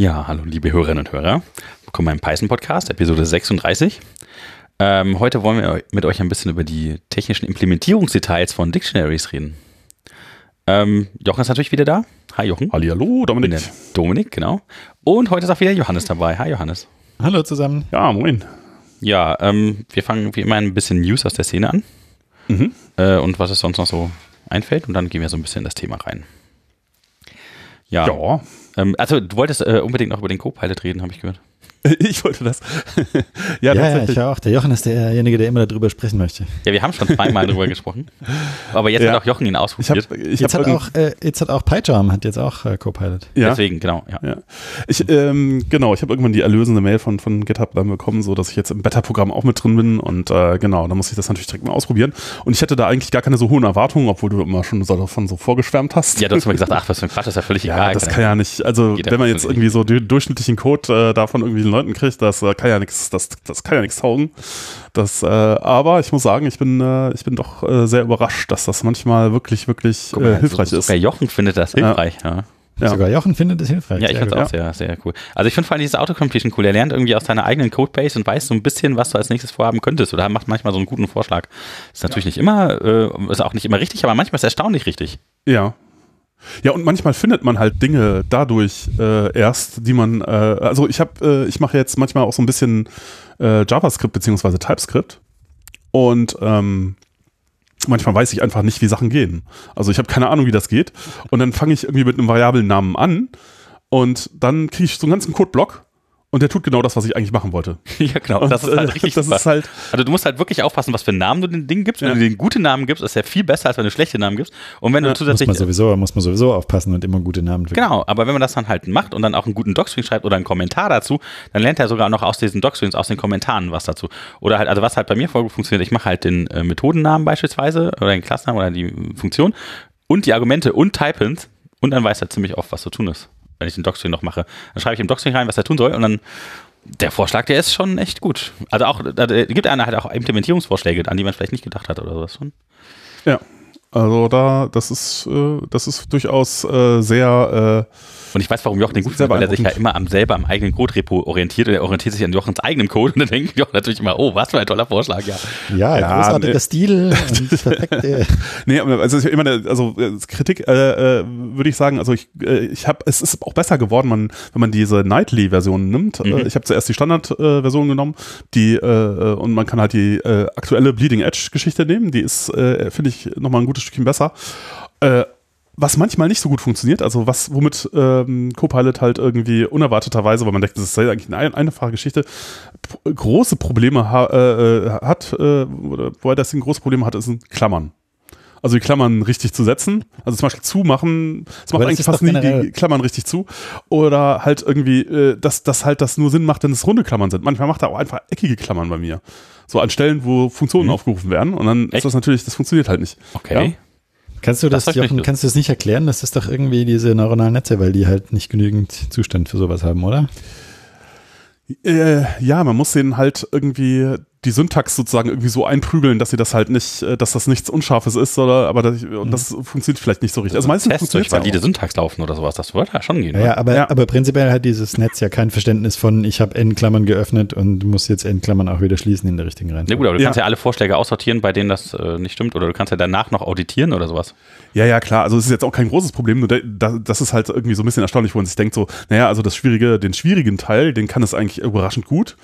Ja, hallo liebe Hörerinnen und Hörer. Willkommen beim Python Podcast, Episode 36. Ähm, heute wollen wir mit euch ein bisschen über die technischen Implementierungsdetails von Dictionaries reden. Ähm, Jochen ist natürlich wieder da. Hi Jochen. Hallihallo, Dominik. Dominik, genau. Und heute ist auch wieder Johannes dabei. Hi Johannes. Hallo zusammen. Ja, moin. Ja, ähm, wir fangen wie immer ein bisschen News aus der Szene an. Mhm. Äh, und was es sonst noch so einfällt. Und dann gehen wir so ein bisschen in das Thema rein. Ja. Ja, Ähm, also du wolltest äh, unbedingt noch über den Co-Pilot reden, habe ich gehört. ich wollte das. Ja, ja, ja, ich auch. Der Jochen ist derjenige, der immer darüber sprechen möchte. Ja, wir haben schon zweimal drüber gesprochen. Aber jetzt Ja. hat auch Jochen ihn ich ausprobiert. habe ich Jetzt hab hat, auch, äh, jetzt hat auch PyCharm hat jetzt auch äh, Copilot. ja, Deswegen, genau. Ja. ja. Ich, ähm, genau, ich habe irgendwann die erlösende Mail von, von GitHub dann bekommen, so dass ich jetzt im Beta-Programm auch mit drin bin und äh, genau, da muss ich das natürlich direkt mal ausprobieren. Und ich hätte da eigentlich gar keine so hohen Erwartungen, obwohl du immer schon so davon so vorgeschwärmt hast. Ja, du hast immer gesagt, ach, was für ein Quatsch, das ist ja völlig Ja, egal. das kann ja nicht, also wenn man jetzt irgendwie so den durchschnittlichen Code äh, da irgendwelchen Leuten kriegt, das äh, kann ja nichts, das, das kann ja nichts taugen. Das, äh, aber ich muss sagen, ich bin, äh, ich bin doch äh, sehr überrascht, dass das manchmal wirklich, wirklich mal, äh, hilfreich so, ist. Sogar Jochen findet das Ja. hilfreich. Ja, Ja. Sogar Jochen findet es hilfreich. ja ich finde es auch sehr, sehr cool. Also ich finde vor allem dieses Autocompletion cool. Er lernt irgendwie aus seiner eigenen Codebase und weiß so ein bisschen, was du als nächstes vorhaben könntest. Oder macht manchmal so einen guten Vorschlag. Ist natürlich nicht immer, äh, ist auch nicht immer richtig, aber manchmal ist es erstaunlich richtig. Ja. Ja, und manchmal findet man halt Dinge dadurch äh, erst, die man, äh, also ich habe, äh, ich mache jetzt manchmal auch so ein bisschen äh, JavaScript beziehungsweise TypeScript und ähm, manchmal weiß ich einfach nicht, wie Sachen gehen. Also ich habe keine Ahnung, wie das geht und dann fange ich irgendwie mit einem variablen Namen an und dann kriege ich so einen ganzen Codeblock und der tut genau das, was ich eigentlich machen wollte. ja, genau. Das ist halt äh, richtig das super. ist halt, Also du musst halt wirklich aufpassen, was für einen Namen du den Ding gibst. Wenn Ja. du den guten Namen gibst, ist der viel besser, als wenn du schlechte Namen gibst. Und wenn du Ja, Muss zusätzlich man sowieso, muss man sowieso aufpassen und immer gute Namen drücken. Genau, aber wenn man das dann halt macht und dann auch einen guten Docstring schreibt oder einen Kommentar dazu, dann lernt er sogar noch aus diesen Docstrings, aus den Kommentaren was dazu. Oder halt, also was halt bei mir voll gut funktioniert, ich mache halt den äh, Methodennamen beispielsweise oder den Klassennamen oder die Funktion und die Argumente und Type-Ins und dann weiß er ziemlich oft, was zu tun ist, wenn ich den Docstring noch mache. Dann schreibe ich im Docstring rein, was er tun soll und dann der Vorschlag, der ist schon echt gut. Also auch, da gibt einer halt auch Implementierungsvorschläge, an die man vielleicht nicht gedacht hat oder sowas schon. ja. Also da, das ist, äh, das ist durchaus äh, sehr, äh, Und ich weiß, warum Jochen den gut findet, weil er sich ja immer am selber am eigenen Code-Repo orientiert und er orientiert sich an Jochens eigenem Code und dann denkt Jochen natürlich immer, oh, was für ein toller Vorschlag, ja. Ja, Ja, großartiger ne. Stil und perfekte. Nee, aber also es ist immer eine, also äh, Kritik äh, äh, würde ich sagen, also ich, äh, ich habe, es ist auch besser geworden, man, wenn man diese Nightly-Version nimmt. Mhm. Äh, ich habe zuerst die Standard-Version genommen, die äh, äh, und man kann halt die äh, aktuelle Bleeding Edge-Geschichte nehmen. Die ist, äh, finde ich, nochmal ein gutes Stückchen besser. Äh, was manchmal nicht so gut funktioniert, also was, womit ähm, Copilot halt irgendwie unerwarteterweise, weil man denkt, das ist ja eigentlich eine einfache Geschichte, große Probleme ha äh, hat, äh, oder wo er deswegen große Probleme hat, ist in Klammern. Also die Klammern richtig zu setzen. Also zum Beispiel zumachen, es macht das eigentlich fast nie die Klammern richtig zu. Oder halt irgendwie, äh, dass, dass halt das nur Sinn macht, wenn es runde Klammern sind. Manchmal macht er auch einfach eckige Klammern bei mir. So an Stellen, wo Funktionen Mhm. aufgerufen werden. Und dann Echt? ist das natürlich, das funktioniert halt nicht. Okay. Kannst du das, Das Jochen, nicht- kannst du das nicht erklären? Das ist doch irgendwie diese neuronalen Netze, weil die halt nicht genügend Zustand für sowas haben, oder? Äh, ja, man muss denen halt irgendwie die Syntax sozusagen irgendwie so einprügeln, dass sie das halt nicht, äh, dass das nichts Unscharfes ist, oder aber das, und das funktioniert vielleicht nicht so richtig. Also meistens Tests durch funktioniert valide ja Syntax laufen oder sowas, das würde ja schon gehen. Ja, ja, aber, Ja. aber prinzipiell hat dieses Netz ja kein Verständnis von, ich habe N-Klammern geöffnet und muss jetzt N-Klammern auch wieder schließen in der richtigen Reihenfolge. gut, aber du Ja. kannst ja alle Vorschläge aussortieren, bei denen das äh, nicht stimmt, oder du kannst ja danach noch auditieren oder sowas. Ja, ja, klar. Also es ist jetzt auch kein großes Problem. Nur da, da, das ist halt irgendwie so ein bisschen erstaunlich, wo man sich denkt so, naja, also das schwierige, den schwierigen Teil, den kann es eigentlich überraschend gut.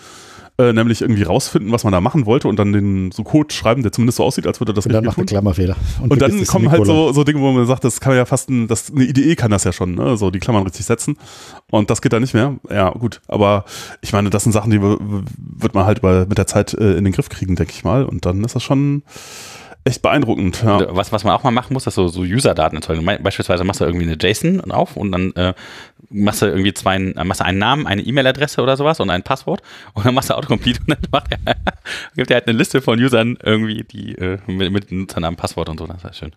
Äh, nämlich irgendwie rausfinden, was man da machen wollte und dann den so Code schreiben, der zumindest so aussieht, als würde das Und dann macht tun. Klammerfehler. Und vergisst dann kommen halt so, so Dinge, wo man sagt, das kann ja fast ein, das, eine Idee kann das ja schon, ne? so die Klammern richtig setzen. Und das geht da nicht mehr. Ja, gut. Aber ich meine, das sind Sachen, die wird man halt über, mit der Zeit äh, in den Griff kriegen, denke ich mal. Und dann ist das schon echt beeindruckend. Ja. Äh, Was, was man auch mal machen muss, ist so, so User-Daten erzeugen. Beispielsweise machst du irgendwie eine JSON auf und dann äh, machst du irgendwie zwei, äh, machst du einen Namen, eine E-Mail-Adresse oder sowas und ein Passwort und dann machst du Autocomplete und dann macht er, gibt er halt eine Liste von Usern irgendwie, die äh, mit, mit Nutzernamen, Passwort und so, das ist halt schön.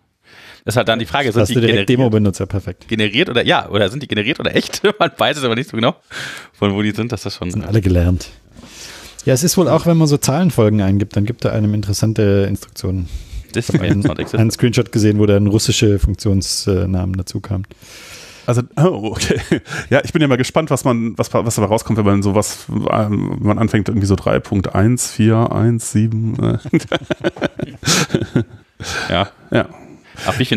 Das ist halt dann die Frage, sind Hast die du direkt generiert, Demo-Benutzer, perfekt. generiert oder ja, oder sind die generiert oder echt? Man weiß es aber nicht so genau, von wo die sind, das ist schon. Sind alle gelernt. Ja, es ist wohl auch, wenn man so Zahlenfolgen eingibt, dann gibt er einem interessante Instruktionen. Habe einen, not einen Screenshot gesehen, wo dann russische Funktionsnamen dazu kamen. Also, oh, okay. Ja, ich bin ja mal gespannt, was man, was, was dabei rauskommt, wenn man sowas, ähm, man anfängt, irgendwie so 3.1, 4, 1, 7. Ja. Ja. Auf wie viel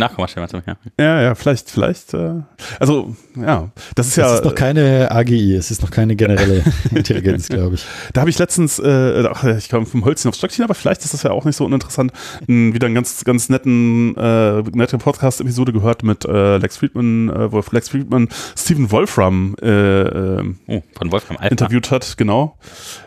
du? Ja. Ja, ja, vielleicht, vielleicht, äh, also, ja, das ist ja. Es ist noch keine AGI, es ist noch keine generelle Intelligenz, glaube ich. Da habe ich letztens, äh, ach, ich komme vom Holzchen aufs Stöckchen, aber vielleicht ist das ja auch nicht so uninteressant, wieder einen ganz, ganz netten, äh, nette Podcast-Episode gehört mit äh, Lex Friedman, äh, wo Lex Friedman Stephen Wolfram äh, äh, Oh, von Wolfram Alpha. interviewt hat, genau.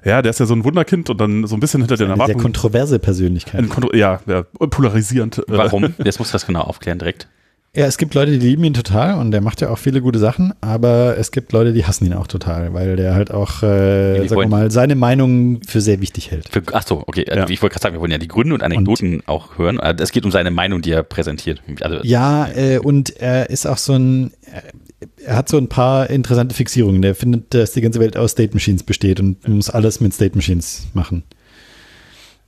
Ja, der ist ja so ein Wunderkind und dann so ein bisschen hinter den Eine sehr Erwartungen. kontroverse Persönlichkeit. Kontro- ja, ja, polarisierend. äh, Warum? Jetzt musst du genau aufklären direkt. Ja, es gibt Leute, die lieben ihn total und der macht ja auch viele gute Sachen, aber es gibt Leute, die hassen ihn auch total, weil der halt auch, äh, sagen wir mal, seine Meinung für sehr wichtig hält. Für, ach so, okay. Also Ja. Ich wollte gerade sagen, wir wollen ja die Gründe und Anekdoten auch hören. Also Es geht um seine Meinung, die er präsentiert. Also, Ja, äh, und er ist auch so ein, er hat so ein paar interessante Fixierungen. Der findet, dass die ganze Welt aus State Machines besteht und man muss alles mit State Machines machen.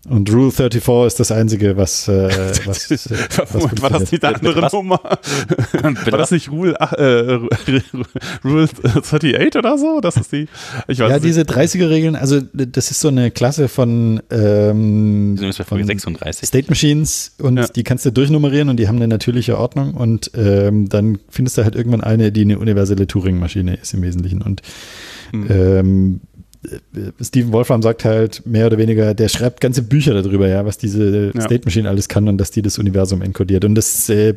Und Rule 34 ist das Einzige, was, äh, was, äh, was war das nicht eine andere was? Nummer? War das nicht Rule, äh, Rule 38 oder so? Das ist die, ich weiß Ja, es diese 30er-Regeln, also das ist so eine Klasse von, ähm, von 36. State Machines und Ja. die kannst du durchnummerieren und die haben eine natürliche Ordnung und ähm, dann findest du halt irgendwann eine, die eine universelle Turing-Maschine ist im Wesentlichen. Und Mhm. ähm, äh, Stephen Wolfram sagt halt mehr oder weniger, der schreibt ganze Bücher darüber, ja, was diese Ja. State Machine alles kann und dass die das Universum enkodiert. Und das äh,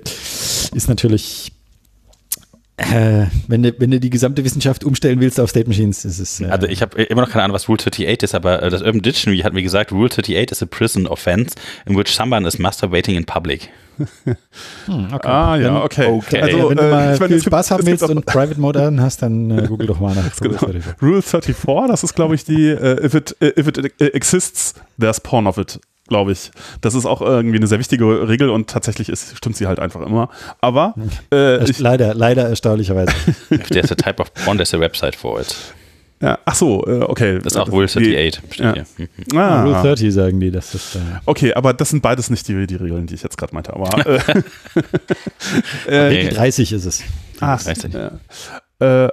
ist natürlich, äh, wenn, du, wenn du die gesamte Wissenschaft umstellen willst auf State Machines, ist es. Äh, Also ich habe immer noch keine Ahnung, was Rule 38 ist, aber äh, das Urban Dictionary hat mir gesagt, Rule 38 is a prison offense in which someone is masturbating in public. hm, okay. Ah, ja, okay. okay. Also, ja, wenn du äh, mal ich meine, viel gibt- Spaß haben willst auch- und Private Mode an hast, dann äh, google doch mal nach. Genau. Rule 34, das ist, glaube ich, die äh, if, it, if it exists, there's porn of it, glaube ich. Das ist auch irgendwie eine sehr wichtige Regel und tatsächlich ist, stimmt sie halt einfach immer. Aber äh, ich, leider, leider erstaunlicherweise. There's a type of porn, there's a website for it. ja, ach so, äh, okay. Das ist auch Rule 38. steht Ja. hier. Mhm. Ah, Rule 30 sagen die, das ist. Äh, Okay, aber das sind beides nicht die, die Regeln, die ich jetzt gerade meinte. Aber äh, Okay. 30 ist es. Ach, 30. ja. Äh, äh,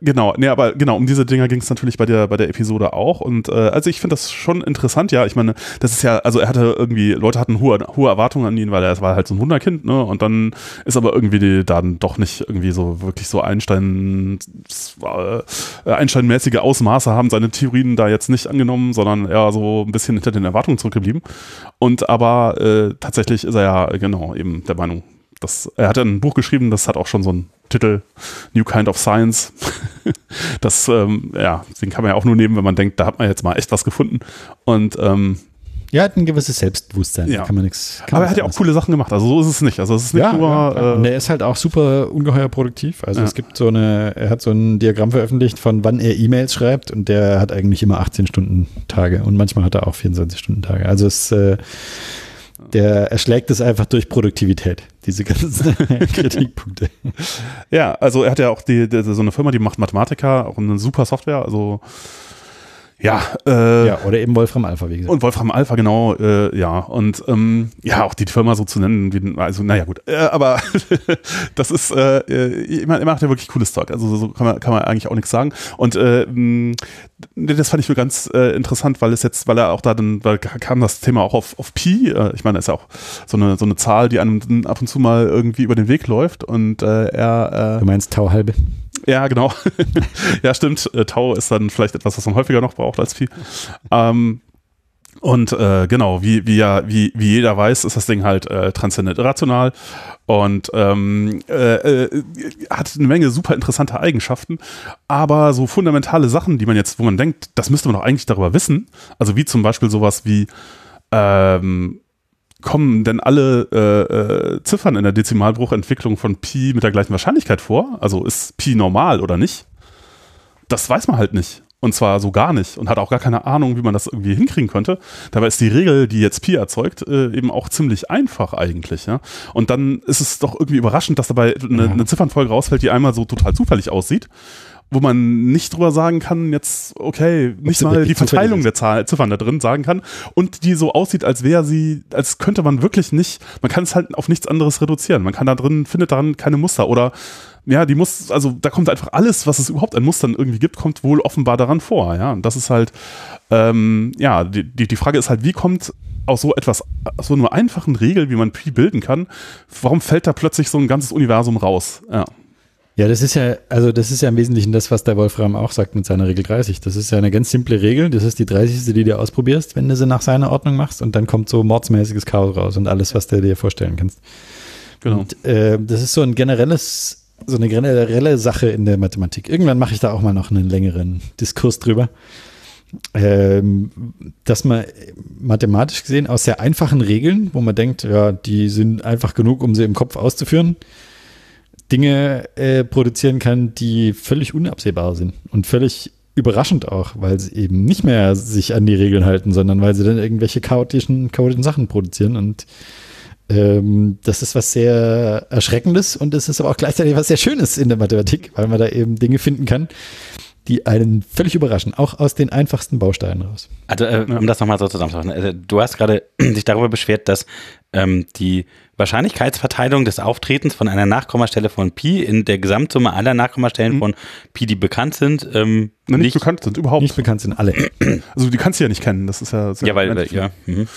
genau, nee, aber genau, um diese Dinger ging es natürlich bei der, bei der Episode auch. Und äh, also ich finde das schon interessant, ja. Ich meine, das ist ja, also er hatte irgendwie, Leute hatten hohe, hohe Erwartungen an ihn, weil er war halt so ein Wunderkind, ne? Und dann ist aber irgendwie die, dann doch nicht irgendwie so wirklich so Einstein, äh, Einstein-mäßige Ausmaße haben seine Theorien da jetzt nicht angenommen, sondern eher so ein bisschen hinter den Erwartungen zurückgeblieben. Und aber äh, tatsächlich ist er ja genau eben der Meinung, das, er hat ein Buch geschrieben, das hat auch schon so einen Titel, New Kind of Science. das, ähm, ja, den kann man ja auch nur nehmen, wenn man denkt, da hat man jetzt mal echt was gefunden. Und, ähm, Ja, hat ein gewisses Selbstbewusstsein. Ja. Kann man nichts. aber er hat ja auch coole Sachen gemacht, also so ist es nicht. Also es ist nicht ja, nur, ja, äh, und er ist halt auch super ungeheuer produktiv. Also Ja. es gibt so eine, er hat so ein Diagramm veröffentlicht, von wann er E-Mails schreibt und der hat eigentlich immer 18 Stunden Tage und manchmal hat er auch 24 Stunden Tage. Also es, äh, der erschlägt es einfach durch Produktivität, diese ganzen Kritikpunkte. ja, also er hat ja auch die, die, so eine Firma, die macht Mathematiker, auch eine super Software, also ja, äh, Ja, oder eben Wolfram Alpha, wie gesagt. Und Wolfram Alpha, genau, äh, ja. Und ähm, ja, auch die Firma so zu nennen, wie, also naja gut. Äh, aber das ist, äh, äh, er macht ja wirklich cooles Zeug. Also so kann man, kann man eigentlich auch nichts sagen. Und äh, das fand ich nur ganz äh, interessant, weil es jetzt, weil er auch da dann, weil kam das Thema auch auf, auf Pi. Äh, ich meine, das ist ja auch so eine, so eine Zahl, die einem ab und zu mal irgendwie über den Weg läuft. Und äh, er äh, du meinst Tau halbe? Ja, genau. ja, stimmt. Äh, Tau ist dann vielleicht etwas, was man häufiger noch braucht als Pi. Ähm, und äh, genau, wie, wie, ja, wie, wie jeder weiß, ist das Ding halt äh, transzendent irrational und ähm, äh, äh, hat eine Menge super interessante Eigenschaften, aber so fundamentale Sachen, die man jetzt, wo man denkt, das müsste man doch eigentlich darüber wissen, also wie zum Beispiel sowas wie ähm, kommen denn alle äh, äh, Ziffern in der Dezimalbruchentwicklung von Pi mit der gleichen Wahrscheinlichkeit vor? Also ist Pi normal oder nicht? Das weiß man halt nicht. Und zwar so gar nicht. Und hat auch gar keine Ahnung, wie man das irgendwie hinkriegen könnte. Dabei ist die Regel, die jetzt Pi erzeugt, äh, eben auch ziemlich einfach eigentlich. Ja? Und dann ist es doch irgendwie überraschend, dass dabei eine, eine Ziffernfolge rausfällt, die einmal so total zufällig aussieht wo man nicht drüber sagen kann, jetzt, okay, nicht mal die Verteilung der Zahl, Ziffern da drin sagen kann und die so aussieht, als wäre sie, als könnte man wirklich nicht, man kann es halt auf nichts anderes reduzieren. Man kann da drin, findet daran keine Muster oder ja, die muss, also da kommt einfach alles, was es überhaupt an Mustern irgendwie gibt, kommt wohl offenbar daran vor, ja. Und das ist halt, ähm, ja, die, die, die Frage ist halt, wie kommt aus so etwas, aus so einer einfachen Regel, wie man Pi bilden kann, warum fällt da plötzlich so ein ganzes Universum raus? Ja. Ja, das ist ja, also das ist ja im Wesentlichen das, was der Wolfram auch sagt mit seiner Regel 30. Das ist ja eine ganz simple Regel. Das ist die 30. die du ausprobierst, wenn du sie nach seiner Ordnung machst und dann kommt so mordsmäßiges Chaos raus und alles, was du dir vorstellen kannst. Genau. Und äh, das ist so ein generelles, so eine generelle Sache in der Mathematik. Irgendwann mache ich da auch mal noch einen längeren Diskurs drüber. Ähm, dass man mathematisch gesehen aus sehr einfachen Regeln, wo man denkt, ja, die sind einfach genug, um sie im Kopf auszuführen, Dinge äh, produzieren kann, die völlig unabsehbar sind und völlig überraschend auch, weil sie eben nicht mehr sich an die Regeln halten, sondern weil sie dann irgendwelche chaotischen, chaotischen Sachen produzieren und ähm, das ist was sehr Erschreckendes und es ist aber auch gleichzeitig was sehr Schönes in der Mathematik, weil man da eben Dinge finden kann, die einen völlig überraschen, auch aus den einfachsten Bausteinen raus. Also, äh, um das nochmal so zusammenzufassen, also, du hast gerade dich darüber beschwert, dass ähm, die Wahrscheinlichkeitsverteilung des Auftretens von einer Nachkommastelle von Pi in der Gesamtsumme aller Nachkommastellen mhm. von Pi, die bekannt sind, ähm, Na, nicht, nicht, bekannt sind, überhaupt. Nicht bekannt sind alle. Also die kannst du ja nicht kennen, das ist ja Ja, weil, ja. Mhm.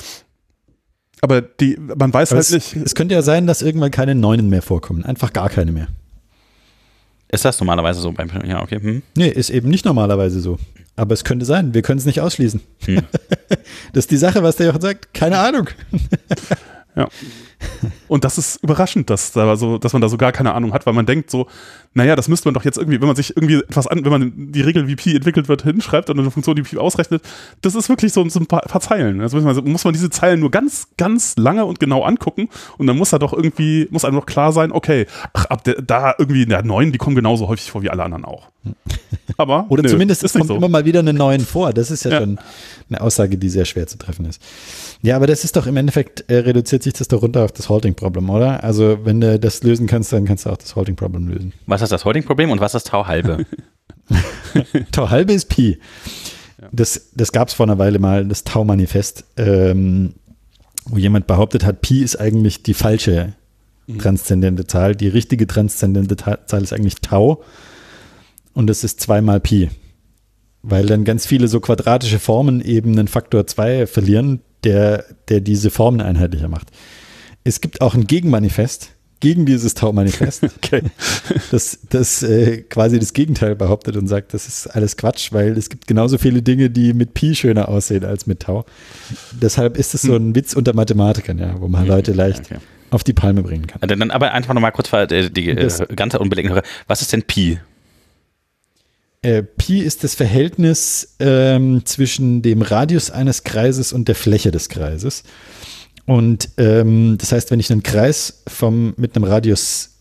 Aber die, man weiß Aber halt es, nicht. Es könnte ja sein, dass irgendwann keine Neunen mehr vorkommen, einfach gar keine mehr. Ist das normalerweise so beim Ja, okay. Hm. Nee, ist eben nicht normalerweise so. Aber es könnte sein. Wir können es nicht ausschließen. Hm. das ist die Sache, was der Jochen sagt. Keine Ahnung. ja. Und das ist überraschend, dass, da so, dass man da so gar keine Ahnung hat, weil man denkt so, naja, das müsste man doch jetzt irgendwie, wenn man sich irgendwie etwas an, wenn man die Regel, wie Pi entwickelt wird, hinschreibt und eine Funktion, die Pi ausrechnet, das ist wirklich so, so ein paar, paar Zeilen. Also muss man, muss man diese Zeilen nur ganz, ganz lange und genau angucken und dann muss da doch irgendwie, muss einem doch klar sein, okay, ach, ab der, da irgendwie in der neuen, die kommen genauso häufig vor wie alle anderen auch. Aber. Oder nö, zumindest es kommt so. immer mal wieder eine neuen vor. Das ist ja, Ja. schon eine Aussage, die sehr schwer zu treffen ist. Ja, aber das ist doch im Endeffekt, äh, reduziert sich das doch runter auf das Halting-Problem, oder? Also, wenn du das lösen kannst, dann kannst du auch das Halting-Problem lösen. Was ist das Holding-Problem und was ist Tau halbe? Tau halbe ist Pi. Das, das gab es vor einer Weile mal, das Tau-Manifest, ähm, wo jemand behauptet hat, Pi ist eigentlich die falsche transzendente Zahl. Die richtige transzendente Zahl ist eigentlich Tau und das ist zweimal Pi. Weil dann ganz viele so quadratische Formen eben einen Faktor 2 verlieren, der, der diese Formen einheitlicher macht. Es gibt auch ein Gegenmanifest gegen dieses Tau-Manifest, Okay. das, das äh, quasi das Gegenteil behauptet und sagt, das ist alles Quatsch, weil es gibt genauso viele Dinge, die mit Pi schöner aussehen als mit Tau. Deshalb ist es so ein Witz unter Mathematikern, ja, wo man Leute leicht Okay. auf die Palme bringen kann. Also Dann aber einfach nochmal kurz für äh, die äh, Das- ganze unbelegte Was ist denn Pi? Äh, Pi ist das Verhältnis ähm, zwischen dem Radius eines Kreises und der Fläche des Kreises. Und ähm, das heißt, wenn ich einen Kreis vom, mit einem Radius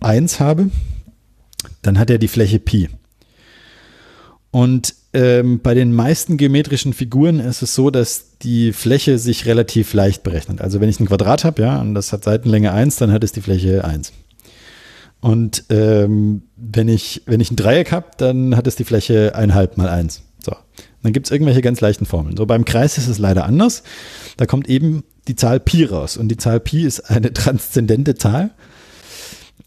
1 habe, dann hat er die Fläche Pi. Und ähm, bei den meisten geometrischen Figuren ist es so, dass die Fläche sich relativ leicht berechnet. Also wenn ich ein Quadrat habe, ja, und das hat Seitenlänge 1, dann hat es die Fläche 1. Und ähm, wenn, ich, wenn ich ein Dreieck habe, dann hat es die Fläche 1,5 mal 1. So. Dann gibt es irgendwelche ganz leichten Formeln. So beim Kreis ist es leider anders. Da kommt eben die Zahl Pi raus. Und die Zahl Pi ist eine transzendente Zahl.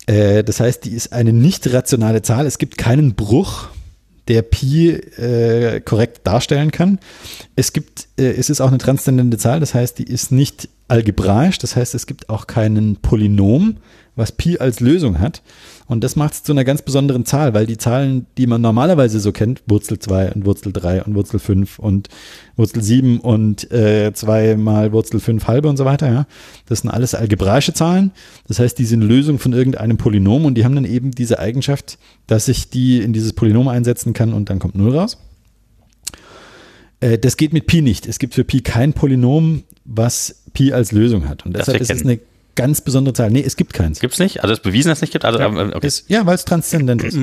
Äh, das heißt, die ist eine nicht rationale Zahl. Es gibt keinen Bruch, der Pi äh, korrekt darstellen kann. Es gibt, äh, es ist auch eine transzendente Zahl, das heißt, die ist nicht algebraisch, das heißt, es gibt auch keinen Polynom, was Pi als Lösung hat. Und das macht es zu einer ganz besonderen Zahl, weil die Zahlen, die man normalerweise so kennt, Wurzel 2 und Wurzel 3 und Wurzel 5 und Wurzel 7 und äh, 2 mal Wurzel 5 halbe und so weiter, ja, das sind alles algebraische Zahlen. Das heißt, die sind Lösung von irgendeinem Polynom und die haben dann eben diese Eigenschaft, dass ich die in dieses Polynom einsetzen kann und dann kommt 0 raus. Äh, das geht mit Pi nicht. Es gibt für Pi kein Polynom, was Pi als Lösung hat. Und deshalb ist es eine ganz besondere Zahl. Nee, es gibt keins. Gibt's nicht? Also es ist bewiesen, dass es nicht gibt? Also, Ja. ähm, okay. Ist, ja, weil es transzendent ist.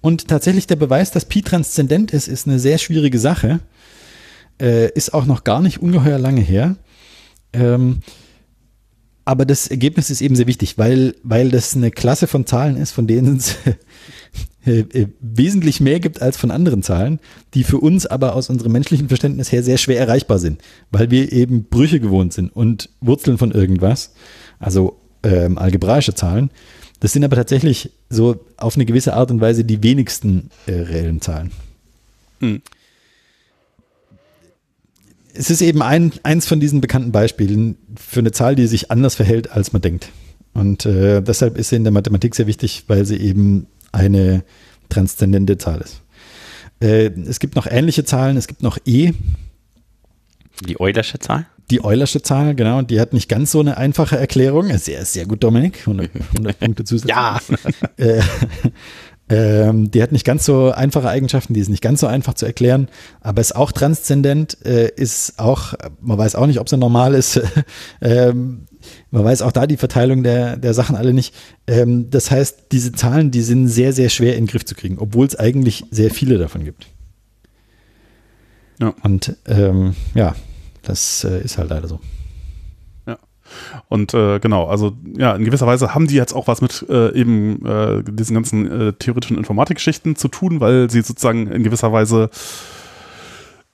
Und tatsächlich der Beweis, dass Pi transzendent ist, ist eine sehr schwierige Sache. Äh, ist auch noch gar nicht ungeheuer lange her. Ähm, aber das Ergebnis ist eben sehr wichtig, weil, weil das eine Klasse von Zahlen ist, von denen es äh, äh, wesentlich mehr gibt als von anderen Zahlen, die für uns aber aus unserem menschlichen Verständnis her sehr schwer erreichbar sind, weil wir eben Brüche gewohnt sind und Wurzeln von irgendwas, also ähm, algebraische Zahlen, Das sind aber tatsächlich so auf eine gewisse Art und Weise die wenigsten äh, reellen Zahlen. Hm. Es ist eben ein, eins von diesen bekannten Beispielen für eine Zahl, die sich anders verhält, als man denkt. Und äh, deshalb ist sie in der Mathematik sehr wichtig, weil sie eben eine transzendente Zahl ist. Äh, es gibt noch ähnliche Zahlen, es gibt noch E, Die Eulersche Zahl? Die Eulersche Zahl, genau, die hat nicht ganz so eine einfache Erklärung. Sehr, sehr gut, Dominik. 100, 100 Punkte zusätzlich. Ja. Äh, ähm, die hat nicht ganz so einfache Eigenschaften, die ist nicht ganz so einfach zu erklären, aber ist auch transzendent, äh, ist auch, man weiß auch nicht, ob sie normal ist. ähm, man weiß auch da die Verteilung der, der Sachen alle nicht. Ähm, das heißt, diese Zahlen, die sind sehr, sehr schwer in den Griff zu kriegen, obwohl es eigentlich sehr viele davon gibt. Ja. Und ähm, ja, das äh, ist halt leider so. Und äh, genau, also ja, in gewisser Weise haben die jetzt auch was mit äh, eben äh, diesen ganzen äh, theoretischen Informatikgeschichten zu tun, weil sie sozusagen in gewisser Weise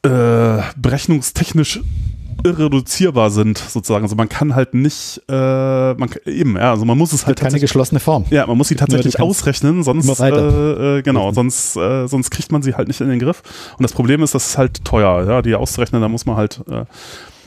äh, berechnungstechnisch irreduzierbar sind, sozusagen. Also man kann halt nicht, äh, man kann- eben, ja, also man muss es halt Keine geschlossene Form. ja, man muss sie tatsächlich ausrechnen, sonst, äh, äh, genau, sonst, äh, sonst kriegt man sie halt nicht in den Griff. Und das Problem ist, das ist halt teuer, ja, die auszurechnen, da muss man halt, äh,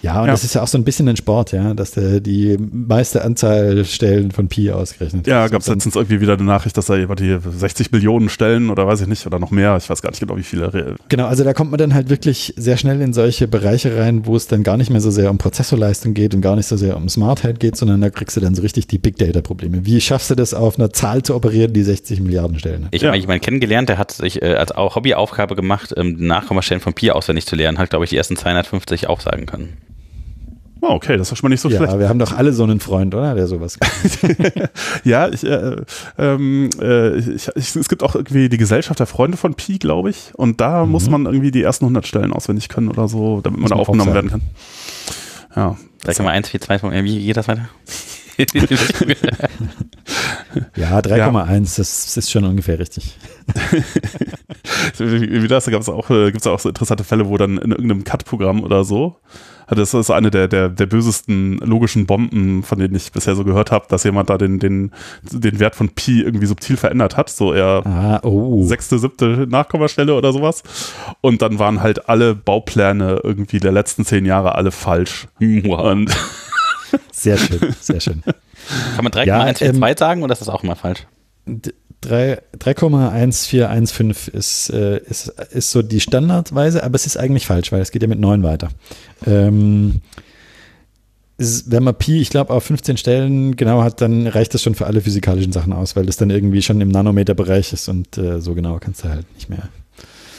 Ja, und Ja. das ist ja auch so ein bisschen ein Sport, ja, dass der die meiste Anzahl Stellen von Pi ausgerechnet Ja, gab es letztens irgendwie wieder eine Nachricht, dass da jemand hier 60 Millionen Stellen oder weiß ich nicht, oder noch mehr, ich weiß gar nicht genau, wie viele. Genau, also da kommt man dann halt wirklich sehr schnell in solche Bereiche rein, wo es dann gar nicht mehr so sehr um Prozessorleistung geht und gar nicht so sehr um Smartheit geht, sondern da kriegst du dann so richtig die Big Data Probleme. Wie schaffst du das auf einer Zahl zu operieren, die 60 Milliarden Stellen hat? Ich Ja. habe jemanden kennengelernt, der hat sich äh, als Hobbyaufgabe gemacht, ähm, Nachkommastellen von Pi auswendig zu lernen, hat, glaube ich, die ersten 250 aufsagen können. Oh, okay, das ist schon mal nicht so Ja, schlecht. wir haben doch alle so einen Freund, oder? Der sowas kann. Ja, ich, äh, ähm, äh, ich, ich, es gibt auch irgendwie die Gesellschaft der Freunde von Pi, glaube ich. Und da muss man irgendwie die ersten 100 Stellen auswendig können oder so, damit man Muss da man aufgenommen auch werden kann. Ja. 3,1, 4, 2, äh, wie geht das weiter? Ja, 3,1, das ist schon ungefähr richtig. Wie wie das, da gab es auch, äh, gibt's auch so interessante Fälle, wo dann in irgendeinem Cut-Programm oder so, das ist eine der, der, der bösesten logischen Bomben, von denen ich bisher so gehört habe, dass jemand da den, den, den Wert von Pi irgendwie subtil verändert hat, so eher Ah, oh. sechste, siebte Nachkommastelle oder sowas. Und dann waren halt alle Baupläne irgendwie der letzten zehn Jahre alle falsch. Und Sehr schön, sehr schön. Kann man 3,1, Ja, 4, ähm, 2 sagen oder ist das auch immer falsch? D- drei- 3,1415 ist, äh, ist, ist so die Standardweise, aber es ist eigentlich falsch, weil es geht ja mit 9 weiter. Ähm, wenn man Pi, ich glaube, auf 15 Stellen genau hat, dann reicht das schon für alle physikalischen Sachen aus, weil das dann irgendwie schon im Nanometerbereich ist und äh, so genau kannst du halt nicht mehr.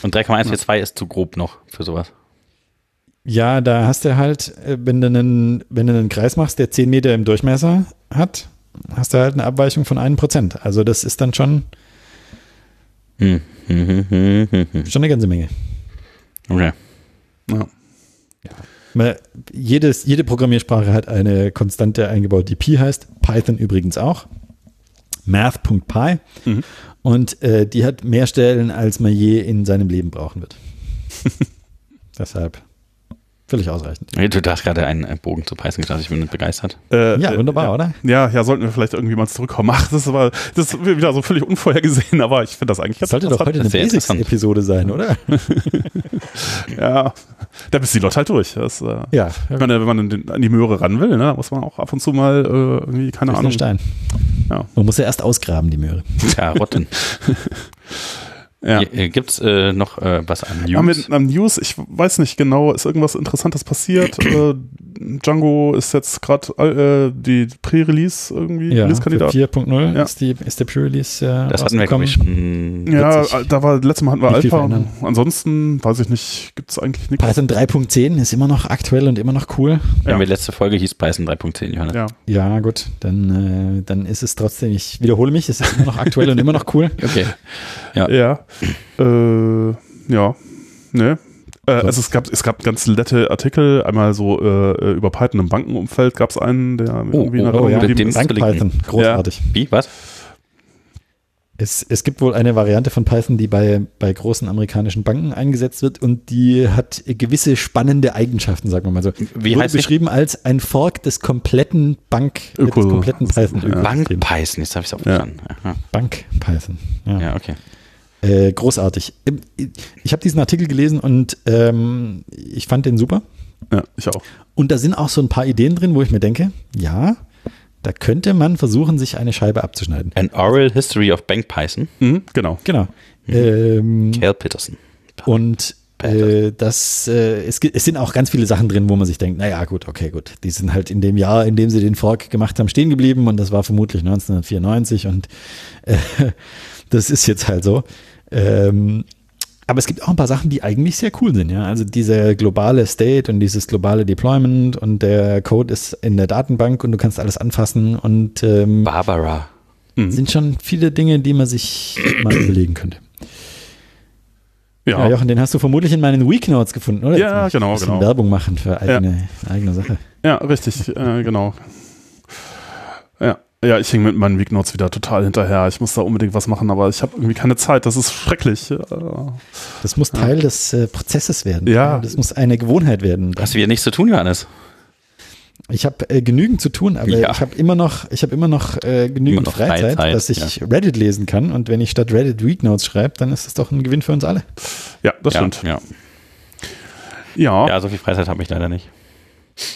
Und 3,142 ist zu grob noch für sowas. Ja, da hast du halt, äh, wenn du einen, wenn du einen Kreis machst, der 10 Meter im Durchmesser hat, hast du halt eine Abweichung von 1%. Also das ist dann schon, Hm. Hm, hm, schon eine ganze Menge. ja. Okay. Man, jedes, jede Programmiersprache hat eine Konstante eingebaut, die Pi heißt. Python übrigens auch. Math.py. Mhm. Und äh, die hat mehr Stellen, als man je in seinem Leben brauchen wird. Deshalb völlig ausreichend. Du hast gerade einen äh, Bogen zu Python gestartet, ich bin begeistert. Äh, Ja, äh, wunderbar, ja. oder? Ja, ja, sollten wir vielleicht irgendwie mal zurückkommen. Ach, das ist aber, das ist wieder so völlig unvorhergesehen, aber ich finde das eigentlich Das sollte doch heute eine. Basics-Episode sein, oder? Ja, da bist die Leute halt durch. Das, äh, Ja, ich meine, wenn man an, den, an die Möhre ran will, ne, muss man auch ab und zu mal äh, irgendwie, keine Ahnung. Stein. Ja. Man muss ja erst ausgraben, die Möhre. Karotten. Ja. Äh, Gibt es äh, noch äh, was an News? wir am News, ich weiß nicht genau, ist irgendwas Interessantes passiert? äh, Django ist jetzt gerade äh, die Pre-Release irgendwie, Ja, Release-Kandidat. 4.0 Ja. ist, die, ist der Pre-Release äh, das hatten wir, glaube ich, schon. Ja, da war, letztes Mal hatten wir nicht Alpha. Ansonsten, weiß ich nicht, gibt es eigentlich nichts. Python 3.10 ist immer noch aktuell und immer noch cool. Ja. wir letzte Folge hieß Python 3.10, Johannes. Ja. Ja, gut, dann, äh, dann ist es trotzdem, ich wiederhole mich, es ist immer noch aktuell und immer noch cool. Okay. Ja. Äh, ja. Ne. Äh, So. also es gab, es gab ganz nette Artikel, einmal so äh, über Python im Bankenumfeld gab es einen, der Oh, irgendwie in oh, oh, ja. Dem- ist. Python, großartig. Wie? Was? Es, es gibt wohl eine Variante von Python, die bei, bei großen amerikanischen Banken eingesetzt wird und die hat gewisse spannende Eigenschaften, sagen wir mal so. Wie Wurde heißt die? beschrieben als ein Fork des kompletten Bank, äh, des Öko- kompletten Python. Ja. Bank Python, jetzt habe ich es auch verstanden. Ja. Bank Python. Ja. ja, okay. Äh, großartig. Ich habe diesen Artikel gelesen und ähm, ich fand den super. Ja, ich auch. Und da sind auch so ein paar Ideen drin, wo ich mir denke, ja, da könnte man versuchen, sich eine Scheibe abzuschneiden. An Oral History of Bank Python, Mhm, genau. Genau. Ähm, Cal Peterson. und äh, das, äh, es, es sind auch ganz viele Sachen drin, wo man sich denkt, naja, gut, okay, gut. Die sind halt in dem Jahr, in dem sie den Fork gemacht haben, stehen geblieben und das war vermutlich 1994 und äh, das ist jetzt halt so. Ähm, aber es gibt auch ein paar Sachen, die eigentlich sehr cool sind, ja. Also dieser globale State und dieses globale Deployment und der Code ist in der Datenbank und du kannst alles anfassen und ähm, Barbara. sind schon viele Dinge, die man sich mal überlegen könnte. Ja, Ja, Jochen, den hast du vermutlich in meinen Weeknotes gefunden, oder? Ja, genau, ein bisschen genau. Werbung machen für eigene, eigene Sache. ja richtig, äh, genau. Ja. Ja, ich hänge mit meinen Weeknotes wieder total hinterher. Ich muss da unbedingt was machen, aber ich habe irgendwie keine Zeit. Das ist schrecklich. Äh, Das muss Teil des äh, Prozesses werden. Ja. Das muss eine Gewohnheit werden. Hast du wieder nichts zu tun, Johannes? Ich habe äh, genügend zu tun, aber Ja. ich habe immer noch, ich habe immer noch äh, genügend Immer noch Freizeit, Freizeit, dass ich Reddit lesen kann. Und wenn ich statt Reddit Weeknotes schreibe, dann ist das doch ein Gewinn für uns alle. ja, das ja, stimmt. Ja. Ja. ja, so viel Freizeit habe ich leider nicht.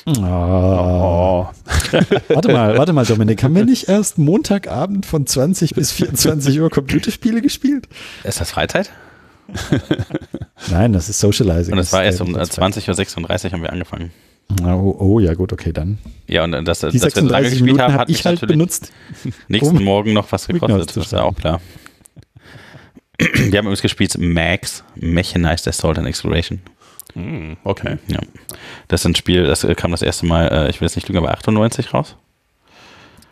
Ah. Oh. Warte mal, warte mal, Dominik, haben wir nicht erst Montagabend von 20 bis 24 Uhr Computerspiele gespielt? Ist das Freizeit? Nein, das ist Socializing. Und es war erst um äh, äh, 20.36 Uhr haben wir angefangen. Oh, oh, ja gut, okay, dann. Ja, und äh, das, Die dass wir so lange 36 gespielt Minuten haben, habe hat ich mich halt natürlich benutzt. nächsten um Morgen noch was gekostet. Das ist ja auch klar. Wir haben übrigens gespielt Max, Mechanized Assault and Exploration. Hm, okay. Ja. Das ist ein Spiel, das äh, kam das erste Mal, äh, ich will jetzt nicht lügen, aber 98 raus.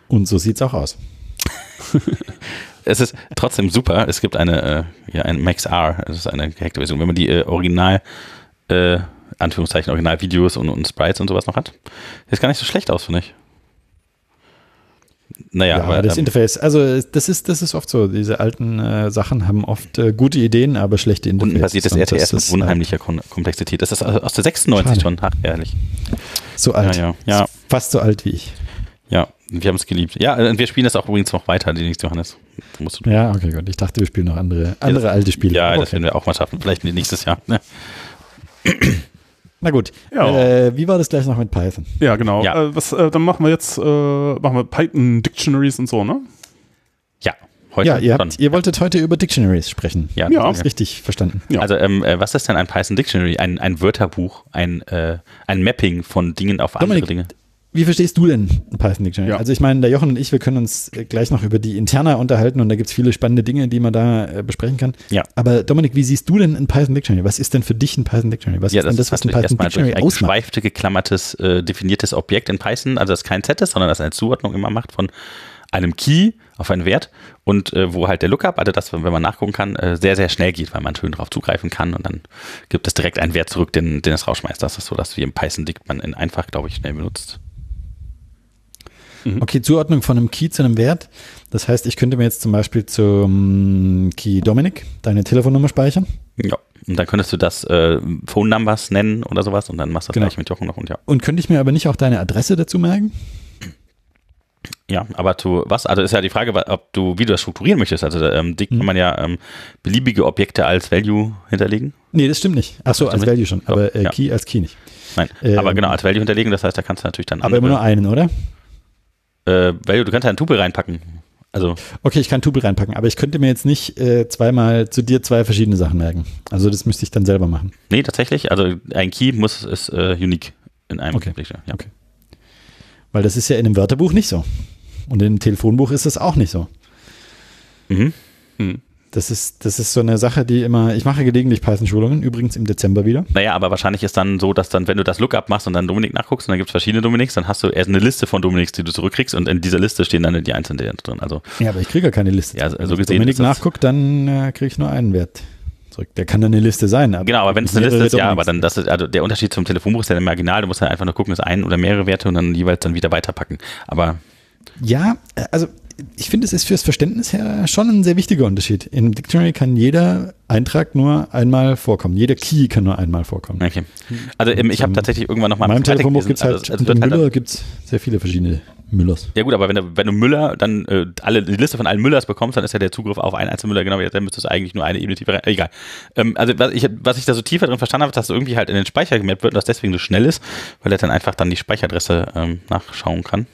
Und so sieht's auch aus. Es ist trotzdem super. Es gibt eine, äh, ja, ein Max R, das ist eine gehackte Version. Wenn man die äh, Original, äh, Anführungszeichen, Originalvideos und, und Sprites und sowas noch hat, sieht gar nicht so schlecht aus, finde ich. Naja, Ja, aber das ähm, Interface, also das ist, das ist oft so. Diese alten äh, Sachen haben oft äh, gute Ideen, aber schlechte Interface. untenbasiertes Und RTS das mit ist, äh, unheimlicher Kon Komplexität. Das ist aus der 96 Schade. schon, ach, ehrlich. So alt. Ja, ja, ja. Fast so alt wie ich. Ja, wir haben es geliebt. Ja, und wir spielen das auch übrigens noch weiter, die nächste Johannes. Das musst du Ja, okay, gut. Ich dachte, wir spielen noch andere, andere das- alte Spiele. Ja, Aber das okay. werden wir auch mal schaffen. Vielleicht nächstes Jahr. Ne? Na gut. Ja. Äh, wie war das gleich noch mit Python? Ja, genau. Ja. Äh, was, äh, dann machen wir jetzt äh, machen wir Python Dictionaries und so, ne? Ja, heute ja, ihr, habt, ihr wolltet heute über Dictionaries sprechen. ja, Ja. Ist richtig verstanden. Ja. Also, ähm, äh, was ist denn ein Python Dictionary? Ein, ein Wörterbuch, ein, äh, ein Mapping von Dingen auf andere Dominik, Dinge. Wie verstehst du denn ein Python Dictionary? Ja. Also ich meine, der Jochen und ich, wir können uns äh, gleich noch über die Interna unterhalten und da gibt es viele spannende Dinge, die man da äh, besprechen kann. Ja. Aber Dominik, wie siehst du denn ein Python Dictionary? Was ist denn für dich ein Python Dictionary? Was Ja, ist denn das, was ein Python Dictionary ein ausmacht? geschweifte, geklammertes, äh, definiertes Objekt in Python, also das kein Set ist, sondern das eine Zuordnung immer macht von einem Key auf einen Wert und äh, wo halt der Lookup, also das, wenn man nachgucken kann, äh, sehr, sehr schnell geht, weil man schön drauf zugreifen kann und dann gibt es direkt einen Wert zurück, den, den es rausschmeißt. Das ist so, dass wie im Python-Dict man in einfach, glaube ich, schnell benutzt. Okay, Zuordnung von einem Key zu einem Wert. Das heißt, ich könnte mir jetzt zum Beispiel zum Key Dominik deine Telefonnummer speichern. Ja. Und dann könntest du das äh, Phone Numbers nennen oder sowas und dann machst du das Genau. gleich mit Jochen noch und ja. Und könnte ich mir aber nicht auch deine Adresse dazu merken? Ja, aber zu was? Also ist ja die Frage, ob du, wie du das strukturieren möchtest. Also ähm, Dick Mhm. kann man ja ähm, beliebige Objekte als Value hinterlegen. Nee, das stimmt nicht. Ach so, Das als Value schon, aber äh, ja. Key als Key nicht. Nein, Ähm, aber genau, als Value hinterlegen, das heißt, da kannst du natürlich dann Aber immer nur einen, oder? Äh, Value, du kannst ja ein Tupel reinpacken. Also, Okay, ich kann Tupel reinpacken, aber ich könnte mir jetzt nicht äh, zweimal zu dir zwei verschiedene Sachen merken. Also das müsste ich dann selber machen. nee, tatsächlich, also ein Key muss, ist äh, unique in einem Okay. Ja. Okay. Weil das ist ja in einem Wörterbuch nicht so. Und in einem Telefonbuch ist es auch nicht so. Mhm. Das ist, das ist so eine Sache, die immer, ich mache gelegentlich Python-Schulungen, übrigens im Dezember wieder. Naja, aber wahrscheinlich ist dann so, dass dann, wenn du das Lookup machst und dann Dominik nachguckst und dann gibt es verschiedene Dominiks, dann hast du erst eine Liste von Dominiks, die du zurückkriegst und in dieser Liste stehen dann die einzelnen drin. Also, Ja, aber ich kriege ja keine Liste. Ja, so Wenn ich gesehen Dominik nachguckt, dann äh, kriege ich nur einen Wert zurück. Der kann dann eine Liste sein. Aber genau, aber wenn es eine Liste ist, ja, aber dann, das ist, also der Unterschied zum Telefonbuch ist ja dann marginal, du musst halt einfach nur gucken, ist ein oder mehrere Werte und dann jeweils dann wieder weiterpacken. Aber Ja, äh, also ich finde, es ist fürs Verständnis her schon ein sehr wichtiger Unterschied. In Dictionary kann jeder Eintrag nur einmal vorkommen. Jeder Key kann nur einmal vorkommen. Okay. Also ähm, ich habe tatsächlich irgendwann noch mal In meinem. Telefonbuch gibt es halt, also, es unter wird halt Müller gibt es sehr viele verschiedene Müllers. Ja gut, aber wenn du, wenn du Müller dann äh, alle die Liste von allen Müllers bekommst, dann ist ja der Zugriff auf einen einzelnen Müller genau wie dann müsste es eigentlich nur eine Ebene tiefer rein. Egal. Ähm, also was ich, was ich da so tiefer drin verstanden habe, dass das irgendwie halt in den Speicher gemappt wird und das deswegen so schnell ist, weil er dann einfach dann die Speicheradresse ähm, nachschauen kann.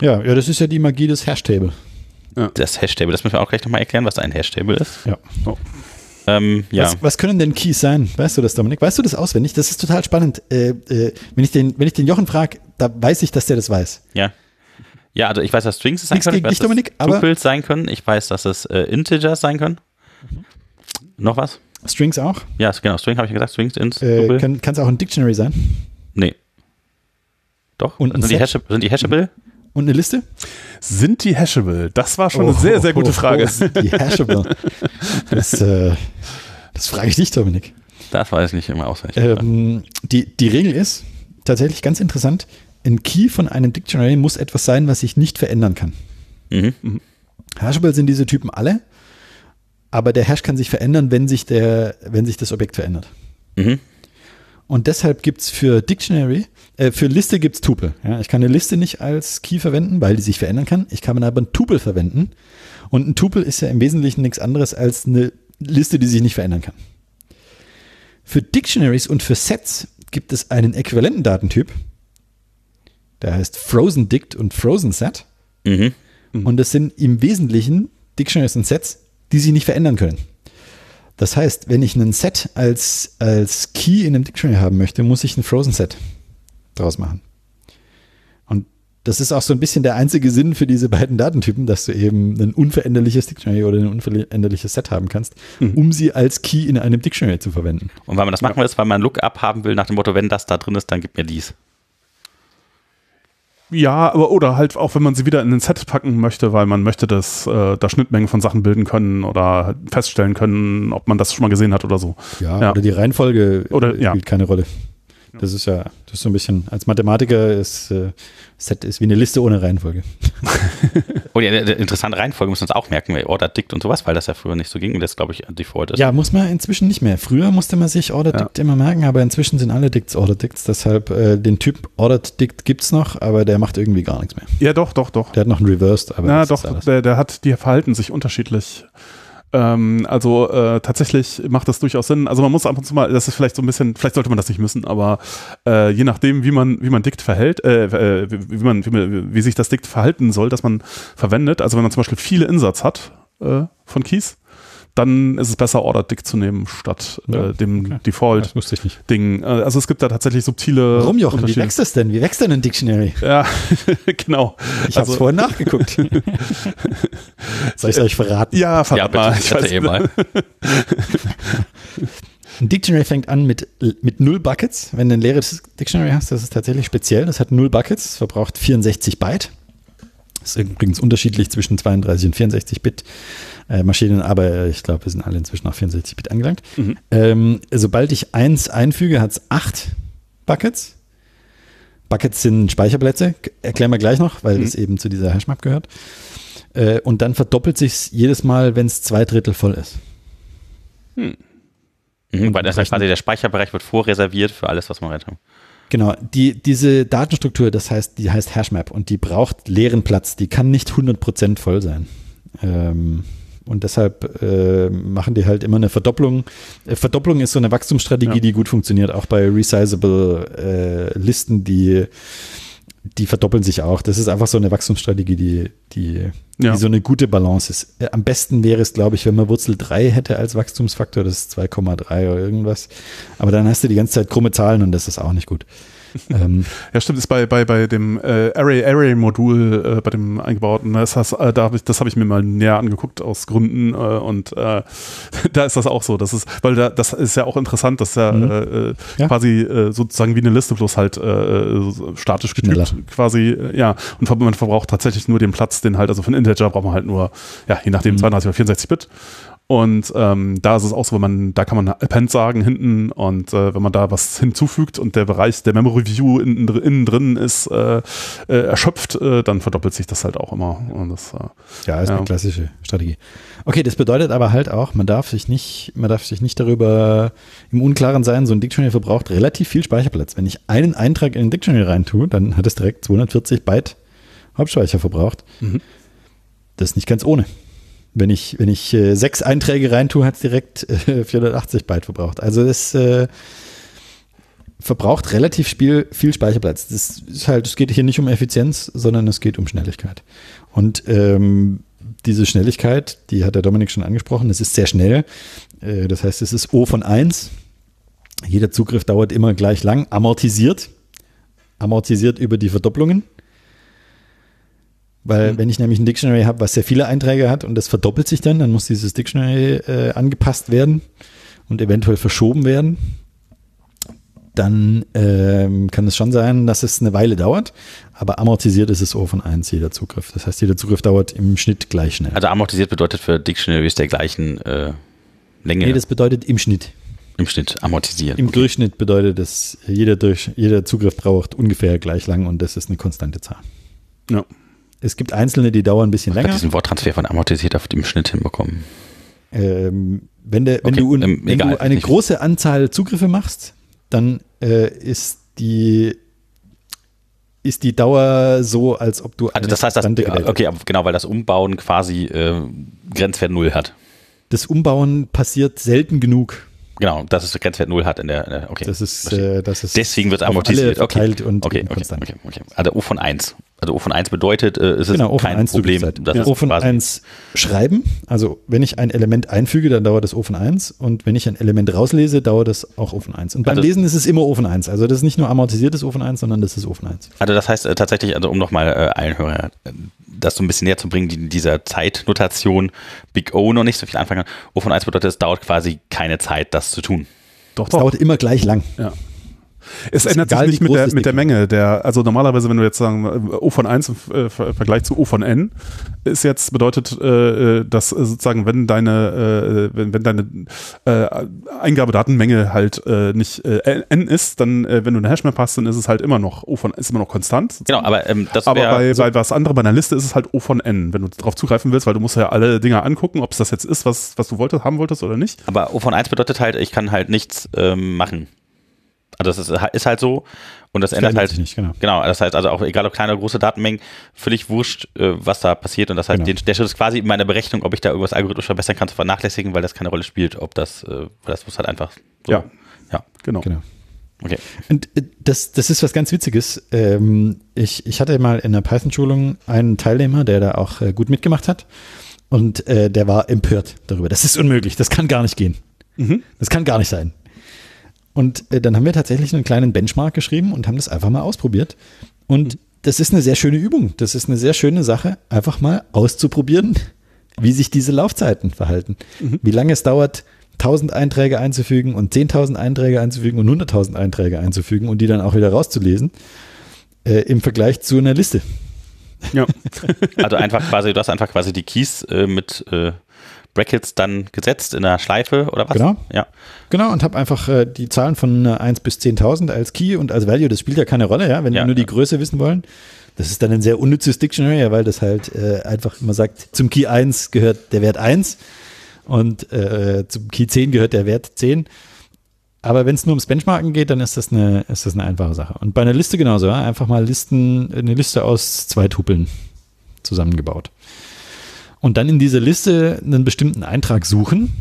Ja, ja, das ist ja die Magie des Hashtable. Das Hashtable, das müssen wir auch gleich nochmal erklären, was ein Hashtable ist. Ja. Ähm, ja. Was, was können denn Keys sein? Weißt du das, Dominik? Weißt du das auswendig? Das ist total spannend. Äh, äh, wenn, ich den, wenn ich den Jochen frage, da weiß ich, dass der das weiß. Ja. Ja, also ich weiß, dass Strings sein Nichts können. gegen Ich weiß, dich, Dominik, dass aber- sein können. Ich weiß, dass es äh, Integers sein können. Noch was? Strings auch. Ja, genau, String habe ich ja gesagt. Strings, Int, Äh, kann es auch ein Dictionary sein? Nee. Doch? Und sind, die? Hash, sind die hashable? Und eine Liste? Sind die hashable? Das war schon Oh, eine sehr, sehr gute oh, Frage. Oh, sind die hashable? Das, äh, das frage ich dich, Dominik. Das weiß ich nicht immer auswendig. Ähm, die, die Regel ist tatsächlich ganz interessant. Ein Key von einem Dictionary muss etwas sein, was sich nicht verändern kann. Mhm. Hashable sind diese Typen alle, aber der Hash kann sich verändern, wenn sich, der, wenn sich das Objekt verändert. Mhm. Und deshalb gibt es für Dictionary, äh, für Liste gibt es Tuple. Ja, ich kann eine Liste nicht als Key verwenden, weil die sich verändern kann. Ich kann aber ein Tuple verwenden. Und ein Tuple ist ja im Wesentlichen nichts anderes als eine Liste, die sich nicht verändern kann. Für Dictionaries und für Sets gibt es einen äquivalenten Datentyp. Der heißt Frozen Dict und Frozen Set. Mhm. Und das sind im Wesentlichen Dictionaries und Sets, die sich nicht verändern können. Das heißt, wenn ich einen Set als, als Key in einem Dictionary haben möchte, muss ich ein Frozen Set draus machen. Und das ist auch so ein bisschen der einzige Sinn für diese beiden Datentypen, dass du eben ein unveränderliches Dictionary oder ein unveränderliches Set haben kannst, um sie als Key in einem Dictionary zu verwenden. Und weil man das machen will, ist, weil man ein Lookup haben will nach dem Motto, wenn das da drin ist, dann gib mir dies. Ja, aber oder halt auch, wenn man sie wieder in ein Set packen möchte, weil man möchte, dass äh, da Schnittmengen von Sachen bilden können oder feststellen können, ob man das schon mal gesehen hat oder so. Ja, Ja. oder die Reihenfolge Oder- äh, ja. spielt keine Rolle. Das ist ja, das ist so ein bisschen, als Mathematiker ist äh, Set ist wie eine Liste ohne Reihenfolge. Oh ja, eine interessante Reihenfolge müssen wir uns auch merken, weil Order Dict und sowas, weil das ja früher nicht so ging und das, glaube ich, Default ist. Ja, muss man inzwischen nicht mehr. Früher musste man sich Ordered Ja. Dict immer merken, aber inzwischen sind alle Dicts Ordered Dicts. Deshalb äh, den Typ Ordered Dict gibt's noch, aber der macht irgendwie gar nichts mehr. Ja, doch, doch, doch. Der hat noch einen Reversed, aber Ja, das doch, ist alles. der, der hat, die verhalten sich unterschiedlich. Ähm, also äh, tatsächlich macht das durchaus Sinn. Also man muss ab und zu mal, das ist vielleicht so ein bisschen, vielleicht sollte man das nicht müssen, aber äh, je nachdem, wie man, wie man Dikt verhält, äh, äh, wie, wie man, wie, wie sich das Dikt verhalten soll, dass man verwendet. Also wenn man zum Beispiel viele Insatz hat äh, von Keys, dann ist es besser, Ordered Dict zu nehmen, statt Ja, äh, dem okay. Default. das wusste ich nicht. Ding. Äh, Also es gibt da tatsächlich subtile Warum, Jochen? Wie wächst das denn? Wie wächst denn ein Dictionary? Ja, genau. Ich habe Also- vorhin nachgeguckt. Soll ich es euch verraten? Ja, Ja, verdammt bitte, mal. Ich weiß, erzähl mal. Ein Dictionary fängt an mit, mit null Buckets. Wenn du ein leeres Dictionary hast, das ist tatsächlich speziell. Das hat null Buckets, es verbraucht 64 Byte. Das ist übrigens unterschiedlich zwischen 32 und 64 Bit äh, Maschinen, aber ich glaube, wir sind alle inzwischen auf 64 Bit angelangt. Mhm. Ähm, sobald ich eins einfüge, hat es acht Buckets. Buckets sind Speicherplätze, erklären wir gleich noch, weil das eben zu dieser Hashmap gehört. Äh, und dann verdoppelt sich jedes Mal, wenn es zwei Drittel voll ist. Mhm, weil das ja quasi der Speicherbereich wird vorreserviert für alles, was man rein Genau, die, diese Datenstruktur, das heißt, die heißt Hashmap und die braucht leeren Platz, die kann nicht 100% voll sein. Ähm, und deshalb äh, machen die halt immer eine Verdopplung. Äh, Verdopplung ist so eine Wachstumsstrategie, Ja. die gut funktioniert, auch bei resizable äh, Listen, die, die verdoppeln sich auch. Das ist einfach so eine Wachstumsstrategie, die, die, Ja. die so eine gute Balance ist. Äh, am besten wäre es, glaube ich, wenn man Wurzel 3 hätte als Wachstumsfaktor, das ist 2,3 oder irgendwas. Aber dann hast du die ganze Zeit krumme Zahlen und das ist auch nicht gut. ähm, Ja, stimmt, ist bei, bei, bei dem äh, Array Array Modul, äh, bei dem eingebauten, das, heißt, äh, da hab ich, das habe ich mir mal näher angeguckt aus Gründen äh, und äh, da ist das auch so. Das ist, weil da, das ist ja auch interessant, dass ja, Mhm. äh, Ja. quasi sozusagen wie eine Liste bloß halt statisch getypt quasi, ja, und man verbraucht tatsächlich nur den Platz, den halt, also von Integer braucht man halt nur, ja, je nachdem Mhm. 32 oder 64 Bit. Und ähm, da ist es auch so, wenn man, da kann man append sagen hinten und äh, wenn man da was hinzufügt und der Bereich der Memory View innen, innen drin ist äh, äh, erschöpft, äh, dann verdoppelt sich das halt auch immer. Und das, äh, ja, ist ja. eine klassische Strategie. Okay, das bedeutet aber halt auch, man darf sich nicht, man darf sich nicht darüber im Unklaren sein, so ein Dictionary verbraucht relativ viel Speicherplatz. Wenn ich einen Eintrag in ein Dictionary reintue, dann hat es direkt 240 Byte Hauptspeicher verbraucht. Mhm. Das ist nicht ganz ohne. Wenn ich, wenn ich äh, sechs Einträge reintue, hat es direkt äh, 480 Byte verbraucht. Also das äh, verbraucht relativ viel, viel Speicherplatz. Das ist halt, es geht hier nicht um Effizienz, sondern es geht um Schnelligkeit. Und ähm, diese Schnelligkeit, die hat der Dominik schon angesprochen, es ist sehr schnell. Äh, das heißt, es ist O von 1. Jeder Zugriff dauert immer gleich lang, amortisiert. Amortisiert über die Verdopplungen. Weil mhm. wenn ich nämlich ein Dictionary habe, was sehr viele Einträge hat und das verdoppelt sich dann, dann muss dieses Dictionary äh, angepasst werden und eventuell verschoben werden. Dann ähm, kann es schon sein, dass es eine Weile dauert, aber amortisiert ist es O von 1 jeder Zugriff. Das heißt, jeder Zugriff dauert im Schnitt gleich schnell. Also amortisiert bedeutet für Dictionaries der gleichen äh, Länge? Nee, das bedeutet im Schnitt. Im Schnitt amortisiert. Im okay. Durchschnitt bedeutet das, jeder, durch, jeder Zugriff braucht ungefähr gleich lang und das ist eine konstante Zahl. Ja. Es gibt einzelne, die dauern ein bisschen länger. Ich diesen Worttransfer von amortisiert auf dem Schnitt hinbekommen. Ähm, wenn, de, wenn, okay, du, ähm, wenn egal, du, eine große Anzahl Zugriffe machst, dann äh, ist die ist die Dauer so, als ob du also das heißt, das, okay, genau, weil das Umbauen quasi äh, Grenzwert null hat. Das Umbauen passiert selten genug. Genau, dass es Grenzwert 0 hat in der, in der okay. Das ist, äh, das ist Deswegen wird es amortisiert. Okay. Und okay, okay, okay, okay, Also O von 1. Also O von 1 bedeutet, äh, es ist genau, kein Problem. Das ja. O von 1 schreiben. Also wenn ich ein Element einfüge, dann dauert das O von 1. Und wenn ich ein Element rauslese, dauert das auch O von 1. Und beim also, Lesen ist es immer O von 1. Also das ist nicht nur amortisiertes O von 1, sondern das ist O von 1. Also das heißt äh, tatsächlich, also um nochmal äh, allen Hörern äh, das so ein bisschen näher zu bringen, die, dieser Zeitnotation Big O noch nicht so viel anfangen kann. O von 1 bedeutet, es dauert quasi keine Zeit, das zu tun. Doch, es doch. dauert immer gleich lang. Ja. Es ändert sich nicht mit der, mit der Menge. Der, also normalerweise, wenn du jetzt sagen, O von 1 im äh, Vergleich zu O von N, ist jetzt bedeutet, äh, dass sozusagen, wenn deine, äh, wenn, wenn deine äh, Eingabedatenmenge halt äh, nicht äh, N ist, dann, äh, wenn du eine Hashmap hast, dann ist es halt immer noch O von, ist immer noch konstant. Genau, aber ähm, das Aber bei, so bei was andere, bei einer Liste ist es halt O von N, wenn du darauf zugreifen willst, weil du musst ja alle Dinger angucken, ob es das jetzt ist, was, was du wolltest, haben wolltest oder nicht. Aber O von 1 bedeutet halt, ich kann halt nichts ähm, machen. Also das ist, ist halt so und das, das ändert halt nicht, genau. genau. Das heißt also auch egal ob kleine oder große Datenmengen, völlig wurscht, äh, was da passiert und das heißt, genau. der Schritt ist quasi in meiner Berechnung, ob ich da irgendwas algorithmisch verbessern kann, zu vernachlässigen, weil das keine Rolle spielt, ob das, äh, weil das muss halt einfach so. Ja, ja, genau. genau. Okay. Und äh, das, das ist was ganz Witziges. Ähm, ich, ich hatte mal in der Python-Schulung einen Teilnehmer, der da auch gut mitgemacht hat und der war empört darüber. Das ist unmöglich, das kann gar nicht gehen. Mhm. Das kann gar nicht sein. Und äh, dann haben wir tatsächlich einen kleinen Benchmark geschrieben und haben das einfach mal ausprobiert. Und das ist eine sehr schöne Übung. Das ist eine sehr schöne Sache, einfach mal auszuprobieren, wie sich diese Laufzeiten verhalten. Mhm. Wie lange es dauert, 1000 Einträge einzufügen und 10.000 Einträge einzufügen und 100.000 Einträge einzufügen und die dann auch wieder rauszulesen äh, im Vergleich zu einer Liste. Ja. also einfach quasi, du hast einfach quasi die Keys äh, mit äh, Brackets dann gesetzt in der Schleife oder was? Genau. Ja. Genau, und habe einfach äh, die Zahlen von äh, 1 bis 10.000 als Key und als Value. Das spielt ja keine Rolle, ja, wenn ja, wir nur die Größe wissen wollen. Das ist dann ein sehr unnützes Dictionary, ja, weil das halt äh, einfach immer sagt, zum Key 1 gehört der Wert 1 und äh, zum Key 10 gehört der Wert 10. Aber wenn es nur ums Benchmarken geht, dann ist das, eine, ist das eine einfache Sache. Und bei einer Liste genauso, ja? einfach mal Listen, eine Liste aus zwei Tupeln zusammengebaut. Und dann in dieser Liste einen bestimmten Eintrag suchen,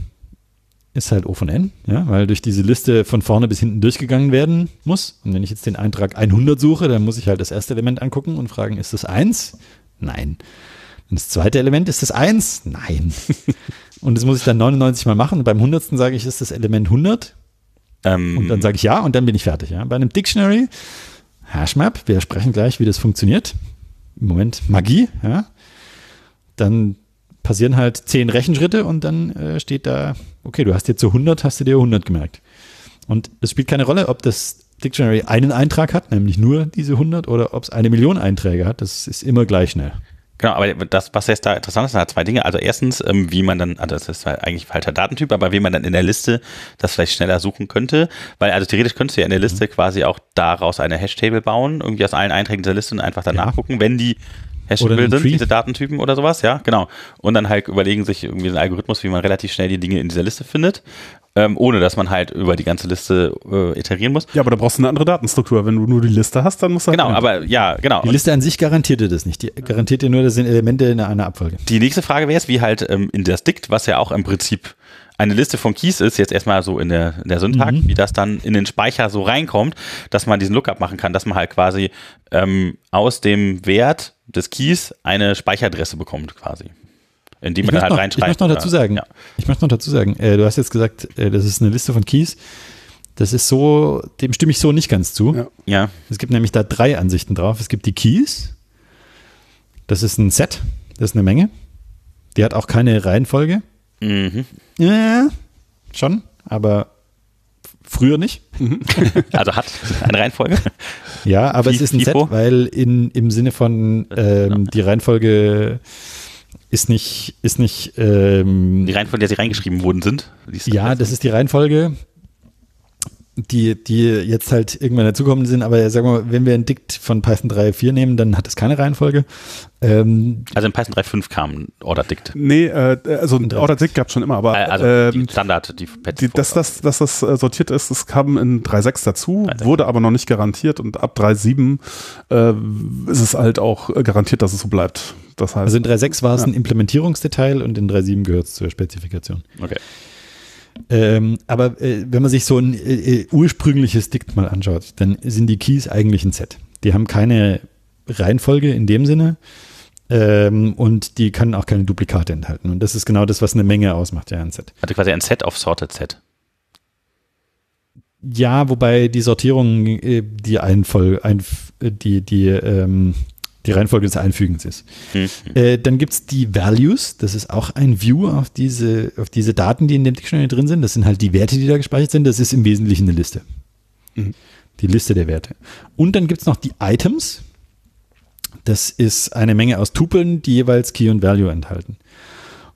ist halt O von N, ja, weil durch diese Liste von vorne bis hinten durchgegangen werden muss. Und wenn ich jetzt den Eintrag 100 suche, dann muss ich halt das erste Element angucken und fragen, ist das 1? Nein. Und das zweite Element, ist das 1? Nein. und das muss ich dann 99 mal machen. Und beim 100. sage ich, ist das Element 100? Ähm, und dann sage ich ja und dann bin ich fertig. Ja. Bei einem Dictionary, Hashmap, wir sprechen gleich, wie das funktioniert. Im Moment Magie, ja. Dann passieren halt zehn Rechenschritte und dann äh, steht da, okay, du hast jetzt so 100, hast du dir 100 gemerkt. Und es spielt keine Rolle, ob das Dictionary einen Eintrag hat, nämlich nur diese 100, oder ob es eine Million Einträge hat. Das ist immer gleich schnell. Genau, aber das, was jetzt da interessant ist, sind halt zwei Dinge. Also erstens, ähm, wie man dann, also das ist halt eigentlich falscher Datentyp, aber wie man dann in der Liste das vielleicht schneller suchen könnte. Weil also theoretisch könntest du ja in der Liste mhm. quasi auch daraus eine Hashtable bauen, irgendwie aus allen Einträgen dieser Liste und einfach dann ja. nachgucken, wenn die Hashable sind, diese Datentypen oder sowas, ja, genau. Und dann halt überlegen sich irgendwie einen Algorithmus, wie man relativ schnell die Dinge in dieser Liste findet ähm, ohne dass man halt über die ganze Liste äh, iterieren muss. Ja, aber da brauchst du eine andere Datenstruktur. Wenn du nur die Liste hast, dann musst du halt Genau, aber ja, genau. Die Liste an sich garantiert dir das nicht. Die garantiert dir nur, das sind Elemente in einer Abfolge. Die nächste Frage wäre jetzt, wie halt ähm, in der Stict, was ja auch im Prinzip eine Liste von Keys ist, jetzt erstmal so in der, in der Syntax, mhm. wie das dann in den Speicher so reinkommt, dass man diesen Lookup machen kann, dass man halt quasi ähm, aus dem Wert des Keys eine Speicheradresse bekommt quasi in die man dann halt noch, reinschreibt. Ich möchte noch dazu sagen, ja. ich möchte noch dazu sagen, äh, du hast jetzt gesagt, äh, das ist eine Liste von Keys. Das ist so, dem stimme ich so nicht ganz zu. Ja. ja. Es gibt nämlich da drei Ansichten drauf. Es gibt die Keys. Das ist ein Set. Das ist eine Menge. Die hat auch keine Reihenfolge. Mhm. Ja, schon, aber früher nicht. also hat eine Reihenfolge. Ja, aber F es ist ein FIFO. Set, weil in, im Sinne von ähm, die Reihenfolge ist nicht, ist nicht. Ähm, die Reihenfolge, in der sie reingeschrieben worden sind. Ja, das ist die Reihenfolge, die, die jetzt halt irgendwann dazukommen sind. Aber sagen wir mal, wenn wir ein Dikt von Python 3.4 nehmen, dann hat es keine Reihenfolge. Ähm, also in Python 3.5 kam Order Dict. Nee, äh, also Order Dict gab es schon immer, aber. Äh, also ähm, die Standard, die, die dass, das, dass das äh, sortiert ist, das kam in 3.6 dazu, 3, wurde aber noch nicht garantiert und ab 3.7 äh, ist es halt auch garantiert, dass es so bleibt. Das heißt, also in 3.6 war es ja. ein Implementierungsdetail und in 3.7 gehört es zur Spezifikation. Okay. Ähm, aber äh, wenn man sich so ein äh, äh, ursprüngliches Dikt mal anschaut, dann sind die Keys eigentlich ein Set. Die haben keine Reihenfolge in dem Sinne ähm, und die können auch keine Duplikate enthalten. Und das ist genau das, was eine Menge ausmacht, ja, ein Set. Also quasi ein Set auf Sorted Set. Ja, wobei die Sortierung äh, die Einfol ein, die, die ähm, die Reihenfolge des Einfügens ist. Mhm. Äh, dann gibt es die Values, das ist auch ein View auf diese, auf diese Daten, die in dem Dictionary drin sind. Das sind halt die Werte, die da gespeichert sind. Das ist im Wesentlichen eine Liste. Mhm. Die Liste der Werte. Und dann gibt es noch die Items. Das ist eine Menge aus Tupeln, die jeweils Key und Value enthalten.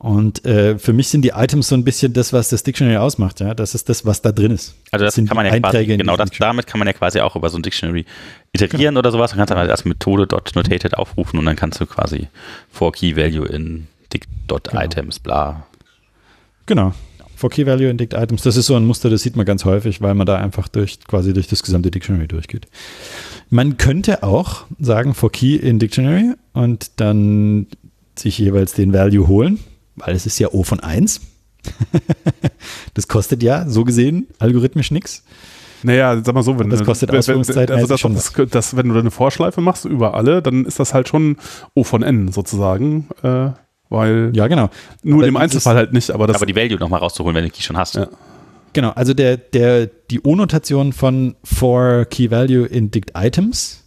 Und äh, für mich sind die Items so ein bisschen das, was das Dictionary ausmacht. Ja, das ist das, was da drin ist. Also das, das kann man ja quasi, genau, das, damit kann man ja quasi auch über so ein Dictionary iterieren genau. oder sowas. Dann kannst du halt als Methode .notated aufrufen und dann kannst du quasi for Key Value in dict.items genau. bla. Genau. For Key Value in dict items. Das ist so ein Muster, das sieht man ganz häufig, weil man da einfach durch quasi durch das gesamte Dictionary durchgeht. Man könnte auch sagen for Key in Dictionary und dann sich jeweils den Value holen weil es ist ja O von 1. das kostet ja, so gesehen, algorithmisch nichts. Naja, sag mal so, wenn das kostet wenn, Ausführungszeit. Also das, das, das, wenn du eine Vorschleife machst über alle, dann ist das halt schon O von N sozusagen. Äh, weil ja, genau. Nur aber im Einzelfall halt nicht, aber das. Aber die Value nochmal rauszuholen, wenn du die schon hast. Ja. Genau, also der, der, die O-Notation von for Key Value in Dict Items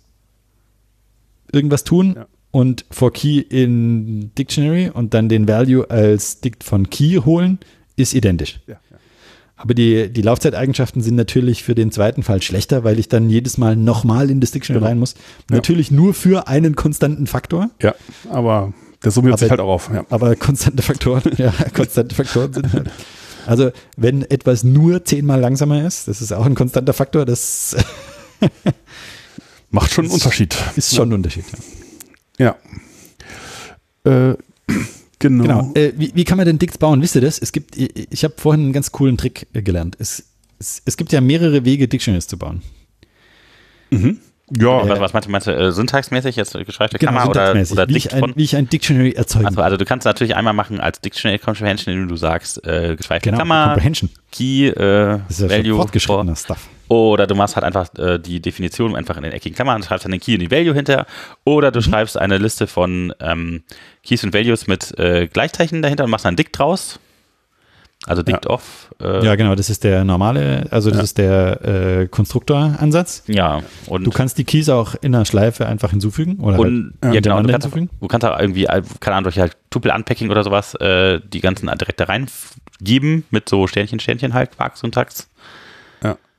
irgendwas tun ja und for Key in Dictionary und dann den Value als Dict von Key holen, ist identisch. Ja, ja. Aber die, die Laufzeiteigenschaften sind natürlich für den zweiten Fall schlechter, weil ich dann jedes Mal nochmal in das Dictionary genau. rein muss. Ja. Natürlich nur für einen konstanten Faktor. Ja, aber der summiert aber, sich halt auch auf. Ja. Aber konstante Faktoren, ja, konstante Faktoren sind halt. Also, wenn etwas nur zehnmal langsamer ist, das ist auch ein konstanter Faktor, das macht schon einen Unterschied. Ist schon ein Unterschied, ja. Ja. Äh, genau. genau. Äh, wie, wie, kann man denn Dicts bauen? Wisst ihr das? Es gibt, ich habe vorhin einen ganz coolen Trick äh, gelernt. Es, es, es, gibt ja mehrere Wege, Dictionaries zu bauen. Mhm. Ja, was, was meinst du, meinst du äh, syntaxmäßig jetzt geschweifte genau, Klammer oder, oder wie, ich ein, wie ich ein Dictionary erzeugen also, also du kannst natürlich einmal machen als Dictionary Comprehension, indem du sagst, äh, geschweifte genau, Klammer, Comprehension. Key, äh, das ist ja Value. Fortgeschrittener Stuff. Oder du machst halt einfach äh, die Definition einfach in den eckigen Klammern, schreibst dann den Key und die Value hinter. Oder du mhm. schreibst eine Liste von ähm, Keys und Values mit äh, Gleichzeichen dahinter und machst dann Dict draus. Also Dict ja. off. Äh, ja, genau, das ist der normale, also das ja. ist der äh, Konstruktoransatz. Ja. Und du kannst die Keys auch in einer Schleife einfach hinzufügen oder und, halt ja, genau, du kannst, hinzufügen. Auch, du kannst auch irgendwie, äh, keine Ahnung, durch halt Tuple-Unpacking oder sowas, äh, die ganzen direkt da reingeben mit so Sternchen, Sternchen halt, Quark, Syntax.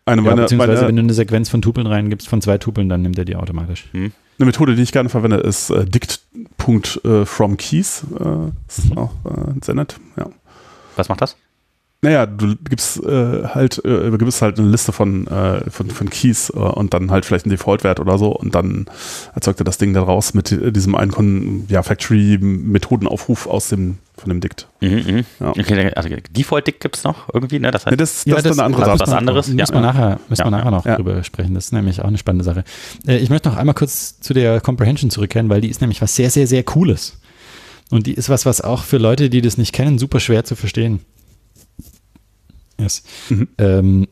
Eine, Ja, meine, beziehungsweise meine, wenn du eine Sequenz von Tupeln reingibst, von zwei Tupeln, dann nimmt er die automatisch. eine Methode, die ich gerne verwende, ist äh, dict.fromkeys. Äh, ist Mhm. auch äh, sehr nett. Ja. Was macht das? Naja, du gibst äh, halt, äh, du gibst halt eine Liste von, äh, von, von Keys äh, und dann halt vielleicht einen Default-Wert oder so und dann erzeugt er das Ding daraus mit äh, diesem einen ja, Factory-Methodenaufruf aus dem, von dem Dict. Mhm, mhm. Ja. Okay, also Default-Dick gibt es noch irgendwie, ne? Das heißt, Nee, das, das ist dann eine andere das- Sache. was anderes. Müssen Ja. wir nachher, müssen Ja, wir nachher noch ja. drüber sprechen. Das ist nämlich auch eine spannende Sache. Äh, ich möchte noch einmal kurz zu der Comprehension zurückkehren, weil die ist nämlich was sehr, sehr, sehr Cooles. Und die ist was, was auch für Leute, die das nicht kennen, super schwer zu verstehen ist. Mhm. Ähm,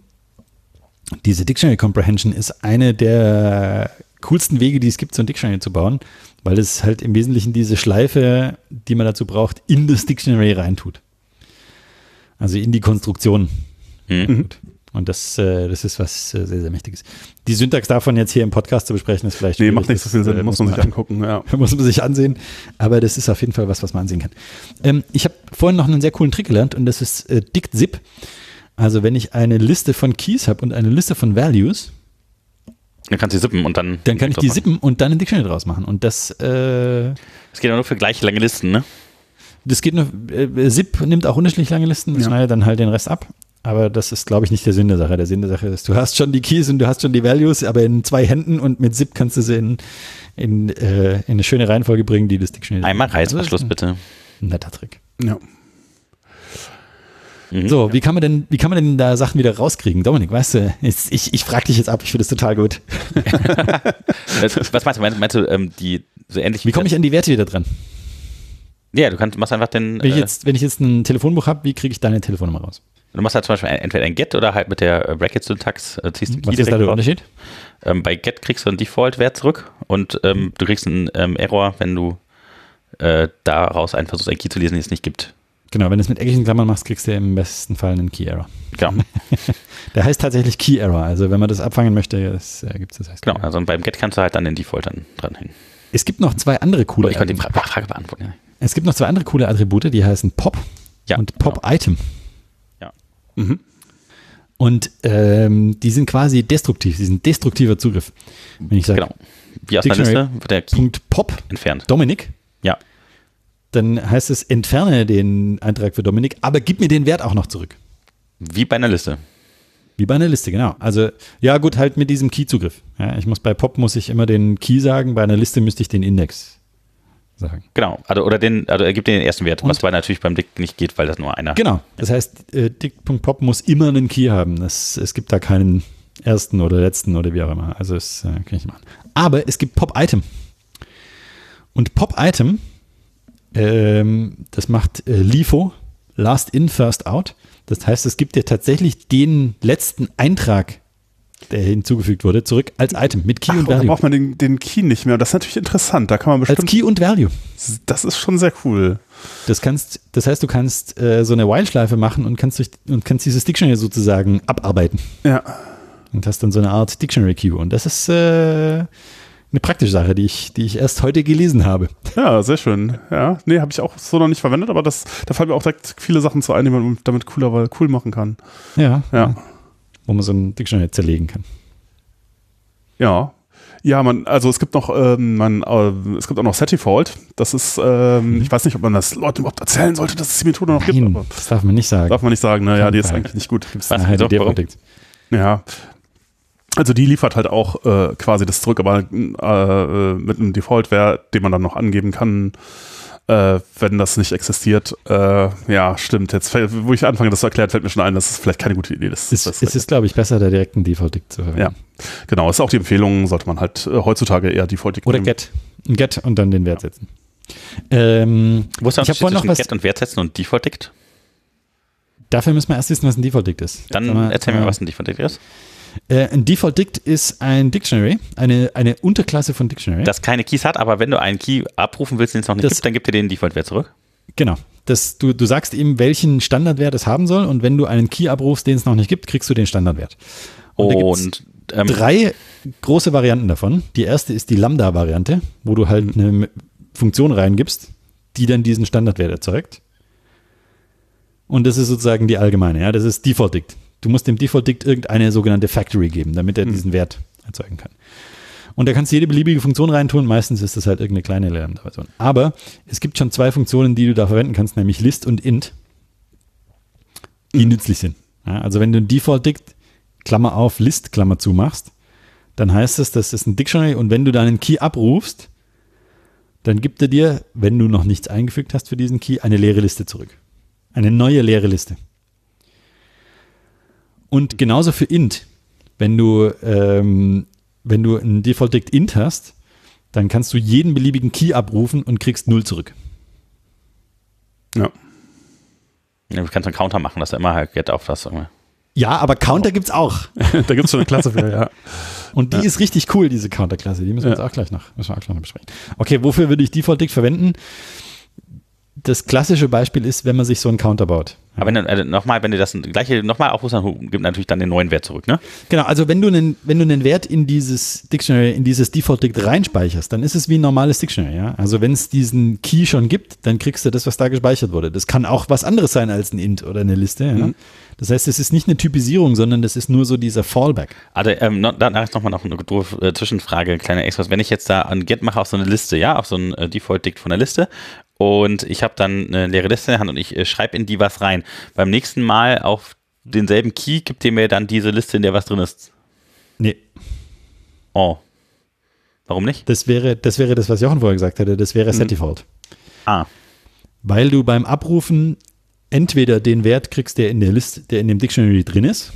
diese Dictionary Comprehension ist eine der coolsten Wege, die es gibt, so ein Dictionary zu bauen, weil es halt im Wesentlichen diese Schleife, die man dazu braucht, in das Dictionary reintut. Also in die Konstruktion. Mhm. Und das, äh, das ist was äh, sehr, sehr Mächtiges. Die Syntax davon jetzt hier im Podcast zu besprechen, ist vielleicht Nee, macht nicht so viel Sinn, äh, muss man sich angucken. Ja. muss man sich ansehen. Aber das ist auf jeden Fall was, was man ansehen kann. Ähm, ich habe vorhin noch einen sehr coolen Trick gelernt und das ist äh, dict-zip. Also wenn ich eine Liste von Keys habe und eine Liste von Values, Dann kannst du die sippen und dann. dann kann ich die zippen und dann ein Dictionary draus machen. Und das, äh, Das geht aber nur für gleich lange Listen, ne? das geht nur, äh, zip nimmt auch unterschiedlich lange Listen, Ja. schneidet dann halt den Rest ab. Aber das ist, glaube ich, nicht der Sinn der Sache. Der Sinn der Sache ist, du hast schon die Keys und du hast schon die Values, aber in zwei Händen und mit zip kannst du sie in, in, äh, in eine schöne Reihenfolge bringen, die das Dictionary. Einmal Also das ist Reißverschluss, bitte. Netter Trick. Ja. Mhm. So, wie kann man denn, wie kann man denn da Sachen wieder rauskriegen? Dominik, weißt du, jetzt, ich, ich frage dich jetzt ab, ich finde das total gut. Was meinst du? Meinst, meinst du, ähm, die so ähnlich Wie komme ich an die Werte wieder dran? Ja, du kannst, machst einfach den. Wenn ich äh, jetzt, wenn ich jetzt ein Telefonbuch habe, wie kriege ich deine Telefonnummer raus? du machst halt zum Beispiel ein- entweder ein Get oder halt mit der äh, Bracket-Syntax äh, ziehst du Was ist da der. Unterschied? Ähm, bei Get kriegst du einen Default-Wert zurück und ähm, du kriegst einen ähm, Error, wenn du äh, daraus einen versuchst, einen Key zu lesen, den es nicht gibt. Genau, wenn du es mit eckigen Klammern machst, kriegst du im besten Fall einen Key Error. Genau. Der heißt tatsächlich Key Error. Also wenn man das abfangen möchte, äh, gibt es das heißt genau. Also beim Get kannst du halt dann den Default dann dranhängen. Es gibt noch zwei andere coole. Ich konnte die Fra Frage beantworten. ja. es gibt noch zwei andere coole Attribute, die heißen Pop Ja, und Pop Item. Mhm. Und ähm, die sind quasi destruktiv. Die sind destruktiver Zugriff. Wenn ich sage Genau. Wie aus Dictionary. Liste wird der Key Punkt Pop entfernt. Dominik, Ja. Dann heißt es entferne den Eintrag für Dominik, aber gib mir den Wert auch noch zurück. Wie bei einer Liste. Wie bei einer Liste, genau. Also, ja, gut, halt mit diesem Key-Zugriff. Ja, ich muss bei Pop muss ich immer den Key sagen, bei einer Liste müsste ich den Index sagen. Genau. Also, oder den, also er gibt den ersten Wert, Und- was bei natürlich beim Dick nicht geht, weil das nur einer. Genau. Das heißt, äh, Dick.pop muss immer einen Key haben. Das, es gibt da keinen ersten oder letzten oder wie auch immer. Also, das äh, kann ich machen. Aber es gibt Pop-Item. Und Pop-Item, ähm, das macht äh, LIFO, Last In, First Out. Das heißt, es gibt dir tatsächlich den letzten Eintrag, der hinzugefügt wurde, zurück als Item mit Key Ach, und Value. braucht man den, den Key nicht mehr. Das ist natürlich interessant. Da kann man Als bestimmt. Key und Value. Das ist schon sehr cool. Das kannst, das heißt, du kannst äh, so eine While-Schleife machen und kannst durch, und kannst dieses Dictionary sozusagen abarbeiten Ja. und hast dann so eine Art Dictionary Queue. Und das ist äh, eine praktische Sache, die ich, die ich erst heute gelesen habe. Ja, sehr schön. Ja, nee, habe ich auch so noch nicht verwendet, aber das, da fallen mir auch direkt viele Sachen zu ein, die man damit cooler, cool machen kann. Ja. Ja. Wo man so ein Dictionary zerlegen kann. Ja. Ja, man, also es gibt noch, ähm, man, äh, es gibt auch noch Setdefault. Das ist, ähm, ich weiß nicht, ob man das Leuten überhaupt erzählen sollte, dass es die Methode noch gibt, Nein, aber das darf man nicht sagen. darf man nicht sagen, naja, die ist eigentlich nicht gut. Gibt's Was, nachher die? Default. Ja. Also die liefert halt auch äh, quasi das zurück, aber äh, mit einem Default-Wert, den man dann noch angeben kann, äh, wenn das nicht existiert. Äh, ja, stimmt. Jetzt, wo ich anfange, das zu erklären, fällt mir schon ein, das ist vielleicht keine gute Idee. Das, Es, das, es ist, glaube ich, besser, da direkt einen Default-Dick zu verwenden. ja, genau. Ist auch die Empfehlung, sollte man halt äh, heutzutage eher Default Oder nehmen. Get. Ein Get und dann den Wert setzen. Ähm, Wo ist der ich habe Unterschied vorhin noch zwischen was. Get und Wert setzen und Default Dict? Dafür müssen wir erst wissen, was ein Default-Dict ist. Dann mal, erzähl mir, äh, was ein Default Dict ist. Äh, ein Default-Dict ist ein Dictionary, eine, eine Unterklasse von Dictionary. Das keine Keys hat, aber wenn du einen Key abrufen willst, den es noch nicht Das- gibt, dann gibt dir den Default-Wert zurück. Genau. Das, du, du sagst ihm, welchen Standardwert es haben soll und wenn du einen Key abrufst, den es noch nicht gibt, kriegst du den Standardwert. Und Und ähm, drei große Varianten davon. Die erste ist die Lambda-Variante, wo du halt eine Funktion reingibst, die dann diesen Standardwert erzeugt. Und das ist sozusagen die allgemeine, ja, das ist Default-Dict. Du musst dem Default-Dict irgendeine sogenannte Factory geben, damit er diesen Wert erzeugen kann. Und da kannst du jede beliebige Funktion reintun. Meistens ist das halt irgendeine kleine Lambda-Version. Aber es gibt schon zwei Funktionen, die du da verwenden kannst, nämlich list und int, die nützlich sind. Ja, also wenn du ein Default-Dict, Klammer auf, list, Klammer zu machst, dann heißt es, das ist ein Dictionary und wenn du dann einen Key abrufst, dann gibt er dir, wenn du noch nichts eingefügt hast für diesen Key, eine leere Liste zurück. Eine neue leere Liste. Und genauso für int. Wenn du, ähm, wenn du ein Default-Dict int hast, dann kannst du jeden beliebigen Key abrufen und kriegst null zurück. Ja. Ja, Du kannst einen Counter machen, dass er immer halt get auf das. irgendwie. Ja, aber Counter gibt's auch. da gibt es schon eine Klasse für, ja. Und die ist richtig cool, diese Counter-Klasse. Die müssen wir Ja. jetzt auch gleich noch, müssen wir auch gleich noch besprechen. Okay, wofür würde ich Default-Dict verwenden? Das klassische Beispiel ist, wenn man sich so einen Counter baut. Aber wenn, du- äh, nochmal, wenn du das gleiche nochmal aufrufst, dann gibt natürlich dann den neuen Wert zurück, ne? Genau, also wenn du einen, wenn du einen Wert in dieses Dictionary, in dieses Default-Dict reinspeicherst, dann ist es wie ein normales Dictionary, ja. Also wenn es diesen Key schon gibt, dann kriegst du das, was da gespeichert wurde. Das kann auch was anderes sein als ein Int oder eine Liste, ja. Das heißt, es ist nicht eine Typisierung, sondern das ist nur so dieser Fallback. Also, ähm, noch, dann nochmal noch eine doofe äh, Zwischenfrage, kleiner Extras. Wenn ich jetzt da ein Get mache auf so eine Liste, ja, auf so ein äh, Default-Dict von der Liste und ich habe dann eine leere Liste in der Hand und ich äh, schreibe in die was rein. Beim nächsten Mal auf denselben Key gibt ihr mir dann diese Liste, in der was drin ist. Nee, Oh. Warum nicht? das wäre, das wäre das, was Jochen vorher gesagt hätte, das wäre Set Default. Ah, Weil du beim Abrufen entweder den Wert kriegst, der in der Liste, der in dem Dictionary drin ist,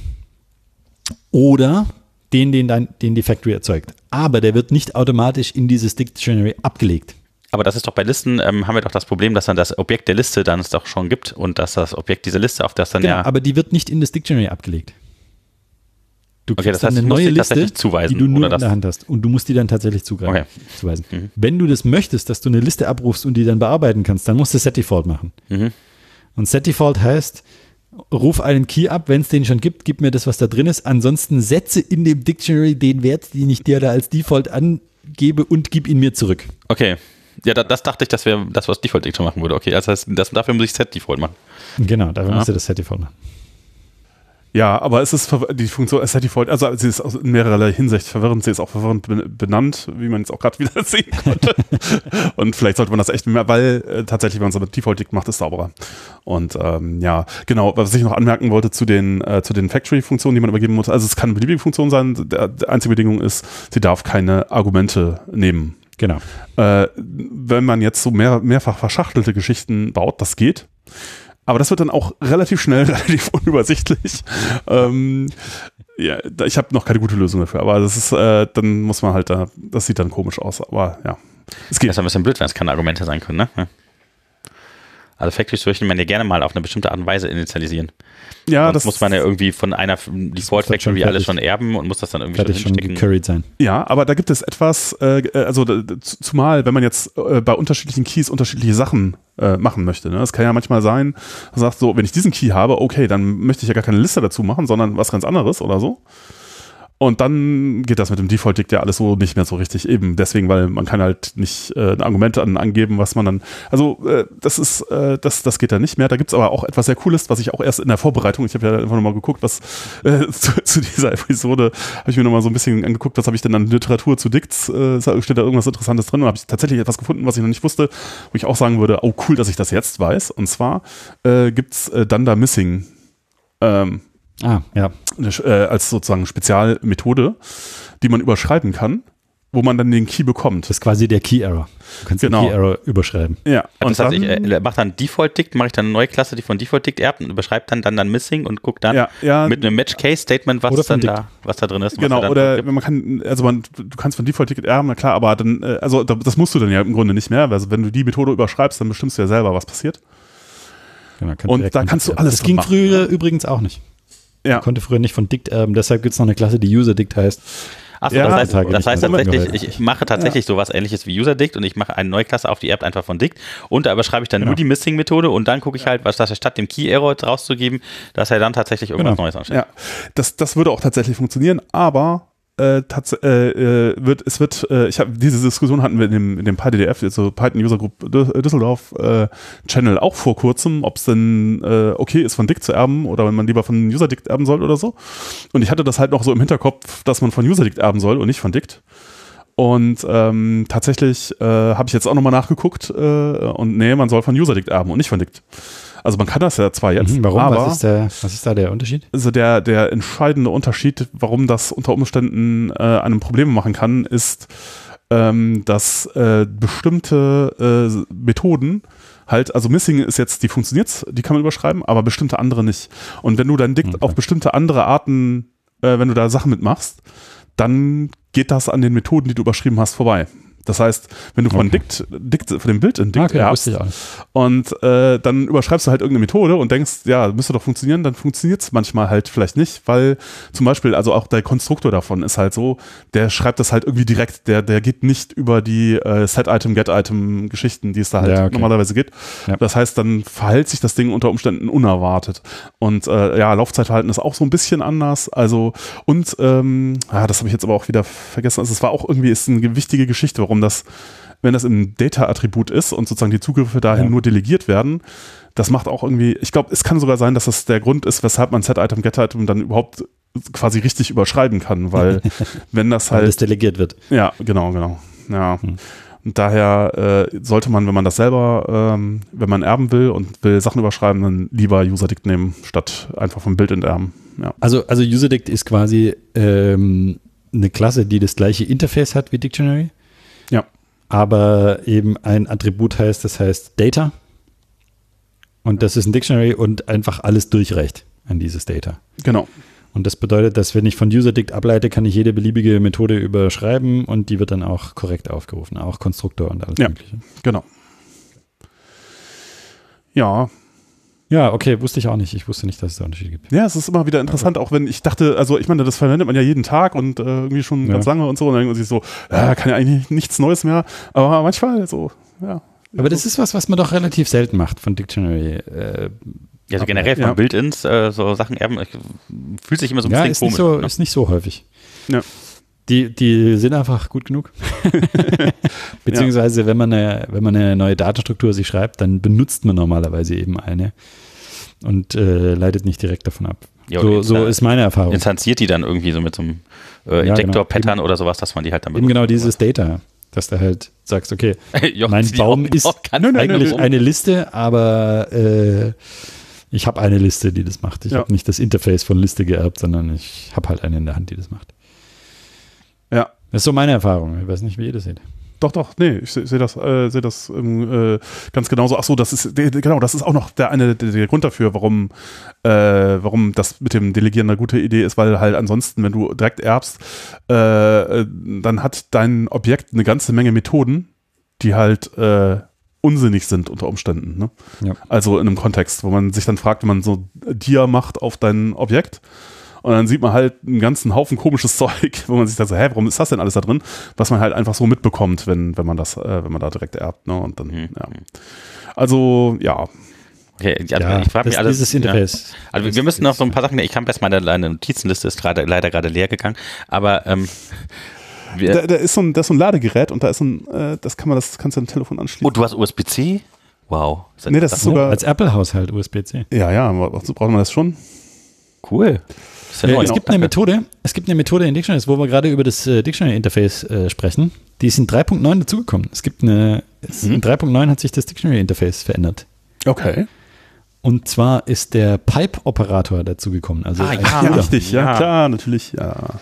oder den, den, dein, den die Factory erzeugt. Aber der wird nicht automatisch in dieses Dictionary abgelegt. Aber das ist doch bei Listen, ähm, haben wir doch das Problem, dass dann das Objekt der Liste dann es doch schon gibt und dass das Objekt dieser Liste, auf das dann Genau, ja. aber die wird nicht in das Dictionary abgelegt. Du Okay, kriegst das dann heißt, eine neue Liste, zuweisen, die du nur in das- der Hand hast. Und du musst die dann tatsächlich zugreifen, Okay. zuweisen. Mhm. Wenn du das möchtest, dass du eine Liste abrufst und die dann bearbeiten kannst, dann musst du Set Default machen. Mhm. Und Set Default heißt, ruf einen Key ab, wenn es den schon gibt, gib mir das, was da drin ist. Ansonsten setze in dem Dictionary den Wert, den ich dir da als Default angebe und gib ihn mir zurück. Okay. Ja, da, das dachte ich, dass wir das, was Default Dictor machen würde. Okay, das heißt, das, dafür muss ich Set Default machen. Genau, dafür Ja. musst du das Set Default machen. Ja, aber es ist die Funktion Set Default, also sie ist in mehrerer Hinsicht verwirrend, sie ist auch verwirrend ben- benannt, wie man jetzt auch gerade wieder sehen konnte. und vielleicht sollte man das echt mehr, weil äh, tatsächlich, wenn man es mit Default Dict macht, ist sauberer. Und ähm, ja, genau, was ich noch anmerken wollte zu den, äh, zu den Factory-Funktionen, die man übergeben muss, also es kann eine beliebige Funktion sein, die einzige Bedingung ist, sie darf keine Argumente nehmen. Genau. Äh, wenn man jetzt so mehr, mehrfach verschachtelte Geschichten baut, das geht. Aber das wird dann auch relativ schnell relativ unübersichtlich. Ähm, ja, ich habe noch keine gute Lösung dafür, aber das ist, äh, dann muss man halt da, das sieht dann komisch aus, aber ja, es geht. Das ist ein bisschen blöd, wenn es keine Argumente sein können, ne? Ja. Also Factories möchte man ja gerne mal auf eine bestimmte Art und Weise initialisieren. Ja, Sonst das muss man ja irgendwie von einer Default Factory alles schon erben und muss das dann irgendwie Fertig schon gecurried sein. Ja, aber da gibt es etwas, äh, also zumal, wenn man jetzt äh, bei unterschiedlichen Keys unterschiedliche Sachen äh, machen möchte. Ne? Es kann ja manchmal sein, man sagt so, wenn ich diesen Key habe, okay, dann möchte ich ja gar keine Liste dazu machen, sondern was ganz anderes oder so. Und dann geht das mit dem Default-Dict ja alles so nicht mehr so richtig eben. Deswegen, weil man kann halt nicht äh, ein Argument an, angeben, was man dann. Also äh, das ist, äh, das, das geht da nicht mehr. Da gibt's aber auch etwas sehr Cooles, was ich auch erst in der Vorbereitung, ich habe ja einfach nochmal geguckt, was äh, zu, zu dieser Episode habe ich mir nochmal so ein bisschen angeguckt, was habe ich denn an Literatur zu Dicts, äh, steht da irgendwas Interessantes drin und habe ich tatsächlich etwas gefunden, was ich noch nicht wusste, wo ich auch sagen würde, oh cool, dass ich das jetzt weiß. Und zwar äh, gibt's äh, Dunder Missing. Ähm, Ah, ja. Eine, äh, als sozusagen Spezialmethode, die man überschreiben kann, wo man dann den Key bekommt. Das ist quasi der Key Error. Du kannst Genau. den Key Error überschreiben. Ja, Also und das heißt, ich dann, äh, mache dann Default-Dict, mache ich dann eine neue Klasse, die von Default-Dict erbt und überschreibe dann, dann dann Missing und gucke dann ja, ja, mit einem Match-Case-Statement, was Oder von dann da, was da drin ist. was genau, er dann oder man kann, also man, du kannst von Default-Ticket erben, na klar, aber dann, äh, also da- das musst du dann ja im Grunde nicht mehr, also wenn du die Methode überschreibst, dann bestimmst du ja selber, was passiert. Genau, Und da kannst du alles Das ging mitmachen. früher übrigens auch nicht. Ja, Konnte früher nicht von Dict erben. Deshalb gibt es noch eine Klasse, die User-Dict heißt. Achso, Ja, das heißt, das heißt tatsächlich, ich, ich mache tatsächlich sowas ähnliches wie User-Dict und ich mache eine neue Klasse auf, die erbt einfach von Dict und da überschreibe ich dann Genau. nur die Missing-Methode und dann gucke ich halt, was das statt dem Key-Error rauszugeben, dass er dann tatsächlich irgendwas Genau. Neues anstellt. ja. Das, das würde auch tatsächlich funktionieren, aber äh, äh, äh, wird, es wird, äh, ich habe diese Diskussion hatten wir in dem, in dem PyDDF, also Python User Group Dü- Düsseldorf äh, Channel auch vor kurzem, ob es denn äh, okay ist, von Dick zu erben oder wenn man lieber von UserDict erben soll oder so. Und ich hatte das halt noch so im Hinterkopf, dass man von UserDict erben soll und nicht von Dict. Und ähm, tatsächlich äh, habe ich jetzt auch nochmal nachgeguckt äh, und nee, man soll von UserDict erben und nicht von Dict. Also man kann das ja zwar jetzt, Mhm, Warum? aber was, ist der, was ist da der Unterschied? also der, der entscheidende Unterschied, warum das unter Umständen äh, einem Probleme machen kann, ist, ähm, dass äh, bestimmte äh, Methoden halt, also Missing ist jetzt, die funktioniert, die kann man überschreiben, aber bestimmte andere nicht. Und wenn du dann Dict Okay. auf bestimmte andere Arten, äh, wenn du da Sachen mitmachst, dann geht das an den Methoden, die du überschrieben hast, vorbei. Das heißt, wenn du von Okay. Dict, Dict, von dem Bild in Dict okay, erbst, und äh, dann überschreibst du halt irgendeine Methode und denkst, ja, müsste doch funktionieren, dann funktioniert es manchmal halt vielleicht nicht, weil zum Beispiel, also auch der Konstruktor davon ist halt so, der schreibt das halt irgendwie direkt, der, der geht nicht über die äh, Set-Item, Get-Item-Geschichten, die es da halt Ja, okay. normalerweise gibt. Ja. Das heißt, dann verhält sich das Ding unter Umständen unerwartet. Und äh, ja, Laufzeitverhalten ist auch so ein bisschen anders. Also, und ähm, ja, das habe ich jetzt aber auch wieder vergessen. Also es war auch irgendwie, ist eine wichtige Geschichte, warum das wenn das im Data-Attribut ist und sozusagen die Zugriffe dahin Ja. nur delegiert werden, das macht auch irgendwie, ich glaube, es kann sogar sein, dass das der Grund ist, weshalb man Set-Item, Get-Item dann überhaupt quasi richtig überschreiben kann, weil wenn das Weil halt das delegiert wird. ja, genau, genau. Ja. Hm. Und daher äh, sollte man, wenn man das selber, ähm, wenn man erben will und will Sachen überschreiben, dann lieber UserDict nehmen, statt einfach vom Bild enterben. Ja. Also, also UserDict ist quasi ähm, eine Klasse, die das gleiche Interface hat wie Dictionary. Ja. Aber eben ein Attribut heißt, das heißt Data. Und das ist ein Dictionary und einfach alles durchreicht an dieses Data. Genau. Und das bedeutet, dass wenn ich von UserDict ableite, kann ich jede beliebige Methode überschreiben und die wird dann auch korrekt aufgerufen, auch Konstruktor und alles Ja. Mögliche. Genau. Ja, Ja, okay, wusste ich auch nicht. Ich wusste nicht, dass es da Unterschiede gibt. Ja, es ist immer wieder interessant, auch wenn ich dachte, also ich meine, das verwendet man ja jeden Tag und äh, irgendwie schon Ja. ganz lange und so, und dann denkt man sich so, ja, kann ja eigentlich nichts Neues mehr, aber manchmal so, ja. Aber das ist was, was man doch relativ selten macht von Dictionary. Äh, Ja, also generell von Ja. Build-ins, äh, so Sachen erben, fühlt sich immer so ein ja, bisschen ist nicht, komisch so, an, ne? ist nicht so häufig. Ja. Die, die sind einfach gut genug. Beziehungsweise, wenn, man eine, wenn man eine neue Datenstruktur sich schreibt, dann benutzt man normalerweise eben eine und äh, leitet nicht direkt davon ab. Ja, so so ist meine Erfahrung. Instanziert die dann irgendwie so mit so einem äh, Ja, Injector-Pattern oder sowas, dass man die halt dann Eben genau dieses Data, dass du halt sagst, okay, Jochen, mein Baum ist nö, eigentlich nö. eine Liste, aber äh, ich habe eine Liste, die das macht. Ich Ja. habe nicht das Interface von Liste geerbt, sondern ich habe halt eine in der Hand, die das macht. Das ist so meine Erfahrung. Ich weiß nicht, wie ihr das seht. Doch, doch, nee, ich sehe seh das, äh, seh das ähm, äh, ganz genauso. Ach so, das ist, genau, das ist auch noch der eine der, der Grund dafür, warum, äh, warum das mit dem Delegieren eine gute Idee ist, weil halt ansonsten, wenn du direkt erbst, äh, äh, dann hat dein Objekt eine ganze Menge Methoden, die halt äh, unsinnig sind unter Umständen. Ne? Ja. Also in einem Kontext, wo man sich dann fragt, wenn man so Dia macht auf dein Objekt, und dann sieht man halt einen ganzen Haufen komisches Zeug, wo man sich dann so, hä, warum ist das denn alles da drin? Was man halt einfach so mitbekommt, wenn, wenn man das, äh, wenn man da direkt erbt, ne? Und dann, Mhm. ja. Also, ja. Okay, also ja, ich frage mich das, alles. dieses ja. Interface. Also wir Das müssen noch so ein paar Sachen, ich habe erst meine, Notizenliste ist gerade leider gerade leer gegangen, aber ähm, wir, Da, da ist so ein, da ist so ein Ladegerät und da ist so ein, äh, das kann man, das kannst du am Telefon anschließen. oh, du hast USB-C? Wow. Ist Nee, das ist sogar, Als Apple-Haushalt USB-C. ja, ja, braucht man das schon? cool. Ist ja Äh, es gibt eine Methode, es gibt eine Methode in Dictionaries, wo wir gerade über das äh, Dictionary-Interface äh, sprechen. Die ist in 3.9 dazugekommen. Es gibt eine, Mhm. in 3.9 hat sich das Dictionary-Interface verändert. Okay. Und zwar ist der Pipe-Operator dazugekommen. Also Ah, ja. Ja, Fehler. richtig, ja, Ja. klar, natürlich, ja.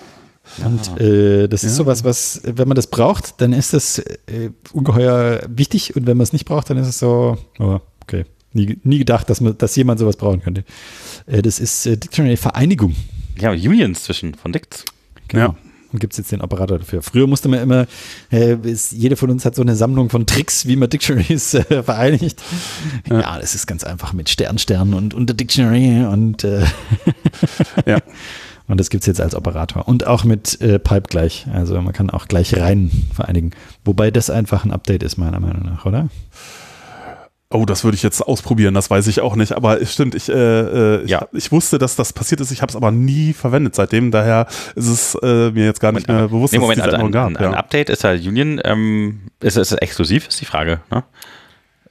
Und äh, das ist Ja. sowas, was, wenn man das braucht, dann ist das äh, ungeheuer wichtig. Und wenn man es nicht braucht, dann ist es so, oh, okay. Nie, nie gedacht, dass, man, dass jemand sowas brauchen könnte. Äh, das ist äh, Dictionary-Vereinigung. Ja, Unions zwischen von Dicts. Genau. Ja. Und gibt es jetzt den Operator dafür. Früher musste man immer, äh, ist, jede von uns hat so eine Sammlung von Tricks, wie man Dictionaries äh, vereinigt. Ja. das ist ganz einfach mit Stern, Stern und unter Dictionary und, äh, Ja. und das gibt es jetzt als Operator. Und auch mit äh, Pipe gleich. Also man kann auch gleich rein vereinigen. Wobei das einfach ein Update ist, meiner Meinung nach, oder? Oh, das würde ich jetzt ausprobieren, das weiß ich auch nicht. Aber es stimmt, ich, äh, äh, ich, Ja. ich wusste, dass das passiert ist. Ich habe es aber nie verwendet seitdem. Daher ist es äh, mir jetzt gar nicht mehr bewusst, Nee, Moment, dass es also diese ein, Änderung ein, ein ja. Update ist ja Union, ähm, ist, ist es exklusiv, ist die Frage. Ne?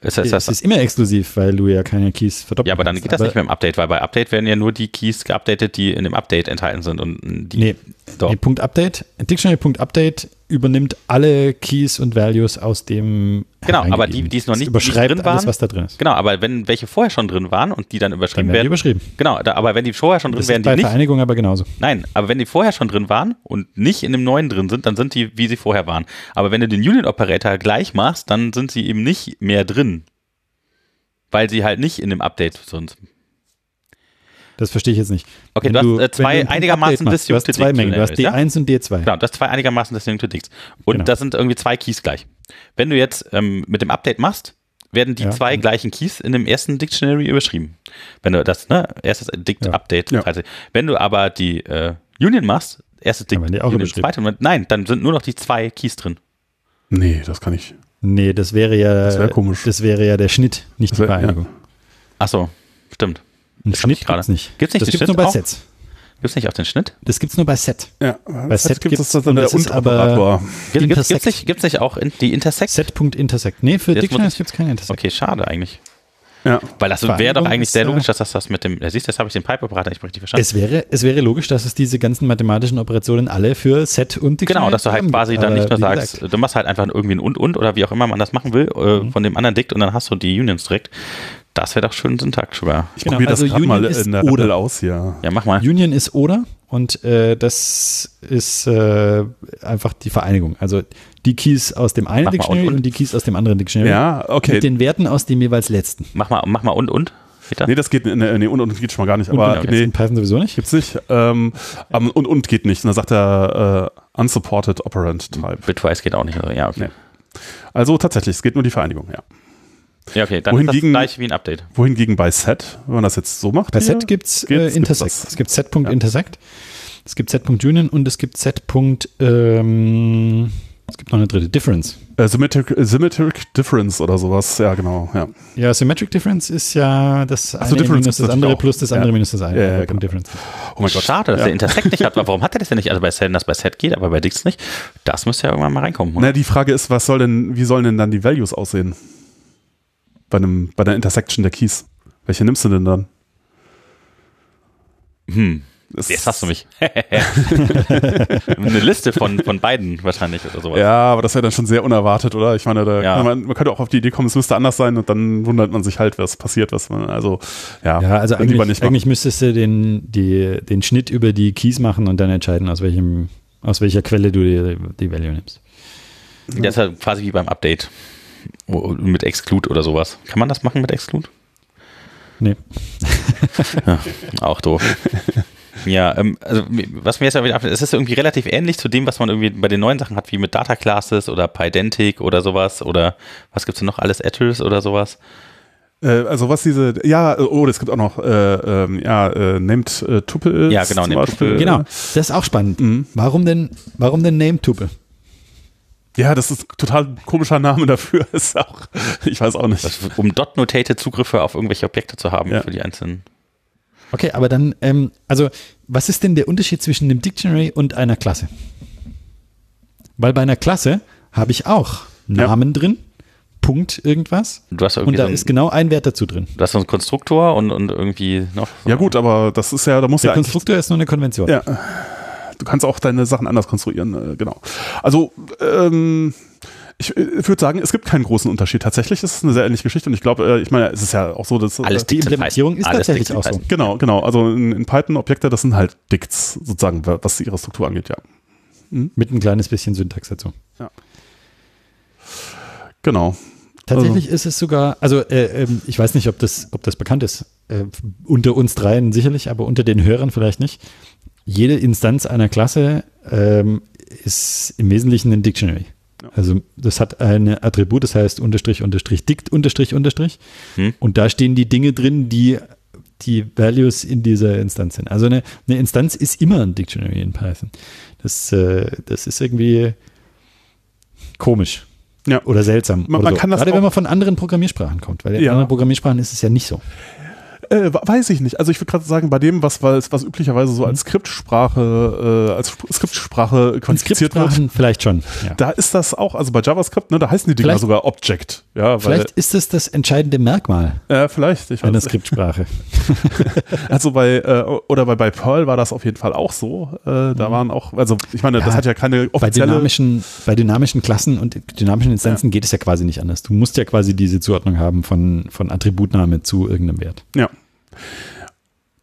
Ist, ist Es das, ist immer exklusiv, weil du ja keine Keys verdoppeln ja, aber dann geht das nicht mehr im Update, weil bei Update werden ja nur die Keys geupdatet, die in dem Update enthalten sind. Und die, Nee, Doch. nee, Punkt Update. Dictionary.update übernimmt alle Keys und Values aus dem. Genau, aber die, die es noch Es nicht, überschreibt nicht drin waren. alles, was da drin ist. Genau, aber wenn welche vorher schon drin waren und die dann Dann überschrieben werden die werden. überschrieben. Genau, da, aber wenn die vorher schon drin Das wären, ist die bei nicht. Vereinigung aber genauso. Nein, aber wenn die vorher schon drin waren und nicht in dem neuen drin sind, dann sind die, wie sie vorher waren. Aber wenn du den Union Operator gleich machst, dann sind sie eben nicht mehr drin. Weil sie halt nicht in dem Update sind. Das verstehe ich jetzt nicht. Okay, Wenn du hast, äh, zwei Punkt einigermaßen machst, Du hast zwei Mengen. Du hast Dictionaries, D1 und D2. Genau, das zwei einigermaßen disjunkte Dicts. Und Genau. das sind irgendwie zwei Keys gleich. Wenn du jetzt ähm, mit dem Update machst, werden die Ja. zwei gleichen Keys in dem ersten Dictionary überschrieben. Wenn du das, ne, erstes Dict Ja. Update. Ja. Also, wenn du aber die äh, Union machst, erstes Dict auch Union, zweite, nein, dann sind nur noch die zwei Keys drin. Nee, das kann ich. Nee, das wäre ja. Das wär komisch. Das wäre ja der Schnitt, nicht Das die wär- ja. Vereinigung. Ach so, stimmt. Ein Das hab ich Schnitt gerade. gibt's nicht. Gibt's nicht das den gibt's nur Schnitt bei auch? Sets. Gibt's nicht auch den Schnitt? Das gibt's nur bei Set. Ja, Bei Set gibt es gibt's- das dann und der das ist aber- Unteroperator. Gibt, gibt's, gibt's, nicht, gibt's nicht auch in, die Intersect? Set.intersect. Nee, für Dictionaries ich- gibt's keine Intersect. Okay, schade eigentlich. Ja. Weil das wäre doch eigentlich sehr logisch, dass das, das mit dem, ja, siehst du, jetzt habe ich den Pipe-Operator nicht richtig verstanden. Es wäre, es wäre logisch, dass es diese ganzen mathematischen Operationen alle für Set und Dictionary Genau, dass du halt quasi gibt. dann nicht nur sagst, gesagt, du machst halt einfach irgendwie ein und und oder wie auch immer man das machen will äh, Mhm. von dem anderen Dikt und dann hast du die Unions direkt. Das wäre doch schön Syntax sogar. Ich Genau, probiere das also gerade mal Union ist in der oder. Aus hier. Ja, mach mal. Union ist oder und äh, das ist äh, einfach die Vereinigung. Also die Keys aus dem einen Mach Dictionary und- und, die Keys aus dem anderen Dictionary. Ja, okay. Mit den Werten aus dem jeweils letzten. Mach mal, mach mal und und. Peter? Nee, das geht, nee, nee, und, und geht schon mal gar nicht. Und, aber und nee, in Python sowieso nicht. gibt's nicht. Ähm, und, und geht nicht. Und dann sagt er äh, unsupported operand type. Bitwise geht auch nicht. Also, ja, okay. Nee. Also tatsächlich, es geht nur die Vereinigung, ja. Ja, okay, dann Wohingegen- ist das gleich wie ein Update. Wohingegen bei Set, wenn man das jetzt so macht. Bei hier, Set gibt es äh, Intersect. Es gibt Set.intersect, es gibt Set.union und es gibt Set. Ähm, es gibt noch eine dritte, Difference. Äh, symmetric, äh, symmetric Difference oder sowas. Ja, genau. Ja. Ja, Symmetric Difference ist ja das so, eine Difference minus ist das andere auch. plus das Ja. andere minus das eine. Ja, ja, Also genau. Difference. Oh mein Gott. Schade, dass ja. der Intersect nicht hat. Warum hat er das denn nicht? Also bei Set, das bei Set geht, aber bei Dix nicht. Das müsste ja irgendwann mal reinkommen. Oder? Na, die Frage ist, was soll denn, wie sollen denn dann die Values aussehen? Bei, einem, bei der Intersection der Keys. Welche nimmst du denn dann? Hm. Das- Jetzt hast du mich. Eine Liste von, von beiden wahrscheinlich oder sowas. Ja, aber das wäre dann schon sehr unerwartet, oder? Ich meine, da Ja. kann man, man könnte auch auf die Idee kommen, es müsste anders sein und dann wundert man sich halt, was passiert, was man, also, ja, Ja, also eigentlich, eigentlich müsstest du den, die, den Schnitt über die Keys machen und dann entscheiden, aus, welchem, aus welcher Quelle du die, die Value nimmst. Das ist halt quasi wie beim Update. Mit Exclude oder sowas. Kann man das machen mit Exclude? Nee. Auch doof. Ja, ähm, also was mir jetzt aber wieder auffällt, es ist irgendwie relativ ähnlich zu dem, was man irgendwie bei den neuen Sachen hat, wie mit Data Classes oder Pydantic oder sowas oder was gibt's denn noch alles, Attles oder sowas. Äh, also was diese, ja, oh, es gibt auch noch, äh, ähm, ja, äh, Named äh, Tupels Ja, genau, Named. Tuple. Genau, das ist auch spannend. Mhm. Warum denn, warum denn Name-Tuple? Ja, das ist ein total komischer Name dafür. Ist auch, ich weiß auch nicht. Das, um dot-notated Zugriffe auf irgendwelche Objekte zu haben Ja. für die einzelnen. Okay, aber dann, ähm, also, was ist denn der Unterschied zwischen dem Dictionary und einer Klasse? Weil bei einer Klasse habe ich auch Ja. Namen drin, Punkt irgendwas, Du hast und irgendwie da so ein, ist genau ein Wert dazu drin. du hast so einen Konstruktor und, und irgendwie noch. so- Ja gut, aber das ist ja, da muss Der ja Konstruktor ist nur eine Konvention. ja, du kannst auch deine Sachen anders konstruieren, äh, genau. Also, ähm, ich, äh, würde sagen, es gibt keinen großen Unterschied. Tatsächlich ist es eine sehr ähnliche Geschichte und ich glaube, äh, ich meine, es ist ja auch so, dass Alles Die Implementierung ist Alles tatsächlich auch so. Genau, genau. Also in, in Python Objekte, das sind halt Dicts sozusagen, was ihre Struktur angeht, ja. Mit ein kleines bisschen Syntax dazu. Genau. Tatsächlich ist es sogar, also äh, ähm, ich weiß nicht, ob das, ob das bekannt ist. Äh, unter uns dreien sicherlich, aber unter den Hörern vielleicht nicht. Jede Instanz einer Klasse ähm, ist im Wesentlichen ein Dictionary. Ja. Also das hat ein Attribut, das heißt Unterstrich, Unterstrich, Dict, Unterstrich, Unterstrich. Hm. Und da stehen die Dinge drin, die die Values in dieser Instanz sind. Also eine, eine Instanz ist immer ein Dictionary in Python. Das, äh, das ist irgendwie komisch. Ja. Oder seltsam. Man- oder man so. kann das Gerade wenn man von anderen Programmiersprachen kommt, weil in Ja. anderen Programmiersprachen ist es ja nicht so. Äh, weiß ich nicht. Also ich würde gerade sagen, bei dem, was, was, was üblicherweise so als Skriptsprache, äh, als Sp- Skriptsprache In qualifiziert wird, vielleicht schon. Ja. da ist das auch, also bei JavaScript, ne, da heißen die Dinger Vielleicht- sogar Object. Ja, Vielleicht ist es das entscheidende Merkmal weil, äh, vielleicht, ich einer Skriptsprache. Also bei, äh, oder bei, bei Perl war das auf jeden Fall auch so. Äh, da waren auch, also ich meine, das Mhm. Ja, hat ja keine Bei offizielle. dynamischen, bei dynamischen Klassen und dynamischen Instanzen geht es ja quasi nicht anders. Du musst ja quasi diese Zuordnung haben von, von Attributname zu irgendeinem Wert. Ja.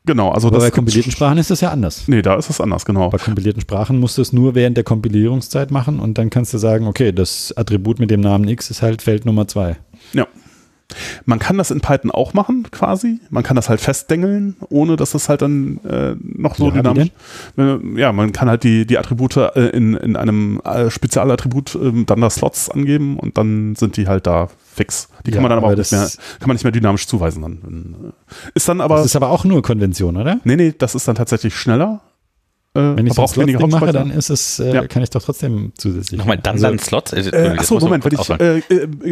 Genau, also Aber das bei kompilierten Sprachen ist das ja anders. Nee, da ist es anders, genau. Bei kompilierten Sprachen musst du es nur während der Kompilierungszeit machen und dann kannst du sagen, okay, das Attribut mit dem Namen X ist halt Feld Nummer zwei. Ja. Man kann das in Python auch machen, quasi. Man kann das halt festdengeln, ohne dass es halt dann äh, noch so Ja, dynamisch. Äh, ja, man kann halt die, die Attribute äh, in, in einem äh, Spezialattribut äh, dann da Slots angeben und dann sind die halt da fix. Die kann Ja, man dann aber, aber auch nicht mehr, kann man nicht mehr dynamisch zuweisen. Dann. Äh, Ist dann aber. Das ist aber auch nur Konvention, oder? nee, nee, das ist dann tatsächlich schneller. Äh, Wenn ich so ein verbraucht weniger Slot-Ding mache, dann ist es, äh, Ja. kann ich doch trotzdem zusätzlich. Nochmal, dann Also, dann Slots. Äh, Äh, achso, Moment, wenn ich, äh,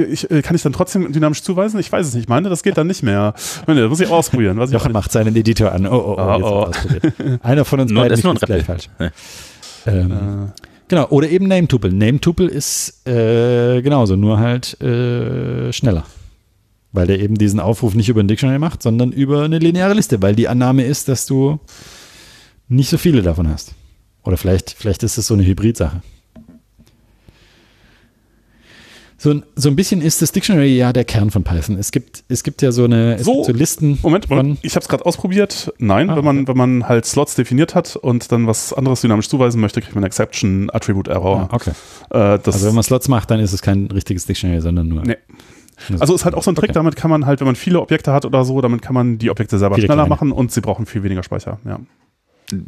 ich äh, kann ich dann trotzdem dynamisch zuweisen? Ich weiß es nicht. Ich meine, das geht dann nicht mehr. Moment, das muss ich ausprobieren. Auch Jochen macht seinen Editor an. Oh, oh, oh, Oh, oh. er. Einer von uns beiden ist nur ein ist gleich falsch. Ja. Ähm, Äh, Genau, oder eben Name-Tuple. Name-Tuple ist äh, genauso, nur halt äh, schneller. Weil der eben diesen Aufruf nicht über ein Dictionary macht, sondern über eine lineare Liste, weil die Annahme ist, dass du nicht so viele davon hast. Oder vielleicht, vielleicht ist es so eine Hybrid-Sache. So, ein- so ein bisschen ist das Dictionary ja der Kern von Python. Es gibt, es gibt ja so eine es So, gibt so Listen Moment. Moment. ich habe es gerade ausprobiert. Nein, Ah, wenn, man, wenn man halt Slots definiert hat und dann was anderes dynamisch zuweisen möchte, kriegt man Exception, Attribute Error. Ah, okay. Äh, Also wenn man Slots macht, dann ist es kein richtiges Dictionary, sondern nur. Nee. also ist halt auch so ein Trick, Okay. damit kann man halt, wenn man viele Objekte hat oder so, damit kann man die Objekte selber Viele schneller kleine. machen und sie brauchen viel weniger Speicher. Ja.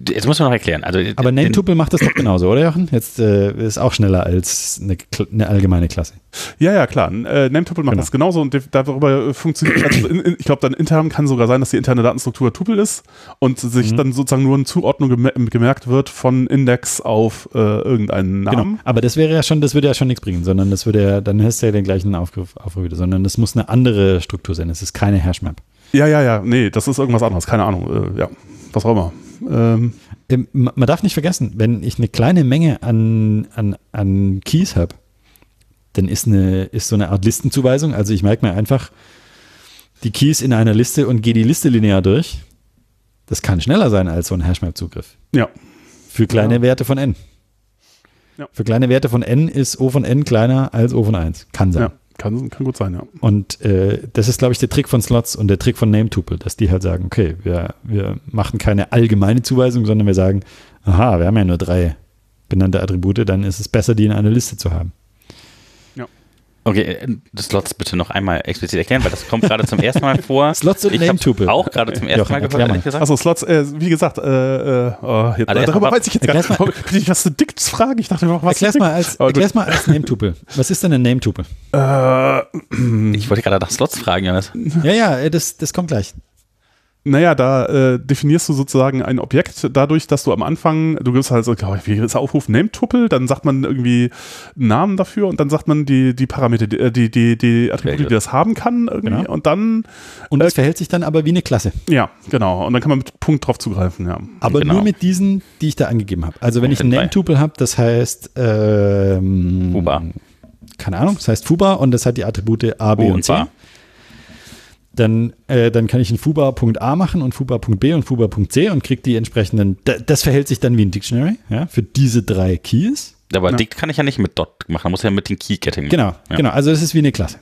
Jetzt muss man noch erklären. Also, Aber in- Name-Tuple macht das doch genauso, oder Jochen? Jetzt äh, ist auch schneller als eine, eine allgemeine Klasse. Ja, ja, klar. Äh, Nametuple macht Genau. das genauso und darüber äh, funktioniert, also in, in, ich glaube, dann intern kann sogar sein, dass die interne Datenstruktur Tuple ist und Mhm. sich dann sozusagen nur eine Zuordnung geme gemerkt wird von Index auf äh, irgendeinen Namen. Genau. Aber das wäre ja schon, das würde ja schon nichts bringen, sondern das würde ja, dann hast du ja den gleichen Aufruf, Aufruf wieder, sondern das muss eine andere Struktur sein. Es ist keine Hashmap. Ja, ja, ja, nee, das ist irgendwas anderes, keine Ahnung, äh, ja, was auch immer. Ähm, Ähm, ma- Man darf nicht vergessen, wenn ich eine kleine Menge an, an, an Keys habe, dann ist, eine, ist so eine Art Listenzuweisung. Also ich merke mir einfach die Keys in einer Liste und gehe die Liste linear durch. Das kann schneller sein als so ein Hashmap-Zugriff. ja, Für kleine Ja. Werte von n. Ja. Für kleine Werte von n ist O von n kleiner als O von 1. Kann sein. ja, kann, kann gut sein, ja. Und äh, das ist, glaube ich, der Trick von Slots und der Trick von Name-Tuple, dass die halt sagen, okay, wir, wir machen keine allgemeine Zuweisung, sondern wir sagen, aha, wir haben ja nur drei benannte Attribute, dann ist es besser, die in einer Liste zu haben. Okay, äh, Slots bitte noch einmal explizit erklären, weil das kommt gerade zum ersten Mal vor. Slots und ich Name-Tuple. auch gerade zum ersten Jochen, Mal gehört, mal. ehrlich gesagt. Achso, Slots, äh, wie gesagt, äh, äh, oh, jetzt, Also darüber mal- weiß ich jetzt gar nicht. Ich was zu dick fragen? Ich dachte, was Erklär's mal als, gut. erklär's mal als Name-Tuple. Was ist denn ein Name-Tuple? Äh, Ich wollte gerade nach Slots fragen, Jonas. Ja, ja, äh, das, das kommt gleich. Naja, da äh, definierst du sozusagen ein Objekt dadurch, dass du am Anfang, du gibst halt so, oh, wie ist Aufruf Name-Tuple, dann sagt man irgendwie einen Namen dafür und dann sagt man die, die Parameter, die, äh, die, die, die Attribute, die das haben kann irgendwie Genau. und dann, Und Äh, es verhält sich dann aber wie eine Klasse. ja, genau, und dann kann man mit Punkt drauf zugreifen, ja. Aber Genau. nur mit diesen, die ich da angegeben habe. Also wenn ich ein Drei. Name-Tuple habe, das heißt ähm, Fuba. Keine Ahnung, das heißt Fuba und das hat die Attribute A, B U und, und C. Bar. Dann, äh, dann kann ich ein Fuba.a machen und Fuba.b und Fuba.c und kriege die entsprechenden. Da, das verhält sich dann wie ein Dictionary, ja, für diese drei Keys. Aber Ja. dick kann ich ja nicht mit Dot machen, muss ja mit den Key-Getting machen. Genau, Ja. genau. Also es ist wie eine Klasse.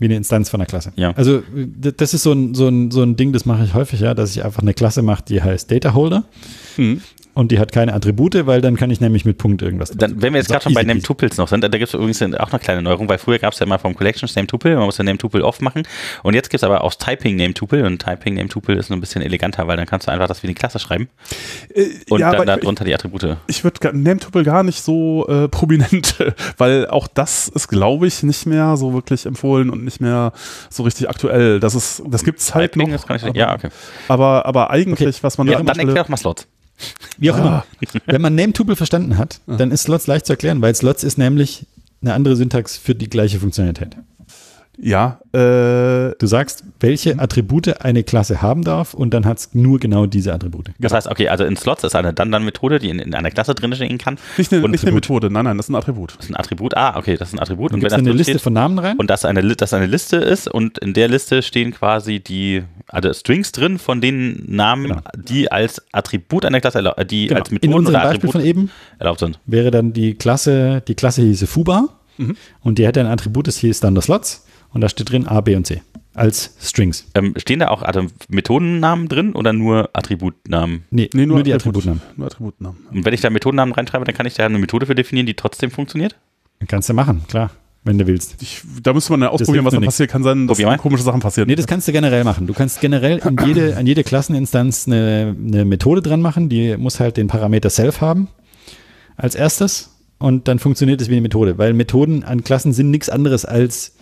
Wie eine Instanz von einer Klasse. Ja. Also das ist so ein, so, ein, so ein Ding, das mache ich häufig, ja, dass ich einfach eine Klasse mache, die heißt Data Holder Hm. Und die hat keine Attribute, weil dann kann ich nämlich mit Punkt irgendwas. Dann, wenn wir jetzt Das gerade schon bei peasy. Name-Tuples noch sind, da gibt es übrigens auch eine kleine Neuerung, weil früher gab es ja immer vom Collections Name-Tuple, man musste Name-Tuple off machen und jetzt gibt es aber auch Typing Name-Tuple und Typing Name-Tuple ist ein bisschen eleganter, weil dann kannst du einfach das wie eine Klasse schreiben Äh, und ja, dann ich, darunter die Attribute. ich würde Name-Tuple gar nicht so äh, prominent, weil auch das ist, glaube ich, nicht mehr so wirklich empfohlen und nicht mehr so richtig aktuell. Das ist, das gibt's halt Typing noch. ist aber, ja, okay. aber, aber eigentlich, Okay. was man Ja, dann erklär doch mal Slots. Wie auch Ah. immer. Wenn man Name-Tuple verstanden hat, dann ist Slots leicht zu erklären, weil Slots ist nämlich eine andere Syntax für die gleiche Funktionalität. Ja, äh, Du sagst, welche Attribute eine Klasse haben darf und dann hat es nur genau diese Attribute. Das heißt, okay, also in Slots ist eine Dann-Dann-Methode, die in, in einer Klasse drin stehen kann. nicht eine, Und nicht eine. Methode, nein, nein, das ist ein Attribut. Das ist ein Attribut. Ah, okay, das ist ein Attribut. Dann Und wenn es das eine drin Liste steht, von Namen rein. und das eine, das eine Liste ist und in der Liste stehen quasi die also Strings drin von den Namen, Genau. die als Attribut einer Klasse, die Genau. als In Methoden unserem oder Beispiel Attribut von eben erlaubt sind. wäre dann die Klasse, die Klasse hieße Fubar Mhm. und die hätte ein Attribut, das hieß dann das Slots und da steht drin A, B und C als Strings. Ähm, stehen da auch Methodennamen drin oder nur Attributnamen? Nee, Nee, nur, die Attribut- Attributnamen. Nur Attributnamen. Und wenn ich da Methodennamen reinschreibe, dann kann ich da eine Methode für definieren, die trotzdem funktioniert? Kannst du machen, klar, wenn du willst. Ich, da müsste man ja ausprobieren, was dann passiert. Kann sein, dass komische Sachen passieren. Nee, das kannst du generell machen. Du kannst generell an jede, an jede Klasseninstanz eine, eine Methode dran machen, die muss halt den Parameter self haben als erstes und dann funktioniert es wie eine Methode, weil Methoden an Klassen sind nichts anderes als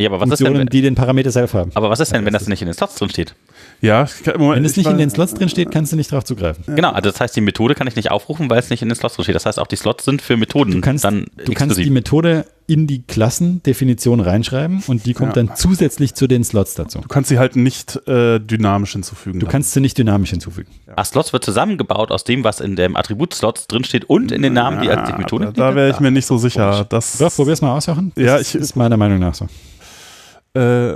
Ja, aber was ist Funktionen, denn, die den Parameter self haben. aber was ist denn, wenn das nicht in den Slots drin steht? ja, Moment, Wenn es ich nicht in war- den Slots drin steht, kannst du nicht drauf zugreifen. Genau, also das heißt, die Methode kann ich nicht aufrufen, weil es nicht in den Slots drin steht. Das heißt, auch die Slots sind für Methoden Du kannst, dann du kannst die. Methode in die Klassendefinition reinschreiben und die kommt Ja. dann zusätzlich zu den Slots dazu. Du kannst sie halt nicht äh, dynamisch hinzufügen. Du kannst sie nicht dynamisch hinzufügen. Ach, Slots wird zusammengebaut aus dem, was in dem Attribut Slots drin steht und in den Namen, die als Methode Da, da wäre ich mir nicht so sicher. Das, So, probier's mal aus, Jochen. Das Ja, ich- ist meiner Meinung nach so. Äh,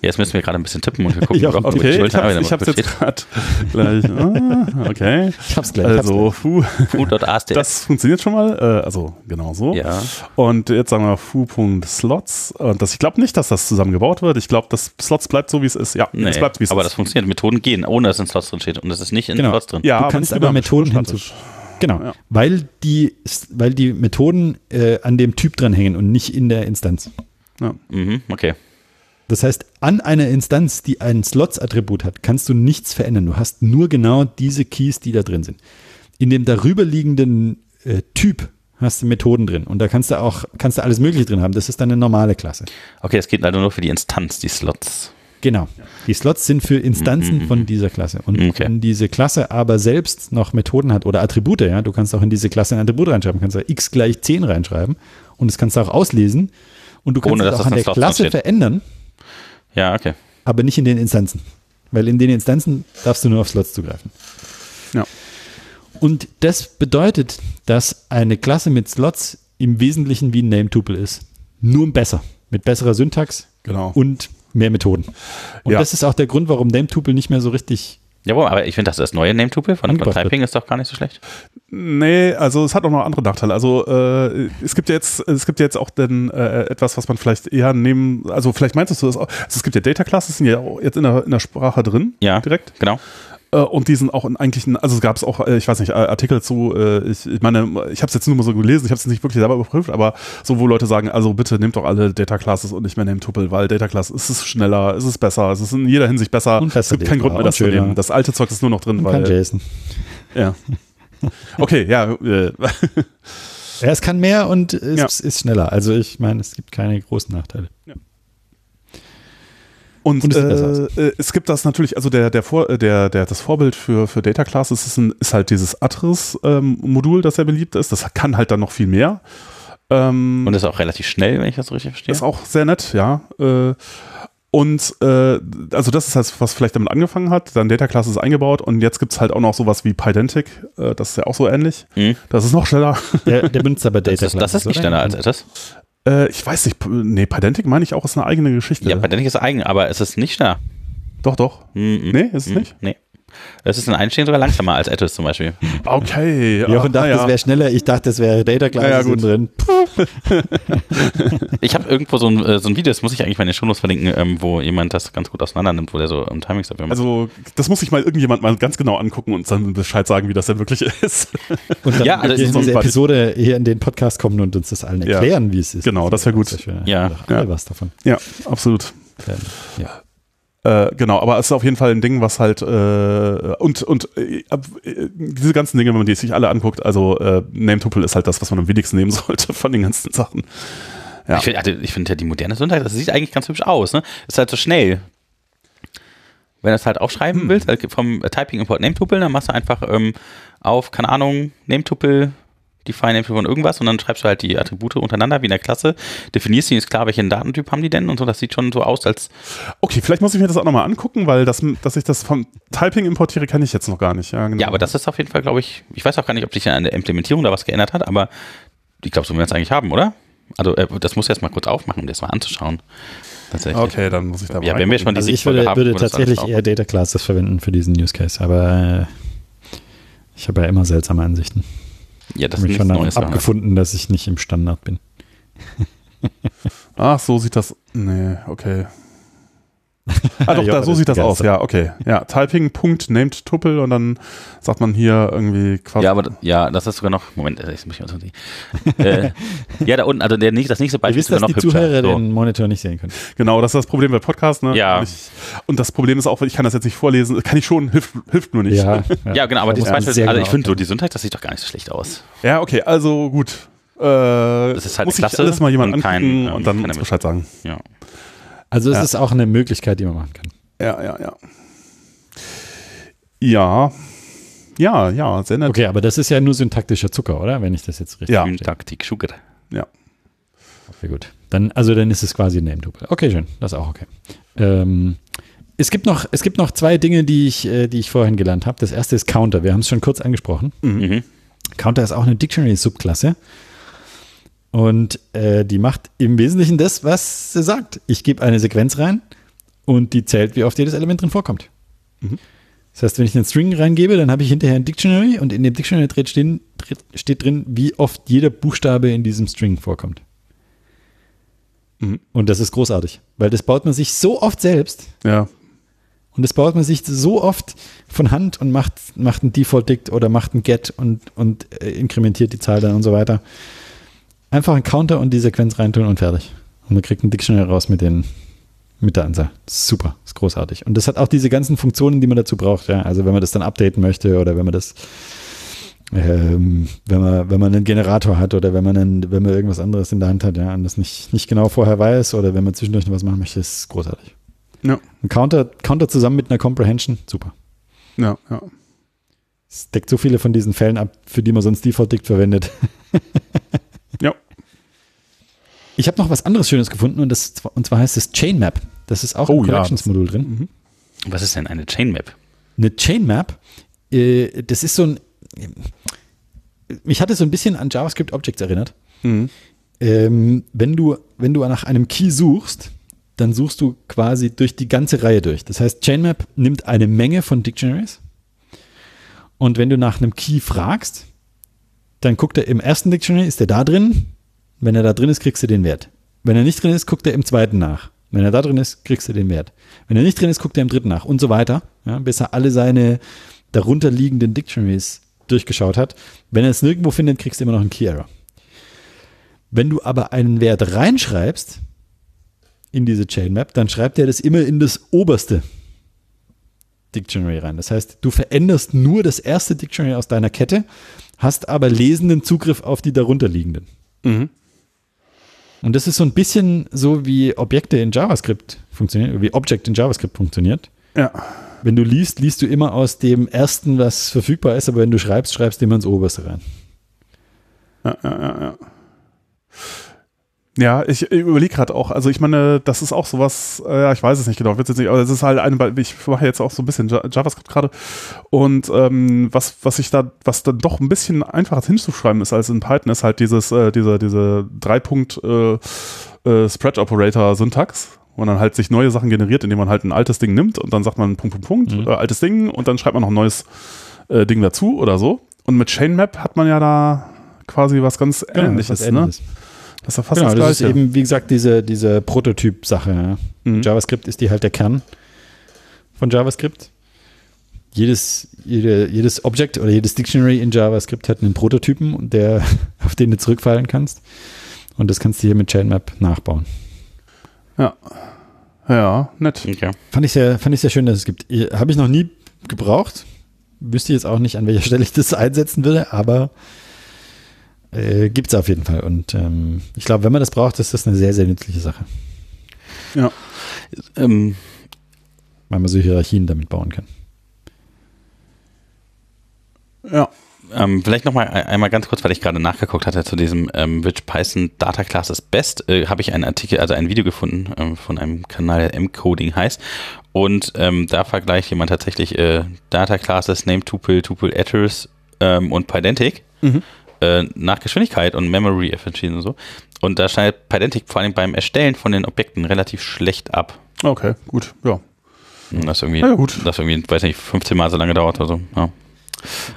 Jetzt müssen wir gerade ein bisschen tippen und wir gucken, Ja, ob okay, die okay, ich hab's mal jetzt gerade gleich. Ah, okay. Ich hab's gleich. ich hab's Also, fu, Foo.astr. das funktioniert schon mal. Äh, also, genau so. Ja. Und jetzt sagen wir foo.slots. Und das, ich glaube nicht, dass das zusammengebaut wird. Ich glaube, das Slots bleibt so, wie es ist. Ja, Nee, es bleibt, wie es aber ist. das funktioniert. Methoden gehen, ohne dass in Slots drin steht. Und es ist nicht in Genau. Slots drin. ja, du kannst aber Methoden nur hinzu. statisch. Genau, Ja. weil, die, weil die Methoden äh, an dem Typ dranhängen und nicht in der Instanz. Ja. Mhm, okay. Das heißt, an einer Instanz, die ein Slots-Attribut hat, kannst du nichts verändern. Du hast nur genau diese Keys, die da drin sind. In dem darüberliegenden äh, Typ hast du Methoden drin und da kannst du auch kannst du alles Mögliche drin haben. Das ist dann eine normale Klasse. Okay, es geht leider nur für die Instanz, die Slots. Genau. Die Slots sind für Instanzen von dieser Klasse. Und Okay. wenn diese Klasse aber selbst noch Methoden hat oder Attribute, ja, du kannst auch in diese Klasse ein Attribut reinschreiben, kannst da x gleich 10 reinschreiben und das kannst du auch auslesen und du kannst Ohne, es auch das an in der Klasse verändern, Ja, okay. aber nicht in den Instanzen. Weil in den Instanzen darfst du nur auf Slots zugreifen. Ja. Und das bedeutet, dass eine Klasse mit Slots im Wesentlichen wie ein Name-Tuple ist. Nur besser. Mit besserer Syntax Genau. und mehr Methoden. Und Ja. das ist auch der Grund, warum Name-Tuple nicht mehr so richtig Jawohl, aber ich finde, das, das neue Name-Tuple von, von. Typing ist doch gar nicht so schlecht. Nee, also es hat auch noch andere Nachteile. Also äh, es gibt ja jetzt, es gibt ja jetzt auch denn äh, etwas, was man vielleicht eher nehmen, also vielleicht meinst du das auch, also es gibt ja Data Classes, sind ja auch jetzt in der, in der Sprache drin, Ja. direkt. Genau. Äh, und die sind auch in eigentlichen, also es gab es auch, äh, ich weiß nicht, Artikel zu, äh, ich, ich meine, ich habe es jetzt nur mal so gelesen, ich habe es nicht wirklich selber überprüft, aber so, wo Leute sagen, also bitte nehmt doch alle Data Classes und nicht mehr nehmt Tuple, weil Data Class es ist schneller, es ist besser, es ist in jeder Hinsicht besser. Und besser es gibt keinen Grund mehr, das zu nehmen. Das alte Zeug ist nur noch drin, und kann weil, JSON. ja. Okay, ja, äh, Ja, es kann mehr und es Ja. ist schneller. Also ich meine, es gibt keine großen Nachteile. Und, Und es äh, äh, es gibt das natürlich, also der, der, Vor, äh, der, der, das Vorbild für, für Data Classes ist, ein, ist halt dieses Atris-Modul, das sehr beliebt ist. Das kann halt dann noch viel mehr. Ähm, Und ist auch relativ schnell, wenn ich das so richtig verstehe. ist auch sehr nett, ja. Äh, und äh, also das ist halt, was vielleicht damit angefangen hat. Dann Data Class ist eingebaut und jetzt gibt es halt auch noch sowas wie Pydantic. Äh, das ist ja auch so ähnlich. Mhm. Das ist noch schneller. Der, der benutzt aber Data Das ist, das ist nicht schneller als etwas. Äh, ich weiß nicht, nee, Pydantic meine ich auch, ist eine eigene Geschichte. Ja, Pydantic ist eigen, aber es ist nicht schneller. doch, doch. Mhm. Nee, ist es Mhm. nicht? Nee. Es ist in Einstehen sogar langsamer als Atlas zum Beispiel. Okay. Jochen dachte, ah, ja. das wäre schneller. Ich dachte, das wäre Data Classes Ja, ja, gut. drin. Ich habe irgendwo so ein, äh, so ein Video, das muss ich eigentlich mal in den Shownotes verlinken, ähm, wo jemand das ganz gut auseinander nimmt, wo der so ähm, Timings dafür macht. Also, das muss sich mal irgendjemand mal ganz genau angucken und dann Bescheid sagen, wie das denn wirklich ist. Und dann Ja, also in ist diese Episode hier in den Podcast kommen und uns das allen Ja. erklären, wie es ist. Genau, das wär gut. Ja. Ja. was davon. ja, absolut. Ja. Äh, genau, aber es ist auf jeden Fall ein Ding, was halt äh, und und äh, äh, diese ganzen Dinge, wenn man die sich alle anguckt, also äh, Name-Tuple ist halt das, was man am wenigsten nehmen sollte von den ganzen Sachen. Ja. Ich finde also, ich find ja die moderne Syntax, das sieht eigentlich ganz hübsch aus. Ne? Ist halt so schnell. Wenn du es halt aufschreiben Hm. willst, halt vom Typing Import Name-Tuple, dann machst du einfach ähm, auf, keine Ahnung, Name-Tuple define empty von irgendwas und dann schreibst du halt die Attribute untereinander wie in der Klasse, definierst die, ist klar, welchen Datentyp haben die denn und so, das sieht schon so aus, als Okay, vielleicht muss ich mir das auch nochmal angucken, weil das, dass ich das vom Typing importiere, kann ich jetzt noch gar nicht. Ja, genau. Ja, aber das ist auf jeden Fall, glaube ich, ich weiß auch gar nicht, ob sich an der Implementierung da was geändert hat, aber ich glaube, so wollen wir es eigentlich haben, oder? Also, äh, das muss ich jetzt mal kurz aufmachen, um das mal anzuschauen. Tatsächlich. Okay, dann muss ich da mal Ja, wenn wir schon die Also ich würde, haben, würde tatsächlich eher Data Classes verwenden für diesen Use Case, aber äh, ich habe ja immer seltsame Ansichten. Ja, das Ich ist habe nichts mich schon Neues. daran. abgefunden, dass ich nicht im Standard bin. Ach, so sieht das. Nee, okay. Ah, doch, Ja, da, so sieht das aus, ja, okay. Ja, Typing, Punkt, named Tuple und dann sagt man hier irgendwie quasi. Ja, aber ja, das ist sogar noch. Moment, das muss ich mal so sehen. äh, ja, da unten, also der, nicht- das nächste Beispiel wisst, ist sogar dass noch die hübscher. Zuhörer So. den Monitor nicht sehen können. Genau, das ist das Problem bei Podcasts, ne? Ja. Und, ich, und das Problem ist auch, ich kann das jetzt nicht vorlesen, kann ich schon, hilft, hilft nur nicht. Ja, Ja, genau, aber dieses muss Beispiel, also genau ich finde so, die Syntax, das sieht doch gar nicht so schlecht aus. Ja, okay, also gut. Äh, Das ist halt muss klasse ich alles mal jemand und kein, angucken ähm, und dann uns Bescheid sagen. Ja. Also es Ja. ist auch eine Möglichkeit, die man machen kann. Ja, ja, ja. Ja. Ja, ja, sehr nett. Okay, aber das ist ja nur syntaktischer Zucker, oder? Wenn ich das jetzt richtig Ja. verstehe. Taktik Sugar. Sehr gut. Dann, also dann ist es quasi ein Name-Tuple. Okay, schön. Das ist auch okay. Ähm, es, gibt noch, es gibt noch zwei Dinge, die ich, äh, die ich vorhin gelernt habe. Das erste ist Counter. Wir haben es schon kurz angesprochen. Mhm. Counter ist auch eine Dictionary-Subklasse. Und äh, die macht im Wesentlichen das, was sie sagt. Ich gebe eine Sequenz rein und die zählt, wie oft jedes Element drin vorkommt. Mhm. Das heißt, wenn ich einen String reingebe, dann habe ich hinterher ein Dictionary und in dem Dictionary steht, stehen, steht drin, wie oft jeder Buchstabe in diesem String vorkommt. Mhm. Und das ist großartig, weil das baut man sich so oft selbst Ja. und das baut man sich so oft von Hand und macht, macht ein Default-Dict oder macht ein Get und, und äh, inkrementiert die Zahl dann und so weiter. Einfach einen Counter und die Sequenz reintun und fertig. Und man kriegt ein Dictionary raus mit, den, mit der Anzahl. Super, ist großartig. Und das hat auch diese ganzen Funktionen, die man dazu braucht. Ja? Also wenn man das dann updaten möchte oder wenn man das, ähm, wenn, man, wenn man einen Generator hat oder wenn man, einen, wenn man irgendwas anderes in der Hand hat ja, und das nicht, nicht genau vorher weiß oder wenn man zwischendurch noch was machen möchte, ist großartig. Ja. Ein Counter, Counter zusammen mit einer Comprehension, super. Ja, ja. Es deckt so viele von diesen Fällen ab, für die man sonst Default-Dict verwendet. Ja. Ich habe noch was anderes Schönes gefunden und, das, und zwar heißt es Chainmap. Das ist auch Oh im ja, Collections-Modul drin. Mhm. Was ist denn eine Chainmap? Eine Chainmap, äh, das ist so ein, mich hat es so ein bisschen an JavaScript Objects erinnert. Mhm. Ähm, wenn, du, wenn du nach einem Key suchst, dann suchst du quasi durch die ganze Reihe durch. Das heißt, Chainmap nimmt eine Menge von Dictionaries und wenn du nach einem Key fragst, dann guckt er im ersten Dictionary, ist der da drin? Wenn er da drin ist, kriegst du den Wert. Wenn er nicht drin ist, guckt er im zweiten nach. Wenn er da drin ist, kriegst du den Wert. Wenn er nicht drin ist, guckt er im dritten nach und so weiter, ja, bis er alle seine darunter liegenden Dictionaries durchgeschaut hat. Wenn er es nirgendwo findet, kriegst du immer noch einen Key-Error. Wenn du aber einen Wert reinschreibst in diese Chainmap, dann schreibt er das immer in das oberste Dictionary rein. Das heißt, du veränderst nur das erste Dictionary aus deiner Kette, hast aber lesenden Zugriff auf die darunterliegenden. Mhm. Und das ist so ein bisschen so, wie Objekte in JavaScript funktionieren, wie Object in JavaScript funktioniert. Ja. Wenn du liest, liest du immer aus dem ersten, was verfügbar ist, aber wenn du schreibst, schreibst du immer ins oberste rein. Ja, ja, ja, ja. Ja, ich überlege gerade auch, also ich meine, das ist auch sowas, äh, ja, ich weiß es nicht genau, wird's jetzt nicht, aber es ist halt eine, ich mache jetzt auch so ein bisschen Ja- JavaScript gerade und ähm, was, was ich da, was dann doch ein bisschen einfacher hinzuschreiben ist als in Python, ist halt dieses, äh, diese, diese Dreipunkt äh, äh, Spread Operator Syntax, wo man dann halt sich neue Sachen generiert, indem man halt ein altes Ding nimmt und dann sagt man Punkt, Punkt, Punkt, Mhm. äh, altes Ding und dann schreibt man noch ein neues äh, Ding dazu oder so. Und mit Chainmap hat man ja da quasi was ganz ähnliches, was ne? Das ist ja fast Genau, das das ist Gleiche. eben, wie gesagt, diese, diese Prototyp-Sache. Ja. Mhm. JavaScript ist die halt der Kern von JavaScript. Jedes, jede, jedes Object oder jedes Dictionary in JavaScript hat einen Prototypen, und der, auf den du zurückfallen kannst. Und das kannst du hier mit Chainmap nachbauen. Ja, nett. Okay. Fand ich sehr, fand ich sehr schön, dass es gibt. Habe ich noch nie gebraucht. Wüsste jetzt auch nicht, an welcher Stelle ich das einsetzen würde, aber äh, gibt es auf jeden Fall. Und ähm, ich glaube, wenn man das braucht, ist das eine sehr, sehr nützliche Sache, Ähm, weil man so Hierarchien damit bauen kann. Ja. Ähm, vielleicht noch mal einmal ganz kurz, weil ich gerade nachgeguckt hatte zu diesem ähm, Which Python Data Class is Best, äh, habe ich einen Artikel, also ein Video gefunden ähm, von einem Kanal, der M-Coding heißt. Und ähm, da vergleicht jemand tatsächlich äh, Data Classes, Name Tuple, Tuple Atters ähm, und Pydantic Mhm. Äh, nach Geschwindigkeit und Memory Efficiency und so. Und da schneidet Pydantic vor allem beim Erstellen von den Objekten relativ schlecht ab. Okay, gut, ja. Und Das irgendwie, Ja, gut. das irgendwie, weiß nicht, 15 Mal so lange dauert oder so. Ja.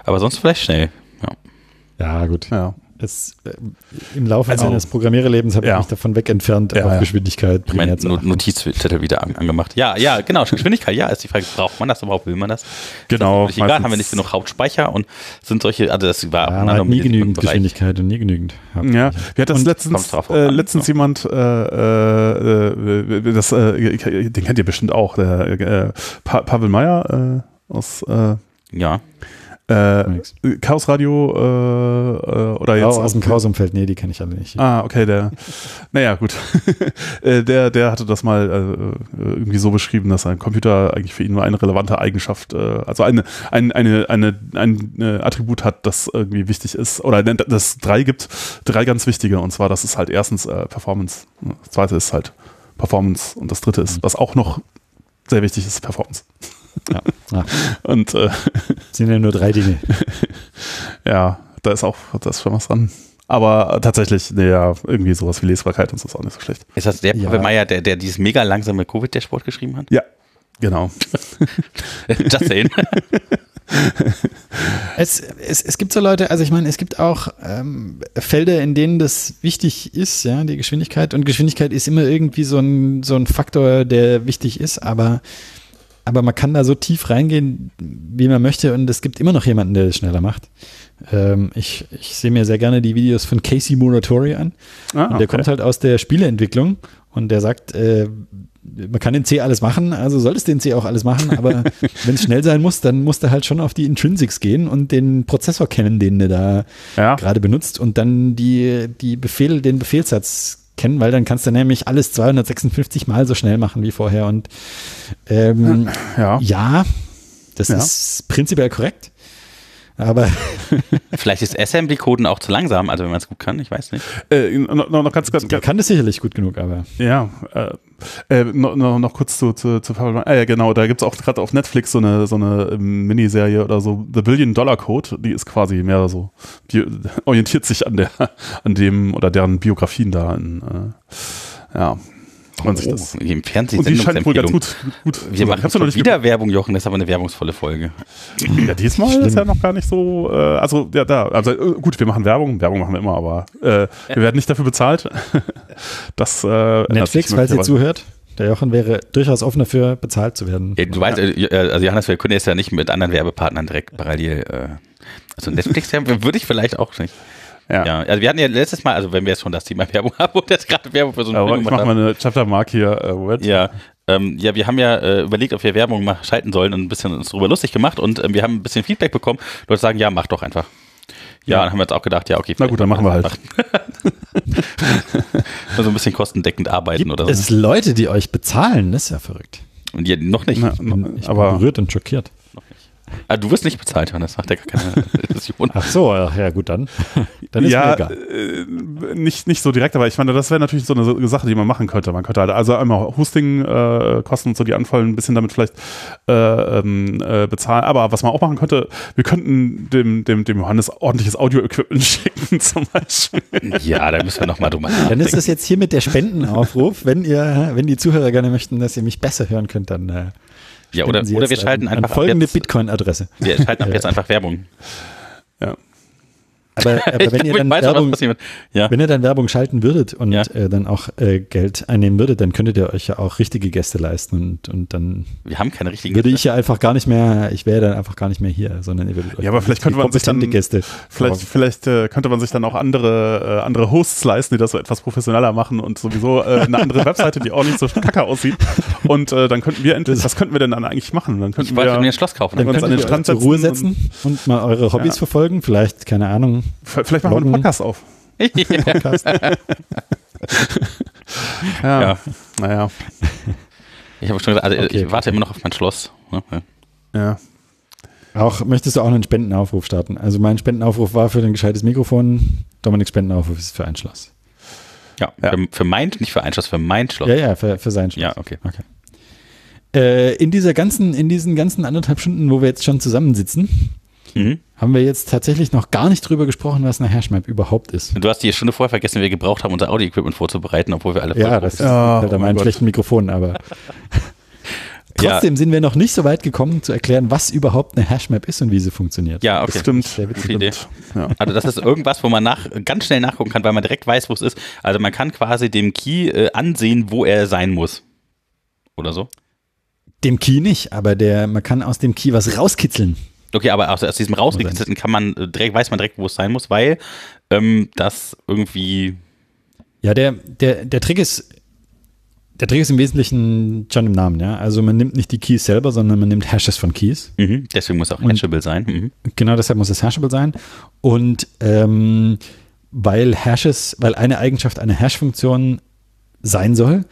Aber sonst vielleicht schnell. Ja. Ja, gut. Ja. Es, äh, Im Laufe Also- meines Programmiererlebens habe Ja. ich mich davon weg entfernt, Ja, auf ja. Geschwindigkeit Ich meine. Notizzettel wieder an, angemacht. Ja, ja, genau. Geschwindigkeit, ja, ist die Frage, braucht man das überhaupt? Will man das? Genau. Ist egal, meistens- haben wir nicht genug Hauptspeicher und sind solche, also das war Ja, hat nie genügend. Geschwindigkeit und nie genügend. Ja, wie hat das Und letztens, äh, an, letztens so. jemand, äh, äh, das, äh, den kennt ihr bestimmt auch, der äh, pa Pavel Meyer äh, aus äh, Ja, äh. Chaos Radio äh, äh, oder jetzt Oh, aus dem Chaos-Umfeld, nee, die kenne ich alle nicht. Ah, okay, der, naja, gut. Äh, der, der hatte das mal äh, irgendwie so beschrieben, dass ein Computer eigentlich für ihn nur eine relevante Eigenschaft, äh, also eine, ein, eine, eine, ein äh, Attribut hat, das irgendwie wichtig ist, oder ne, dass es drei gibt, drei ganz wichtige, und zwar, das ist halt erstens äh, Performance, das zweite ist halt Performance und das dritte ist, was auch noch sehr wichtig ist, Performance. Ja. Ja. Und äh, sind ja nur drei Dinge. ja, da ist auch, da ist schon was dran. Aber tatsächlich, naja, irgendwie sowas wie Lesbarkeit und so ist auch nicht so schlecht. ist das der Ja. Pavel Meyer, der, der dieses mega langsame Covid-Dashboard geschrieben hat? Ja, genau. Just saying. Es, es, es gibt so Leute, also ich meine, es gibt auch ähm, Felder, in denen das wichtig ist, ja, die Geschwindigkeit. Und Geschwindigkeit ist immer irgendwie so ein, so ein Faktor, der wichtig ist, aber, aber man kann da so tief reingehen, wie man möchte, und es gibt immer noch jemanden, der das schneller macht. Ähm, ich, ich sehe mir sehr gerne die Videos von Casey Muratori an. Ah, Und der kommt halt aus der Spieleentwicklung und der sagt, äh, man kann in C alles machen, also solltest du in C auch alles machen, aber wenn es schnell sein muss, dann musst du halt schon auf die Intrinsics gehen und den Prozessor kennen, den du da Ja. gerade benutzt und dann die, die Befehl, den Befehlssatz kennen, weil dann kannst du nämlich alles 256 Mal so schnell machen wie vorher und ähm, Ja. ja, das Ja. ist prinzipiell korrekt. Aber Vielleicht ist Assembly-Coden auch zu langsam, also wenn man es gut kann, ich weiß nicht. Äh, noch, noch noch ganz, ganz, er ganz kann das sicherlich gut genug, aber ja, äh, äh, noch, noch, noch kurz zu, zu, zu ah, ja, genau, da gibt es auch gerade auf Netflix so eine, so eine ähm, Miniserie oder so, The Billion Dollar Code, die ist quasi mehr so, die orientiert sich an der, an dem oder deren Biografien da in, äh, ja, kann man sich das. Oh, Im Fernsehen Und die scheint wohl ganz gut, gut, Wir machen noch nicht wieder Werbung, Jochen, das ist aber eine werbungsvolle Folge. Ja, diesmal ist ja noch gar nicht so, äh, also ja, da, also äh, gut, wir machen Werbung, Werbung machen wir immer, aber äh, wir werden nicht dafür bezahlt. Das äh, Netflix, falls ihr zuhört, der Jochen wäre durchaus offen dafür, bezahlt zu werden. Ja, du weißt, äh, also Johannes, wir können jetzt ja nicht mit anderen Werbepartnern direkt parallel, äh, also Netflix würde ich vielleicht auch nicht. Ja. Ja, also wir hatten ja letztes Mal, also wenn wir jetzt schon das Thema Werbung haben und jetzt gerade Werbung für so einen Aber Film ich mache mal eine Chapter-Mark hier. Äh, Moment. Ja, ähm, ja, wir haben ja äh, überlegt, ob wir Werbung mal schalten sollen und ein bisschen uns darüber lustig gemacht und ähm, wir haben ein bisschen Feedback bekommen. Leute sagen, ja, mach doch einfach. Ja, Ja. dann haben wir jetzt auch gedacht, ja, okay. Na gut, dann machen wir halt. Mal so ein bisschen kostendeckend arbeiten Gibt oder es so. Leute, die euch bezahlen? Das ist ja verrückt. Und ja, noch nicht. Na, Ich bin, ich bin aber berührt und schockiert. Ah, du wirst nicht bezahlt, Johannes, macht ja gar keine Illusion. Ach so, ja gut, dann. Dann ist ja, mir egal. äh, nicht, nicht so direkt, aber ich meine, das wäre natürlich so eine Sache, die man machen könnte. Man könnte halt also einmal Hosting-Kosten äh, Kosten und so, die anfallen, ein bisschen damit vielleicht äh, ähm, äh, bezahlen. Aber was man auch machen könnte, wir könnten dem, dem, dem Johannes ordentliches Audio-Equipment schicken zum Beispiel. Ja, da müssen wir nochmal drüber Dann nachdenken. ist das jetzt hier mit der Spendenaufruf. Wenn ihr, wenn die Zuhörer gerne möchten, dass ihr mich besser hören könnt, dann äh, Ja, oder, oder wir schalten an, einfach an folgende Bitcoin-Adresse. wir schalten ab jetzt einfach Werbung. Ja. Aber, aber wenn, ihr Ich dann weiß Werbung. Ja. wenn ihr dann Werbung schalten würdet und Ja. äh, dann auch äh, Geld einnehmen würdet, dann könntet ihr euch ja auch richtige Gäste leisten und, und dann Wir haben keine richtigen würde ich ja einfach gar nicht mehr, ich wäre dann einfach gar nicht mehr hier, sondern ihr würdet euch Ja, aber vielleicht könnte man sich dann- Gäste Vielleicht, vielleicht äh, könnte man sich dann auch andere, äh, andere Hosts leisten, die das so etwas professioneller machen und sowieso äh, eine andere Webseite, die auch nicht so kacke aussieht. Und äh, dann könnten wir endlich, was könnten wir denn dann eigentlich machen? Dann Ich könnten wollte wir mir ein Schloss kaufen. Dann uns könnt an ihr den euch Strand zur Ruhe setzen setzen und, mal eure Hobbys Ja. verfolgen. Vielleicht, keine Ahnung, vielleicht machen wir einen. Podcast auf. Podcast. Ja. Ja. Naja. Ich habe schon gesagt, also Okay, ich warte immer noch auf mein Schloss. ne? Ja. Auch, möchtest du auch einen Spendenaufruf starten? Also mein Spendenaufruf war für ein gescheites Mikrofon. Dominiks Spendenaufruf ist für ein Schloss. Ja, Für, für mein, nicht für ein Schloss, für mein Schloss. Ja, ja, für, für sein Schloss. Ja, okay. okay. Äh, in dieser ganzen, in diesen ganzen anderthalb Stunden, wo wir jetzt schon zusammensitzen, Mhm. haben wir jetzt tatsächlich noch gar nicht drüber gesprochen, was eine Hashmap überhaupt ist. Du hast die Stunde vorher vergessen, wie wir gebraucht haben, unser Audio-Equipment vorzubereiten, obwohl wir alle Ja, das ist Ja, halt oh an mein meinem Gott. schlechten Mikrofon, aber Ja. trotzdem sind wir noch nicht so weit gekommen zu erklären, was überhaupt eine Hashmap ist und wie sie funktioniert. Ja, okay. Das stimmt. Sehr Idee. Ja. Also das ist irgendwas, wo man nach, ganz schnell nachgucken kann, weil man direkt weiß, wo es ist. Also man kann quasi dem Key äh, ansehen, wo er sein muss. Oder so. Dem Key nicht, aber der, man kann aus dem Key was rauskitzeln. Okay, aber aus, aus diesem rausgekitzelten kann man äh, direkt, weiß man direkt, wo es sein muss, weil ähm, das irgendwie. Ja, der, der, der Trick ist, der Trick ist im Wesentlichen schon im Namen, ja. Also man nimmt nicht die Keys selber, sondern man nimmt Hashes von Keys. Mhm, deswegen muss auch Und- hashable sein. Mhm. Genau deshalb muss es hashable sein. Und ähm, weil Hashes, weil eine Eigenschaft einer Hash-Funktion sein soll,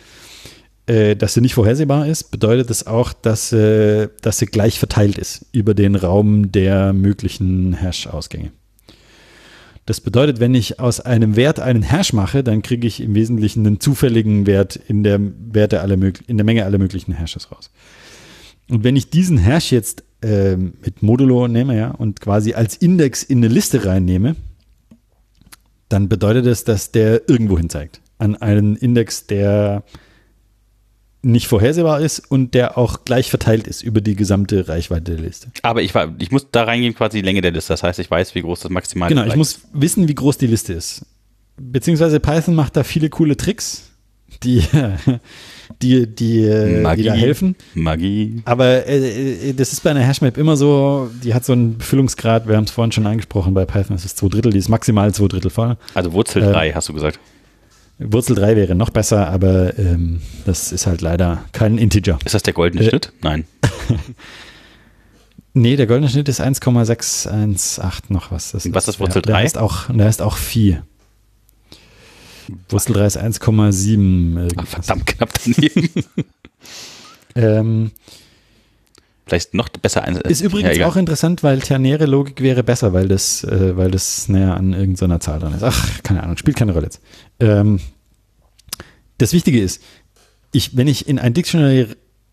äh, dass sie nicht vorhersehbar ist, bedeutet es auch, dass, äh, dass sie gleich verteilt ist über den Raum der möglichen Hash-Ausgänge. Das bedeutet, wenn ich aus einem Wert einen Hash mache, dann kriege ich im Wesentlichen einen zufälligen Wert in der, Werte aller in der Menge aller möglichen Hashes raus. Und wenn ich diesen Hash jetzt ähm, mit Modulo nehme ja, und quasi als Index in eine Liste reinnehme, dann bedeutet das, dass der irgendwo hin zeigt. An einen Index, der nicht vorhersehbar ist und der auch gleich verteilt ist über die gesamte Reichweite der Liste. Aber ich, war, ich muss da reingehen, quasi die Länge der Liste. Das heißt, ich weiß, wie groß das maximal Genau, ich muss wissen, wie groß die Liste ist. Beziehungsweise Python macht da viele coole Tricks, die, die, die, äh, Magie. die da helfen. Magie. Aber äh, äh, das ist bei einer Hashmap immer so, die hat so einen Befüllungsgrad, wir haben es vorhin schon angesprochen, bei Python ist es zwei Drittel, die ist maximal zwei Drittel voll. Also Wurzel Äh, 3, hast du gesagt. Wurzel 3 wäre noch besser, aber ähm, das ist halt leider kein Integer. Ist das der goldene äh, Schnitt? Nein. Nee, der goldene Schnitt ist 1,618 noch was. Das Was ist Wurzel der, 3? Der heißt auch, der heißt auch 4. Wurzel 3 ist 1,7. Ach, irgendwas. verdammt knapp daneben. Ähm, Vielleicht noch besser ein. ist übrigens egal. auch interessant, weil ternäre Logik wäre besser, weil das, äh, weil das näher an irgendeiner Zahl dran ist. Ach, keine Ahnung, spielt keine Rolle jetzt. Ähm, das Wichtige ist, ich, wenn ich in ein Dictionary,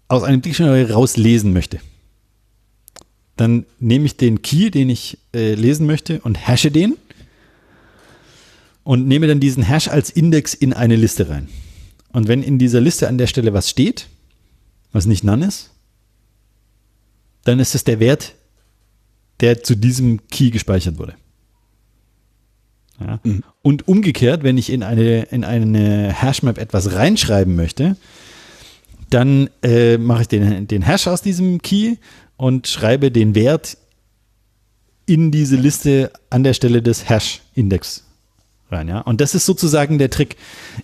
aus einem Dictionary rauslesen möchte, dann nehme ich den Key, den ich äh, lesen möchte und hashe den und nehme dann diesen Hash als Index in eine Liste rein. Und wenn in dieser Liste an der Stelle was steht, was nicht none ist, dann ist es der Wert, der zu diesem Key gespeichert wurde. Ja. Und umgekehrt, wenn ich in eine, in eine Hashmap etwas reinschreiben möchte, dann äh, mache ich den, den Hash aus diesem Key und schreibe den Wert in diese Liste an der Stelle des Hash-Index rein. Ja? Und das ist sozusagen der Trick.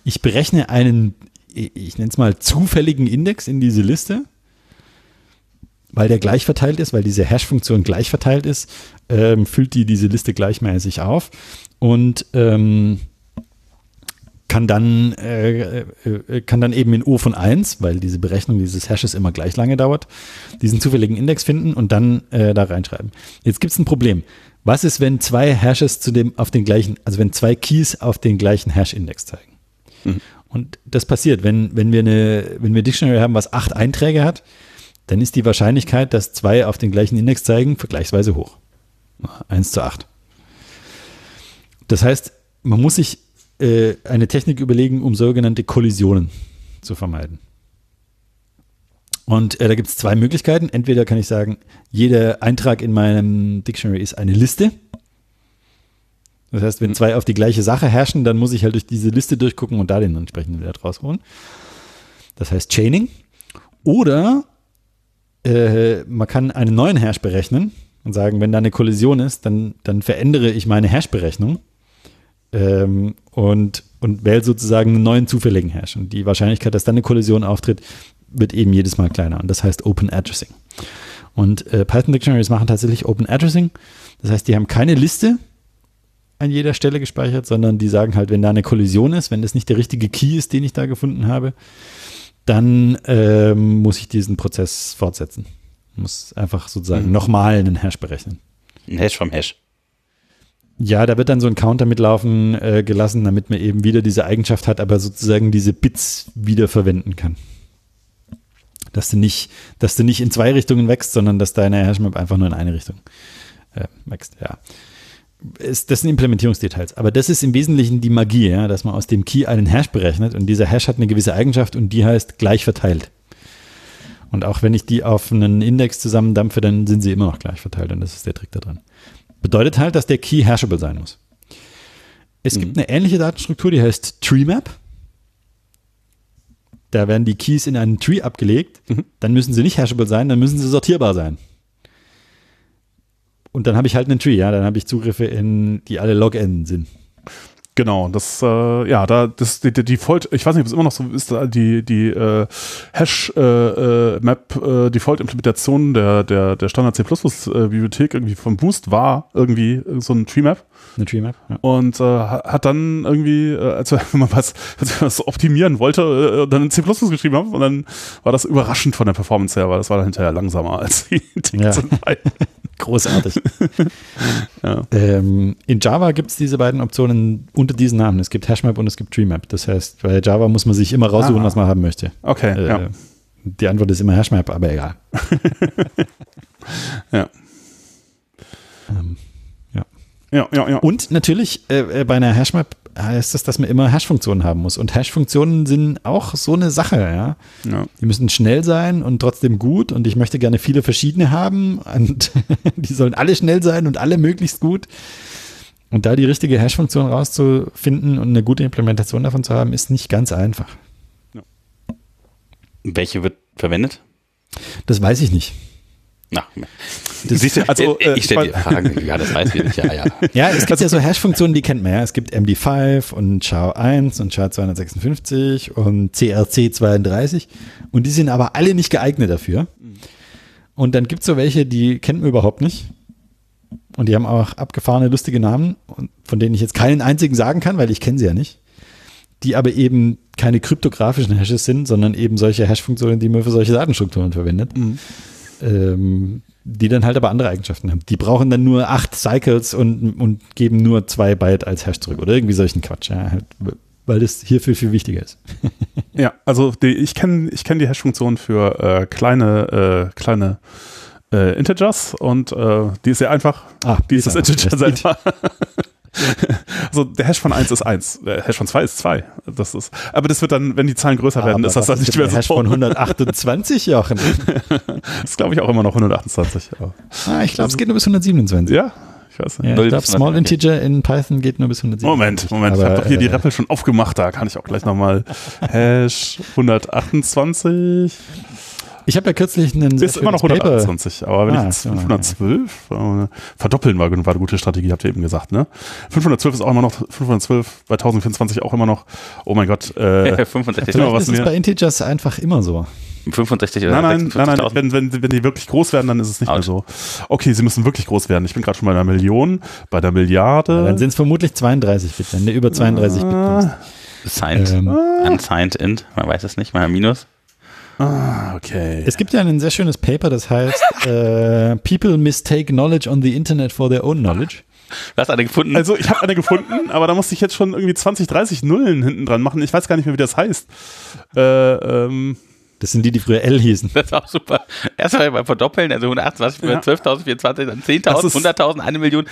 Ich berechne einen, ich nenne es mal zufälligen Index in diese Liste weil der gleich verteilt ist, weil diese Hash-Funktion gleich verteilt ist, ähm, füllt die diese Liste gleichmäßig auf und ähm, kann dann, äh, äh, kann dann eben in O von 1, weil diese Berechnung dieses Hashes immer gleich lange dauert, diesen zufälligen Index finden und dann äh, da reinschreiben. Jetzt gibt es ein Problem. Was ist, wenn zwei Hashes zu dem auf den gleichen, also wenn zwei Keys auf den gleichen Hash-Index zeigen? Und das passiert, wenn, wenn wir eine, wenn wir Dictionary haben, was acht Einträge hat, dann ist die Wahrscheinlichkeit, dass zwei auf den gleichen Index zeigen, vergleichsweise hoch. 1 zu 8. Das heißt, man muss sich äh, eine Technik überlegen, um sogenannte Kollisionen zu vermeiden. Und äh, da gibt es zwei Möglichkeiten. Entweder kann ich sagen, jeder Eintrag in meinem Dictionary ist eine Liste. Das heißt, wenn zwei auf die gleiche Sache herrschen, dann muss ich halt durch diese Liste durchgucken und da den entsprechenden Wert rausholen. Das heißt Chaining. Oder äh, man kann einen neuen Hash berechnen und sagen, wenn da eine Kollision ist, dann, dann verändere ich meine Hash-Berechnung ähm, und, und wähle sozusagen einen neuen zufälligen Hash. Und die Wahrscheinlichkeit, dass dann eine Kollision auftritt, wird eben jedes Mal kleiner. Und das heißt Open Addressing. Und äh, Python Dictionaries machen tatsächlich Open Addressing. Das heißt, die haben keine Liste an jeder Stelle gespeichert, sondern die sagen halt, wenn da eine Kollision ist, wenn das nicht der richtige Key ist, den ich da gefunden habe, dann ähm, muss ich diesen Prozess fortsetzen. Muss einfach sozusagen nochmal einen Hash berechnen. Ein Hash vom Hash. Ja, da wird dann so ein Counter mitlaufen äh, gelassen, damit man eben wieder diese Eigenschaft hat, aber sozusagen diese Bits wieder verwenden kann. Dass du nicht, dass du nicht in zwei Richtungen wächst, sondern dass deine Hashmap einfach nur in eine Richtung äh, wächst. Ja. Ist, das sind Implementierungsdetails. Aber das ist im Wesentlichen die Magie, ja, dass man aus dem Key einen Hash berechnet und dieser Hash hat eine gewisse Eigenschaft und die heißt gleich verteilt. Und auch wenn ich die auf einen Index zusammendampfe, dann sind sie immer noch gleich verteilt und das ist der Trick da drin. Bedeutet halt, dass der Key hashable sein muss. Es gibt eine ähnliche Datenstruktur, die heißt TreeMap. Da werden die Keys in einen Tree abgelegt. Dann müssen sie nicht hashable sein, dann müssen sie sortierbar sein. Und dann habe ich halt einen Tree, ja, dann habe ich Zugriffe in, die alle Logenden sind. Genau, das, äh, ja, da, das, die, die Default, ich weiß nicht, ob es immer noch so ist, die, die äh, Hash-Map, äh, äh, Default-Implementation der, der, der Standard C++-Bibliothek irgendwie vom Boost war irgendwie so ein Tree-Map. Eine Tree-Map, ja. Und äh, hat dann irgendwie, äh, als wenn man was, als man was optimieren wollte, äh, dann in C geschrieben haben und dann war das überraschend von der Performance her, weil das war dann hinterher langsamer als die Dinge Ja. Teil. Großartig. Ja. ähm, in Java gibt es diese beiden Optionen unter diesen Namen. Es gibt Hashmap und es gibt TreeMap. Das heißt, bei Java muss man sich immer raussuchen, Ah. was man haben möchte. Okay, Äh, ja. Die Antwort ist immer Hashmap, aber egal. Ja. Ähm, Ja, ja, ja. Und natürlich äh, äh, bei einer Hashmap heißt das, dass man immer Hash-Funktionen haben muss. Und Hash-Funktionen sind auch so eine Sache, ja. ja. Die müssen schnell sein und trotzdem gut. Und ich möchte gerne viele verschiedene haben. Und die sollen alle schnell sein und alle möglichst gut. Und da die richtige Hash-Funktion rauszufinden und eine gute Implementation davon zu haben, ist nicht ganz einfach. Welche wird verwendet? Das weiß ich nicht. Na, Das- siehst du, also, äh, äh, ich stelle ich dir Fragen. Ja, das weiß ich nicht. Ja, ja. Ja, es gibt ja so Hash-Funktionen, die kennt man ja. Es gibt MD5 und SHA-1 und SHA-256 und CRC32 und die sind aber alle nicht geeignet dafür. Und dann gibt es so welche, die kennt man überhaupt nicht. Und die haben auch abgefahrene, lustige Namen, von denen ich jetzt keinen einzigen sagen kann, weil ich kenne sie ja nicht. Die aber eben keine kryptografischen Hashes sind, sondern eben solche Hash-Funktionen, die man für solche Datenstrukturen verwendet. Ähm, die dann halt aber andere Eigenschaften haben. Die brauchen dann nur acht Cycles und, und geben nur zwei Byte als Hash zurück oder irgendwie solchen Quatsch, ja, halt, weil das hierfür viel wichtiger ist. Ja, also die, ich kenne ich kenn die Hash-Funktion für äh, kleine, äh, kleine äh, Integers und äh, die ist sehr einfach. Ah, Die ist das einfach. Integer selber. also der Hash von 1 ist 1, der Hash von 2 ist 2. Das ist, aber das wird dann, wenn die Zahlen größer werden, Aber ist das dann nicht mehr so. Hash von 128, Jochen. Das ist glaube ich auch immer noch 128. Aber, Ah, ich glaube, es geht nur bis 127. ja, ich weiß nicht. Ja, ich glaube, Small 127. Integer in Python geht nur bis 127. Moment, Moment, ich Aber, habe doch hier die äh, Rappel schon aufgemacht, da kann ich auch gleich nochmal Hash 128. Ich habe ja kürzlich einen Ist immer noch schönes Paper- 128, aber wenn Ah, ich jetzt ja, 512, äh, verdoppeln war, war eine gute Strategie, habt ihr eben gesagt, ne? 512 ist auch immer noch, 512 bei 1024 auch immer noch, oh mein Gott, äh, 65, Genau, Vielleicht was ist es mir- bei Integers einfach immer so. 65 oder nein, nein, nein, nein, 56.000. wenn, wenn, wenn die wirklich groß werden, dann ist es nicht mehr Out. so. Okay, sie müssen wirklich groß werden. Ich bin gerade schon bei einer Million, bei der Milliarde. Dann sind es vermutlich 32 Bit, wenn du über 32 Bit kommst. Signed, Ähm, unsigned int, man weiß es nicht, mal minus. Ah, okay. Es gibt ja ein sehr schönes Paper, das heißt äh, People mistake knowledge on the Internet for their own knowledge. Du hast eine gefunden. Also ich habe eine gefunden, aber da musste ich jetzt schon irgendwie 20, 30 Nullen hinten dran machen. Ich weiß gar nicht mehr, wie das heißt. Äh, ähm, Das sind die, die früher L hießen. das ist auch super. Erstmal beim Verdoppeln, also 128 für Ja. 12.000, 24, dann Das 10.000, ist- 100.000, 1 Million,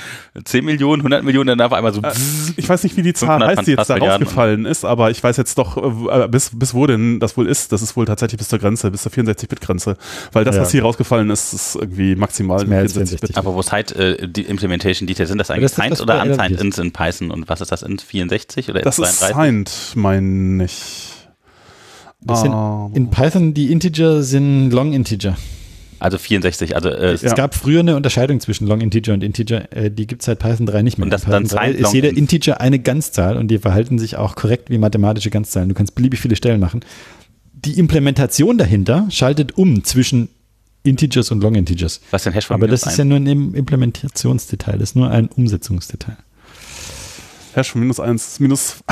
10 Millionen, 100 Millionen, dann auf einmal so. Äh, ich weiß nicht, wie die Zahl 500 heißt, die jetzt da rausgefallen ist, aber ich weiß jetzt doch, äh, bis, bis wo denn das wohl ist. Das ist wohl tatsächlich bis zur Grenze, bis zur 64-Bit-Grenze. Weil das, Ja. was hier rausgefallen ist, ist irgendwie maximal Ist mehr als 64 Bit. aber wo Site äh, die Implementation Details sind das eigentlich das ist signed das oder unsigned ins in Python und was ist das int 64 oder Das int ist 32? signed, meine ich. Das sind, Ah. in Python die Integer sind Long Integer. Also 64, also äh, Es gab früher eine Unterscheidung zwischen Long Integer und Integer, äh, die gibt es seit Python 3 nicht mehr. Und das Python dann 3 signed ist jeder Int. Integer eine Ganzzahl und die verhalten sich auch korrekt wie mathematische Ganzzahlen. Du kannst beliebig viele Stellen machen. Die Implementation dahinter schaltet um zwischen Integers und Long Integers. was denn Hash von Aber das ist eins? ja nur ein Implementationsdetail, das ist nur ein Umsetzungsdetail. Hash von minus 1 minus.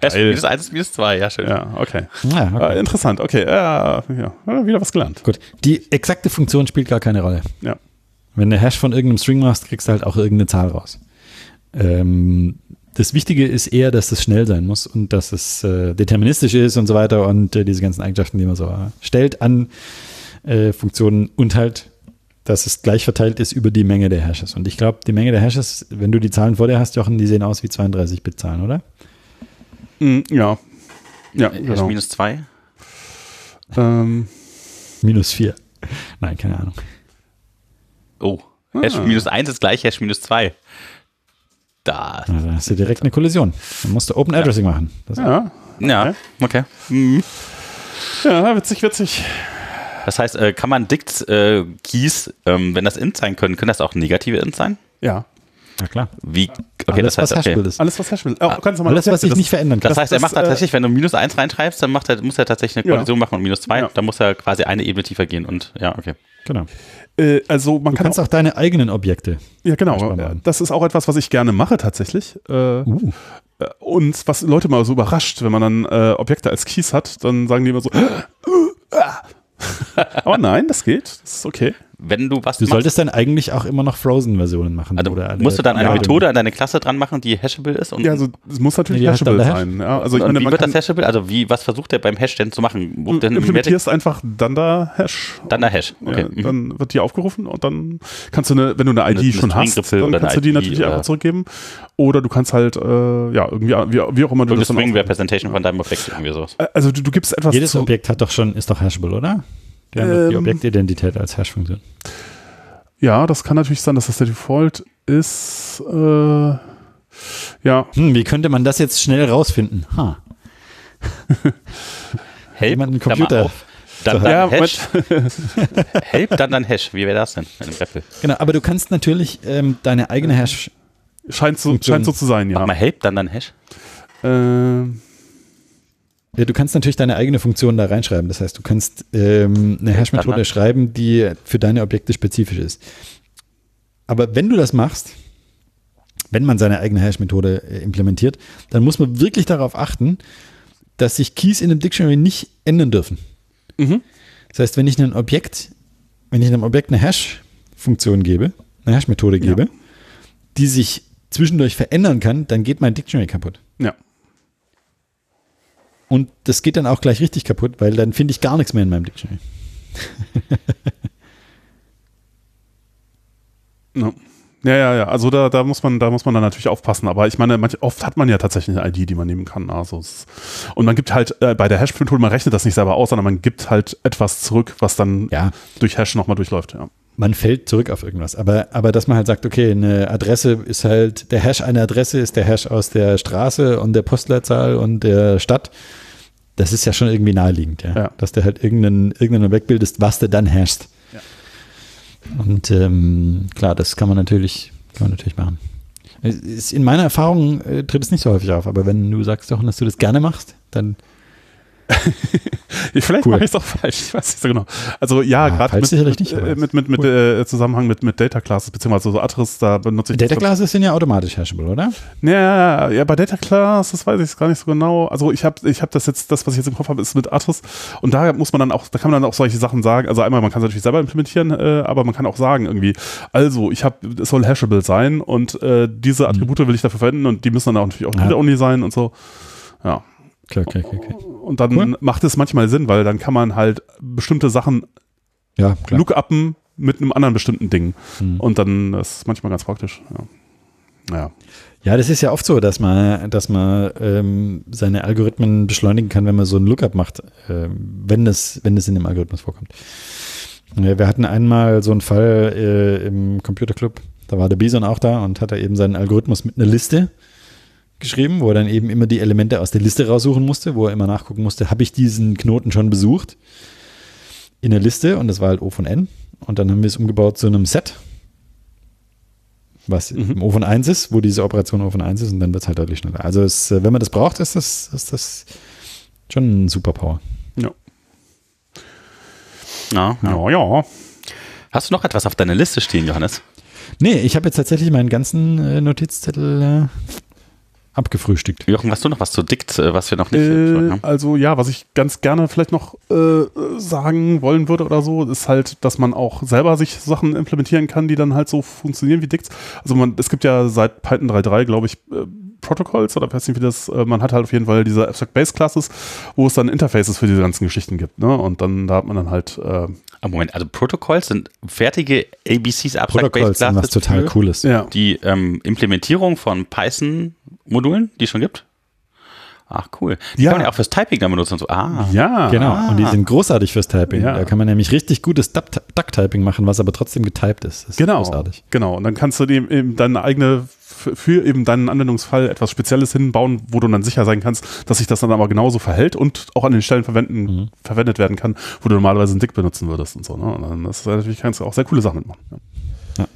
Hash Geil. minus 1 ist minus 2, ja, schön. Ja, okay. Ja, okay. Äh, interessant, okay. Äh, ja, wieder was gelernt. Gut. Die exakte Funktion spielt gar keine Rolle. Ja. Wenn du Hash von irgendeinem String machst, kriegst du halt auch irgendeine Zahl raus. Ähm, das Wichtige ist eher, dass es schnell sein muss und dass es äh, deterministisch ist und so weiter und äh, diese ganzen Eigenschaften, die man so äh, stellt an äh, Funktionen und halt, dass es gleich verteilt ist über die Menge der Hashes. Und ich glaube, die Menge der Hashes, wenn du die Zahlen vor dir hast, Jochen, die sehen aus wie 32-Bit-Zahlen, oder? Mm, ja. Ja, Hash genau. minus 2. Ähm, Minus 4. Nein, keine Ahnung. Oh. Hash Ah. minus 1 ist gleich Hash minus 2. Da. Also da hast du direkt eine Kollision. Dann musst du Open Addressing machen. Das ja. Ja, okay. Mhm. ja, witzig, witzig. Das heißt, äh, kann man Dict-Keys, ähm, wenn das int sein können, können das auch negative int sein? Ja. Na klar. Wie? Okay, Alles, das heißt, was okay. Ist. Alles, was Hash will. Oh, ganz normal. Alles, was sich das, nicht verändern kann. Das, heißt, er das, macht äh, tatsächlich, wenn du minus 1 reinschreibst, dann macht er, muss er tatsächlich eine Ja. Kollision machen und minus 2. Ja. Dann muss er quasi eine Ebene tiefer gehen und ja, okay. Genau. Äh, also man Du kann kannst auch deine eigenen Objekte. Ja, genau. Das ist auch etwas, was ich gerne mache tatsächlich. Äh, Uh. äh, Und was Leute mal so überrascht, wenn man dann äh, Objekte als Keys hat, dann sagen die immer so. Aber nein, das geht. Das ist okay. Wenn du was Du machst, solltest dann eigentlich auch immer noch Frozen-Versionen machen. also oder alle- musst du dann eine ja, Methode an deine Klasse dran machen, die hashable ist? Und, Ja, also es muss natürlich heißt hashable sein. Ja, also ich und meine, wie wird das hashable? Also wie, was versucht er beim Hash denn zu machen? du denn im implementierst einfach Dunder Hash. dann der Hash. Okay. Ja, mhm. dann wird die aufgerufen und dann kannst du eine, wenn du eine ID eine schon hast, String-Griffel dann kannst du eine die natürlich einfach zurückgeben. Oder du kannst halt, äh, ja, irgendwie, wie, wie auch immer du das String Representation von deinem Objekt, irgendwie sowas. Also du, du gibst etwas Jedes zu, Objekt hat doch schon, ist doch hashable, oder? Die haben doch die Ähm, Objektidentität als Hash-Funktion. Ja, das kann natürlich sein, dass das der Default ist. Äh, ja, Hm, wie könnte man das jetzt schnell rausfinden? Ha. Help, Jemand einen Computer auf, Dann, dann Ja, Hash. Help, dann dann Hash. Wie wäre das denn? Genau, aber du kannst natürlich ähm, deine eigene Hash. scheint so, scheint so zu sein, Mach ja. mal Help, dann dann Hash. Äh, Ja, du kannst natürlich deine eigene Funktion da reinschreiben. Das heißt, du kannst ähm, eine Hash-Methode schreiben, die für deine Objekte spezifisch ist. Aber wenn du das machst, wenn man seine eigene Hash-Methode äh, implementiert, dann muss man wirklich darauf achten, dass sich Keys in einem Dictionary nicht ändern dürfen. mhm. Das heißt, wenn ich ein Objekt, wenn ich einem Objekt eine Hash-Funktion gebe, eine Hash-Methode Ja. gebe, die sich zwischendurch verändern kann, dann geht mein Dictionary kaputt. Ja. Und das geht dann auch gleich richtig kaputt, weil dann finde ich gar nichts mehr in meinem Dictionary. Ja. Ja, ja, ja. Also da, da muss man, da muss man dann natürlich aufpassen. Aber ich meine, manch, oft hat man ja tatsächlich eine ID, die man nehmen kann. Also und man gibt halt äh, bei der Hash-Methode, man rechnet das nicht selber aus, sondern man gibt halt etwas zurück, was dann Ja, durch Hash nochmal durchläuft. Ja. man fällt zurück auf irgendwas. Aber, aber dass man halt sagt, okay, eine Adresse ist halt, der Hash einer Adresse ist der Hash aus der Straße und der Postleitzahl und der Stadt. Das ist ja schon irgendwie naheliegend, ja. Ja. Dass der halt irgendeinen, irgendeinen Objekt bildest, was du dann hashst. Ja. Und ähm, klar, das kann man natürlich, kann man natürlich machen. In meiner Erfahrung äh, tritt es nicht so häufig auf, aber wenn du sagst doch, dass du das gerne machst, dann Vielleicht Cool. mache ich es auch falsch, ich weiß nicht so genau. Also ja, Ja, gerade falsch mit, mit, äh, mit, mit, mit äh, Zusammenhang mit, mit Data Classes, beziehungsweise so Address, da benutze ich Data Classes sind ja automatisch hashable, oder? Ja, ja, bei Data Class, das weiß ich gar nicht so genau. Also ich habe ich hab das jetzt, das, was ich jetzt im Kopf habe, ist mit Address. Und da muss man dann auch, da kann man dann auch solche Sachen sagen. Also einmal, man kann es natürlich selber implementieren, äh, aber man kann auch sagen irgendwie, also ich habe, es soll hashable sein und äh, diese Attribute will ich dafür verwenden und die müssen dann auch natürlich auch Ja. read-only sein und so. Ja. Okay, okay, okay. okay. Und dann Cool. macht es manchmal Sinn, weil dann kann man halt bestimmte Sachen Ja, klar. lookuppen mit einem anderen bestimmten Ding. Hm. Und dann das ist manchmal ganz praktisch. Ja. Naja. Ja, das ist ja oft so, dass man, dass man ähm, seine Algorithmen beschleunigen kann, wenn man so ein Lookup macht, ähm, wenn das, wenn das in dem Algorithmus vorkommt. Ja, wir hatten einmal so einen Fall äh, im Computerclub, da war der Bison auch da und hat er eben seinen Algorithmus mit einer Liste geschrieben, wo er dann eben immer die Elemente aus der Liste raussuchen musste, wo er immer nachgucken musste, habe ich diesen Knoten schon besucht in der Liste und das war halt O von N und dann haben wir es umgebaut zu einem Set, was Mhm. im O von 1 ist, wo diese Operation O von 1 ist und dann wird es halt deutlich schneller. Also es, äh, wenn man das braucht, ist das, ist das schon ein Superpower. Ja. Ja, ja. Ja, ja. Hast du noch etwas auf deiner Liste stehen, Johannes? Nee, ich habe jetzt tatsächlich meinen ganzen äh, Notizzettel äh, abgefrühstückt. Jochen, hast du noch was zu Dict, äh, was wir noch nicht Äh, haben? also ja, was ich ganz gerne vielleicht noch äh, sagen wollen würde oder so, ist halt, dass man auch selber sich Sachen implementieren kann, die dann halt so funktionieren wie Dicts. Also man, es gibt ja seit Python 3.3, glaube ich, äh, Protocols oder weiß nicht wie das, äh, man hat halt auf jeden Fall diese Abstract Base Classes, wo es dann Interfaces für diese ganzen Geschichten gibt, ne? Und dann da hat man dann halt äh, Ah, Moment, also Protocols sind fertige ABCs Abstract Protokolls sind was Classes total Cooles. ja. Die ähm, Implementierung von Python-Modulen, die es schon gibt. Ach, cool. Die Ja. kann man ja auch fürs Typing dann benutzen und so. Ah, Ja. Genau, und die sind großartig fürs Typing. Ja. Da kann man nämlich richtig gutes Duck- Duck-Typing machen, was aber trotzdem getypt ist. Das ist Genau, großartig. genau. Und dann kannst du dem eben deine eigene für eben deinen Anwendungsfall etwas Spezielles hinbauen, wo du dann sicher sein kannst, dass sich das dann aber genauso verhält und auch an den Stellen verwenden, Mhm. verwendet werden kann, wo du normalerweise einen Dick benutzen würdest und so. Ne? Und dann das ist natürlich kannst du auch sehr coole Sachen mitmachen. Ja.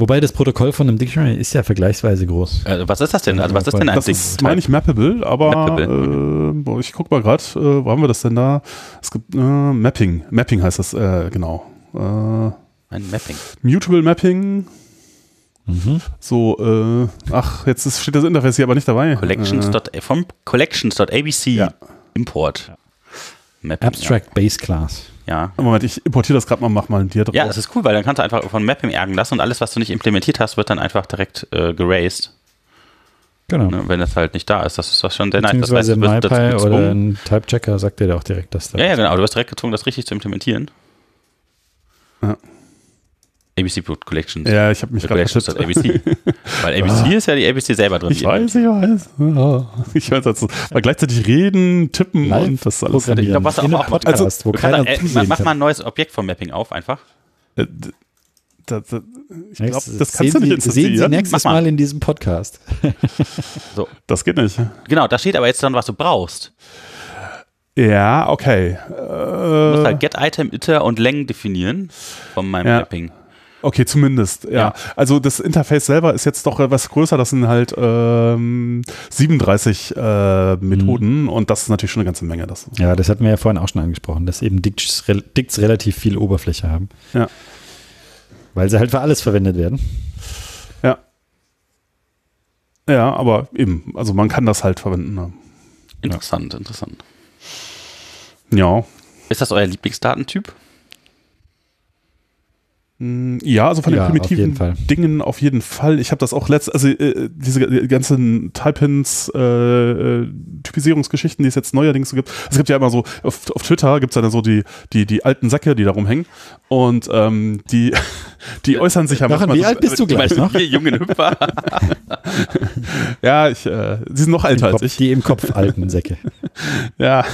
Wobei das Protokoll von einem Dictionary ist ja vergleichsweise groß. äh, was ist das denn? Also was ist denn ein Das Ding? ist, meine ich, Mappable, aber Mappable, Äh, boah, ich guck mal gerade, äh, wo haben wir das denn da? Es gibt äh, Mapping. Mapping heißt das, äh, genau. Äh, Ein Mapping. Mutable Mapping. Mhm. So, äh, ach, jetzt ist, steht das Interface hier aber nicht dabei. Collections. Äh, vom Collections.abc Ja. Import. Mapping, Abstract Base Class. Ja. Moment, ich importiere das gerade mal, mach mal dir drauf. Ja, das ist cool, weil dann kannst du einfach von Mapping ärgern lassen und alles, was du nicht implementiert hast, wird dann einfach direkt äh, gerased. Genau. Ne? Wenn das halt nicht da ist. Das ist das schon sehr nice. Das Beziehungsweise du wirst dazu MyPy oder ein Type-Checker sagt dir da auch direkt, dass da Ja, ja, genau. Du wirst direkt gezwungen, das richtig zu implementieren. Ja. ABC Collections. Ja, ich habe mich gerade verschätzt. ABC. Weil ABC ist ja die ABC selber drin. Ich weiß, ich weiß. Ja. Ich weiß, also, weil gleichzeitig reden, tippen Live und das alles. Ich glaub, was auch- einem Podcast, wo Du kannst, keiner äh, zusehen mach kann. mal ein neues Objekt vom Mapping auf, einfach. Äh, d- da, da, ich glaube, das kannst sehen du nicht Sie, Sehen Sie nächstes Mach mal. Mal in diesem Podcast. Das geht nicht. Genau, da steht aber jetzt dann, was du brauchst. Ja, okay. Du musst Äh, halt Get Item, Iter und Längen definieren von meinem Ja. Mapping. Okay, zumindest. Ja. Ja. Also das Interface selber ist jetzt doch etwas größer. Das sind halt ähm, 37 äh, Methoden Mhm. und das ist natürlich schon eine ganze Menge. Das. Ja, das hatten wir ja vorhin auch schon angesprochen, dass eben Dicts, rel- Dicts relativ viel Oberfläche haben. Ja. Weil sie halt für alles verwendet werden. Ja. Ja, aber eben, also man kann das halt verwenden. ne? Interessant, interessant. Ja. Ist das euer Lieblingsdatentyp? Mm, Ja, also von den Ja, auf primitiven Fall. Dingen auf jeden Fall. Ich habe das auch letzt, also äh, diese ganzen Type-Ins, äh, äh, Typisierungsgeschichten, die es jetzt neuerdings so gibt. Es gibt ja immer so, auf, auf Twitter gibt es dann so die, die, die alten Säcke, die da rumhängen. Und ähm, die, die äußern sich ja manchmal wie alt bist du Die gleich noch? vier jungen Hüpfer. Ja, ich, äh, sie sind noch älter als Kopf, ich. die im Kopf alten Säcke. Ja,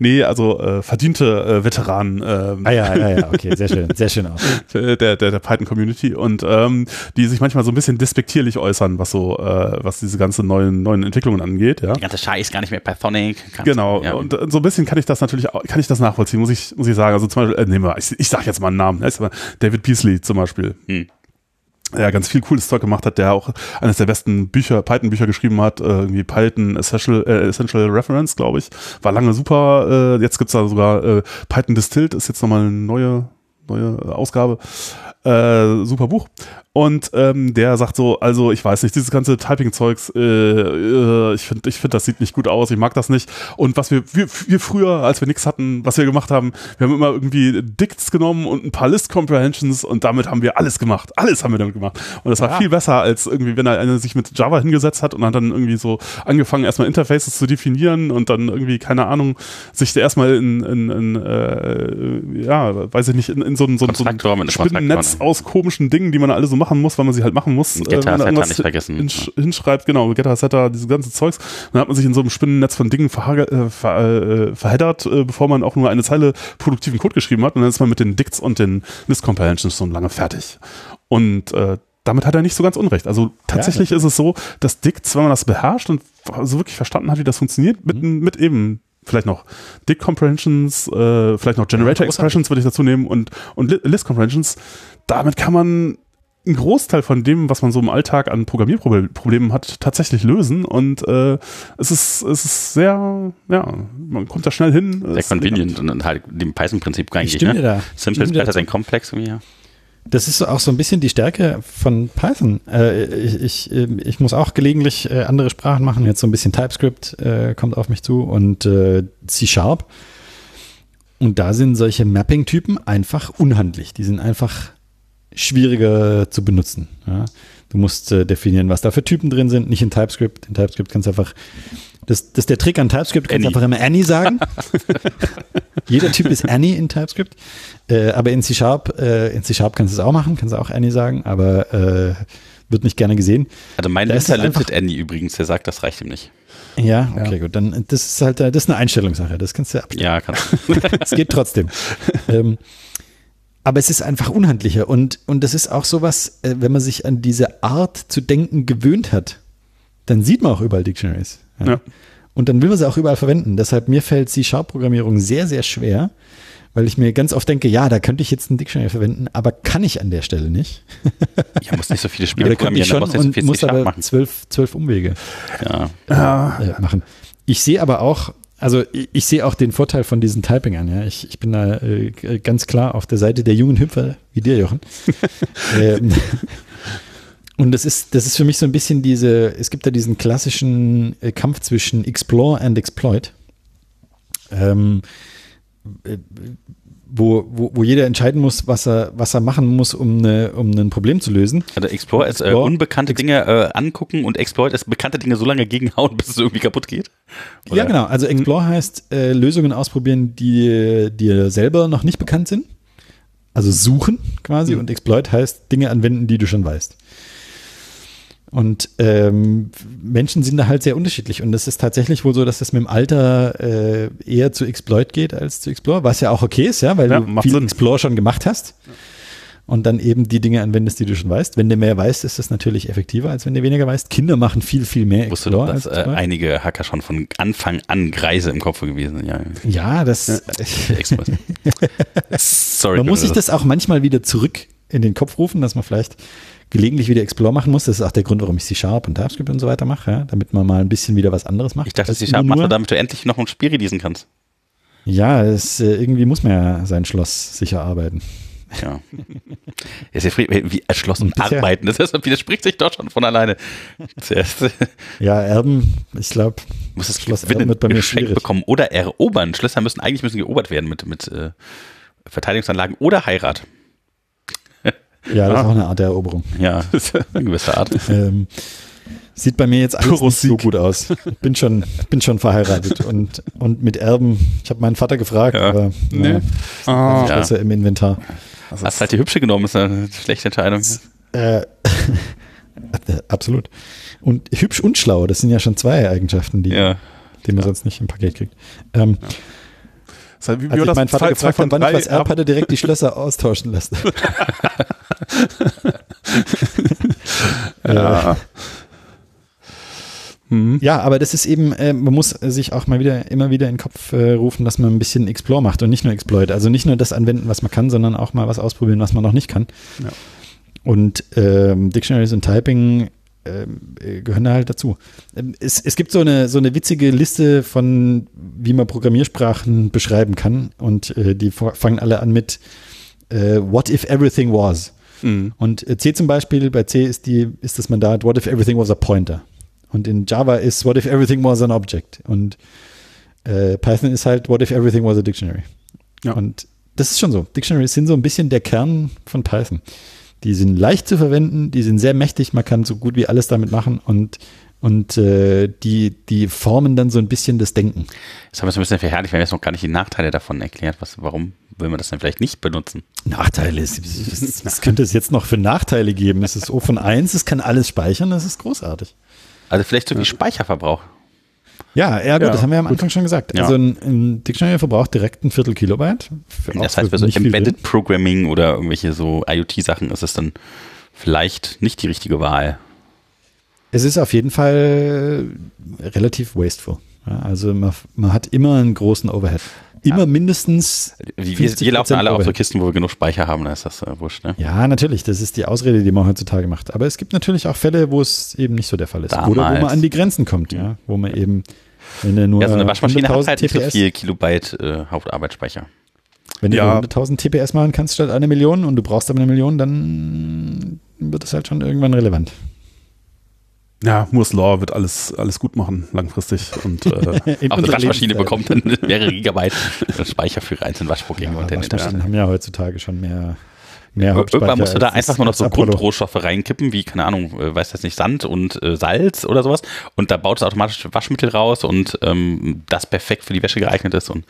nee, also äh, verdiente äh, Veteranen ähm, Ah ja, ja, ja, okay, sehr schön, sehr schön aus. Der, der, der Python-Community und ähm, die sich manchmal so ein bisschen despektierlich äußern, was so, äh, was diese ganzen neuen, neuen Entwicklungen angeht, ja. Der ganze Scheiß gar nicht mehr Pythonic. Genau, Ja. und äh, so ein bisschen kann ich das natürlich, auch- kann ich das nachvollziehen, muss ich, muss ich sagen. Also zum Beispiel, äh, nehmen wir, ich, ich sag jetzt mal einen Namen, aber David Beasley zum Beispiel. Hm. Der ganz viel cooles Zeug gemacht hat, der auch eines der besten Bücher, Python-Bücher geschrieben hat, äh, irgendwie Python Essential, äh, Essential Reference, glaube ich. War lange super, äh, jetzt gibt's da sogar äh, Python Distilled, ist jetzt nochmal eine neue, neue Ausgabe. Äh, super Buch. Und ähm, der sagt so, also ich weiß nicht, dieses ganze Typing-Zeugs, äh, äh, ich finde, ich find, das sieht nicht gut aus, ich mag das nicht. Und was wir, wir, wir früher, als wir nichts hatten, was wir gemacht haben, wir haben immer irgendwie Dicts genommen und ein paar List-Comprehensions und damit haben wir alles gemacht. Alles haben wir damit gemacht. Und das war Ja. viel besser, als irgendwie, wenn er einer sich mit Java hingesetzt hat und hat dann irgendwie so angefangen, erstmal Interfaces zu definieren und dann irgendwie, keine Ahnung, sich erstmal in, in, in äh, ja, weiß ich nicht, in, in so ein, so ein, so Spinnennetz Aus komischen Dingen, die man alle so machen muss, weil man sie halt machen muss. Getter, irgendwas nicht vergessen. Hinsch hinschreibt, genau, Getter, Setter, dieses ganze Zeugs. Dann hat man sich in so einem Spinnennetz von Dingen äh, ver äh, verheddert, äh, bevor man auch nur eine Zeile produktiven Code geschrieben hat. Und dann ist man mit den Dicts und den List Comprehensions so lange fertig. Und äh, damit hat er nicht so ganz unrecht. Also tatsächlich ist es so, dass Dicts, wenn man das beherrscht und so wirklich verstanden hat, wie das funktioniert, mit, mit eben vielleicht noch Dict Comprehensions, äh, vielleicht noch Generator Expressions würde ich dazu nehmen und, und Li- List Comprehensions, damit kann man einen Großteil von dem, was man so im Alltag an Programmierproblemen hat, tatsächlich lösen. Und äh, es ist, es ist sehr, ja, man kommt da schnell hin. Sehr convenient und halt dem Python-Prinzip Ich eigentlich. stimme Ne? da. Simple is stimme dir better dazu. than complex. irgendwie, Ja. Das ist auch so ein bisschen die Stärke von Python. Äh, ich, ich, ähm, ich, muss auch gelegentlich äh, andere Sprachen machen. Jetzt so ein bisschen TypeScript äh, kommt auf mich zu und äh, C-Sharp. Und da sind solche Mapping-Typen einfach unhandlich. Die sind einfach schwieriger zu benutzen. Ja. Du musst äh, definieren, was da für Typen drin sind, nicht in TypeScript. In TypeScript kannst du einfach, das, das ist der Trick an TypeScript, du kannst Annie. einfach immer Annie sagen. Jeder Typ ist Annie in TypeScript. Äh, aber in C-Sharp, äh, in C-Sharp kannst du es auch machen, kannst du auch Annie sagen, aber äh, wird nicht gerne gesehen. Also mein Da einfach- lintet Andy übrigens, der sagt, das reicht ihm nicht. Ja, okay, gut. Dann das ist halt, äh, das ist eine Einstellungssache. Das kannst du abstellen. Ja, kann. Es geht trotzdem. ähm, aber es ist einfach unhandlicher. Und, und das ist auch sowas, äh, wenn man sich an diese Art zu denken gewöhnt hat, dann sieht man auch überall Dictionaries. Ja. Und dann will man sie auch überall verwenden. Deshalb mir fällt C-Sharp-Programmierung sehr, sehr schwer, weil ich mir ganz oft denke, ja, da könnte ich jetzt ein Dictionary verwenden, aber kann ich an der Stelle nicht. Ich muss nicht so viele Spiele ich programmieren, da schon so und muss aber zwölf, zwölf Umwege Ja. äh, machen. Ich sehe aber auch, also ich, ich sehe auch den Vorteil von diesen Typingern. Ja. Ich, ich bin da äh, ganz klar auf der Seite der jungen Hüpfer, wie dir, Jochen. ähm, und das ist, das ist für mich so ein bisschen diese, es gibt da diesen klassischen äh, Kampf zwischen Explore and Exploit. Ähm, äh, wo, wo, wo jeder entscheiden muss, was er, was er machen muss, um, eine, um ein Problem zu lösen. Also Explore ist äh, unbekannte Dinge äh, angucken und Exploit ist bekannte Dinge so lange gegenhauen, bis es irgendwie kaputt geht. Oder? Ja, genau. Also Explore heißt äh, Lösungen ausprobieren, die dir selber noch nicht bekannt sind. Also suchen quasi. Und Exploit heißt Dinge anwenden, die du schon weißt. Und ähm, Menschen sind da halt sehr unterschiedlich. Und es ist tatsächlich wohl so, dass das mit dem Alter äh, eher zu Exploit geht als zu Explore, was ja auch okay ist, ja, weil Ja, du viel Sinn. Explore schon gemacht hast. Und dann eben die Dinge anwendest, die du schon weißt. Wenn du mehr weißt, ist das natürlich effektiver, als wenn du weniger weißt. Kinder machen viel, viel mehr Wusste doch, Explore dass als äh, einige Hacker schon von Anfang an Greise im Kopf gewesen sind. Ja. Ja, das. Exploit. Sorry. Man muss sich das auch manchmal wieder zurück in den Kopf rufen, dass man vielleicht gelegentlich wieder Explore machen muss. Das ist auch der Grund, warum ich C-Sharp und TypeScript und so weiter mache, ja? damit man mal ein bisschen wieder was anderes macht. Ich dachte, als sie immer sharp machst nur- du, damit du endlich noch ein Spiel releasen kannst. Ja, es, äh, irgendwie muss man ja sein Schloss sicher arbeiten. Ja. Ist ja wie erschlossen Und bisher- arbeiten. Das ist, widerspricht sich doch schon von alleine. Zuerst Ja, Erben, ich glaube, muss es Schloss Erben wird bei mir geschenkt schwierig. bekommen oder erobern. Schlösser müssen eigentlich müssen geerobert werden mit, mit äh, Verteidigungsanlagen oder Heirat. Ja, das Ah. ist auch eine Art der Eroberung. Ja, in gewisser Art. Ähm, sieht bei mir jetzt alles nicht so gut aus. Bin schon, bin schon verheiratet und, und mit Erben. Ich habe meinen Vater gefragt, Ja. aber Nee. ja, Ah, Ja. Schlösser im Inventar. Hast halt die hübsche genommen, ist eine schlechte Entscheidung. Äh, absolut. Und hübsch und schlau, das sind ja schon zwei Eigenschaften, die, Ja. die man sonst nicht im Paket kriegt. Ähm, Das heißt, wie, als wie ich das meinen Vater gefragt von habe, wann ich was erb, hat er direkt die Schlösser austauschen lassen. Ja. Hm. Ja, aber das ist eben, äh, man muss sich auch mal wieder, immer wieder in den Kopf äh, rufen, dass man ein bisschen Explore macht und nicht nur Exploit. Also nicht nur das anwenden, was man kann, sondern auch mal was ausprobieren, was man noch nicht kann. Ja. Und ähm, Dictionaries und Typing ähm, äh, gehören da halt dazu. Ähm, es, es gibt so eine, so eine witzige Liste von, wie man Programmiersprachen beschreiben kann. Und äh, die fa- fangen alle an mit äh, What if everything was? Mhm. Und äh, C zum Beispiel, bei C ist, die, ist das Mandat What if everything was a pointer? Und in Java ist What if everything was an object? Und äh, Python ist halt What if everything was a dictionary? Ja. Und das ist schon so. Dictionaries sind so ein bisschen der Kern von Python. Die sind leicht zu verwenden, die sind sehr mächtig, man kann so gut wie alles damit machen und, und äh, die, die formen dann so ein bisschen das Denken. Das haben wir so ein bisschen verherrlicht, wir haben jetzt noch gar nicht die Nachteile davon erklärt. Was, warum will man das denn vielleicht nicht benutzen? Nachteile, es- was könnte es jetzt noch für Nachteile geben? Es ist O von 1, es kann alles speichern, das ist großartig. Also vielleicht so wie Speicherverbrauch. Ja, ja gut, Ja, das haben wir am Anfang schon gesagt. Ja. Also ein, ein Dictionary verbraucht direkt ein Viertel Kilobyte. Das heißt, für bei so Embedded. Programming oder irgendwelche so IoT-Sachen ist es dann vielleicht nicht die richtige Wahl. Es ist auf jeden Fall relativ wasteful. Ja, also man, man hat immer einen großen Overhead. Immer mindestens. Wir, wir, 50% wir laufen alle auf so Overhead. Kisten, wo wir genug Speicher haben, dann ist das äh, wurscht, ne? Ja, natürlich, das ist die Ausrede, die man heutzutage macht. Aber es gibt natürlich auch Fälle, wo es eben nicht so der Fall ist. Oder wo Damals. man an die Grenzen kommt, ja. Wo man eben, wenn er nur Ja, so eine Waschmaschine hat 100.000 halt nicht so TPS viel Kilobyte äh, Hauptarbeitsspeicher. Wenn du Ja. 100.000 TPS machen kannst statt eine Million und du brauchst aber eine Million, dann wird das halt schon irgendwann relevant. Ja, Moore's Law wird alles, alles gut machen, langfristig. Und äh, Auch eine Waschmaschine bekommt dann mehrere Gigabyte Speicher für einzelne Waschvorgänge. Ja, und Waschmaschinen haben ja heutzutage schon mehr, mehr Irgendwann musst du da einfach nur noch so Apollo. Grundrohstoff reinkippen, wie, keine Ahnung, äh, weiß das nicht, Sand und äh, Salz oder sowas. Und da baut es automatisch Waschmittel raus und ähm, das perfekt für die Wäsche geeignet ist und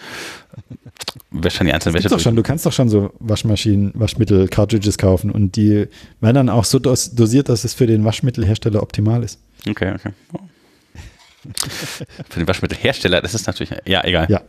wäscht dann die einzelnen Wäsche doch schon, du kannst doch schon so Waschmaschinen, Waschmittel, Cartridges kaufen und die werden dann auch so dos dosiert, dass es für den Waschmittelhersteller optimal ist. Okay, okay. Oh. Für den Waschmittelhersteller, das ist natürlich, ja, egal. Ja,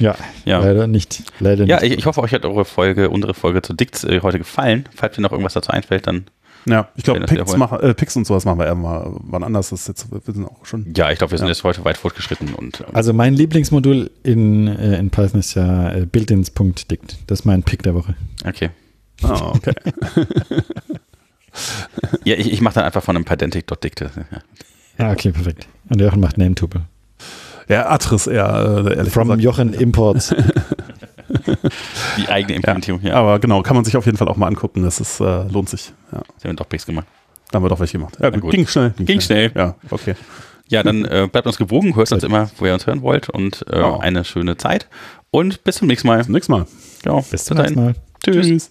ja, Ja. leider nicht. Leider Ja, nicht. ich, ich hoffe, euch hat eure Folge, unsere Folge zu Dicts äh, heute gefallen. Falls mir noch irgendwas dazu einfällt, dann ja, ich glaube, Picks, äh, Picks und sowas machen wir eher mal wann anders. Das ist jetzt, wir sind auch schon. ja, ich glaube, wir sind Ja. jetzt heute weit fortgeschritten und ähm, Also mein Lieblingsmodul in, äh, in Python ist ja äh, built-ins.dict. Das ist mein Pick der Woche. okay. Ah, okay. Ja, ich, ich mache dann einfach von einem Pydantic.dicte. Ja. Ja, okay, perfekt. Und Jochen macht Name-Tuple. Ja, Atris eher, äh, ehrlich From gesagt. Jochen Imports. Die eigene Implementierung. Ja, Aber genau, kann man sich auf jeden Fall auch mal angucken. Das ist, äh, lohnt sich. Ja, Sie haben doch Picks gemacht. da haben wir doch welche gemacht. Ja, gut. ging schnell. Ging schnell. Ja, okay. Ja, dann äh, bleibt uns gewogen, hört uns immer, wo ihr uns hören wollt und äh, Ja. eine schöne Zeit und bis zum nächsten Mal. Bis zum nächsten Mal. Ja, Bis zum nächsten Mal. Tschüss. Tschüss.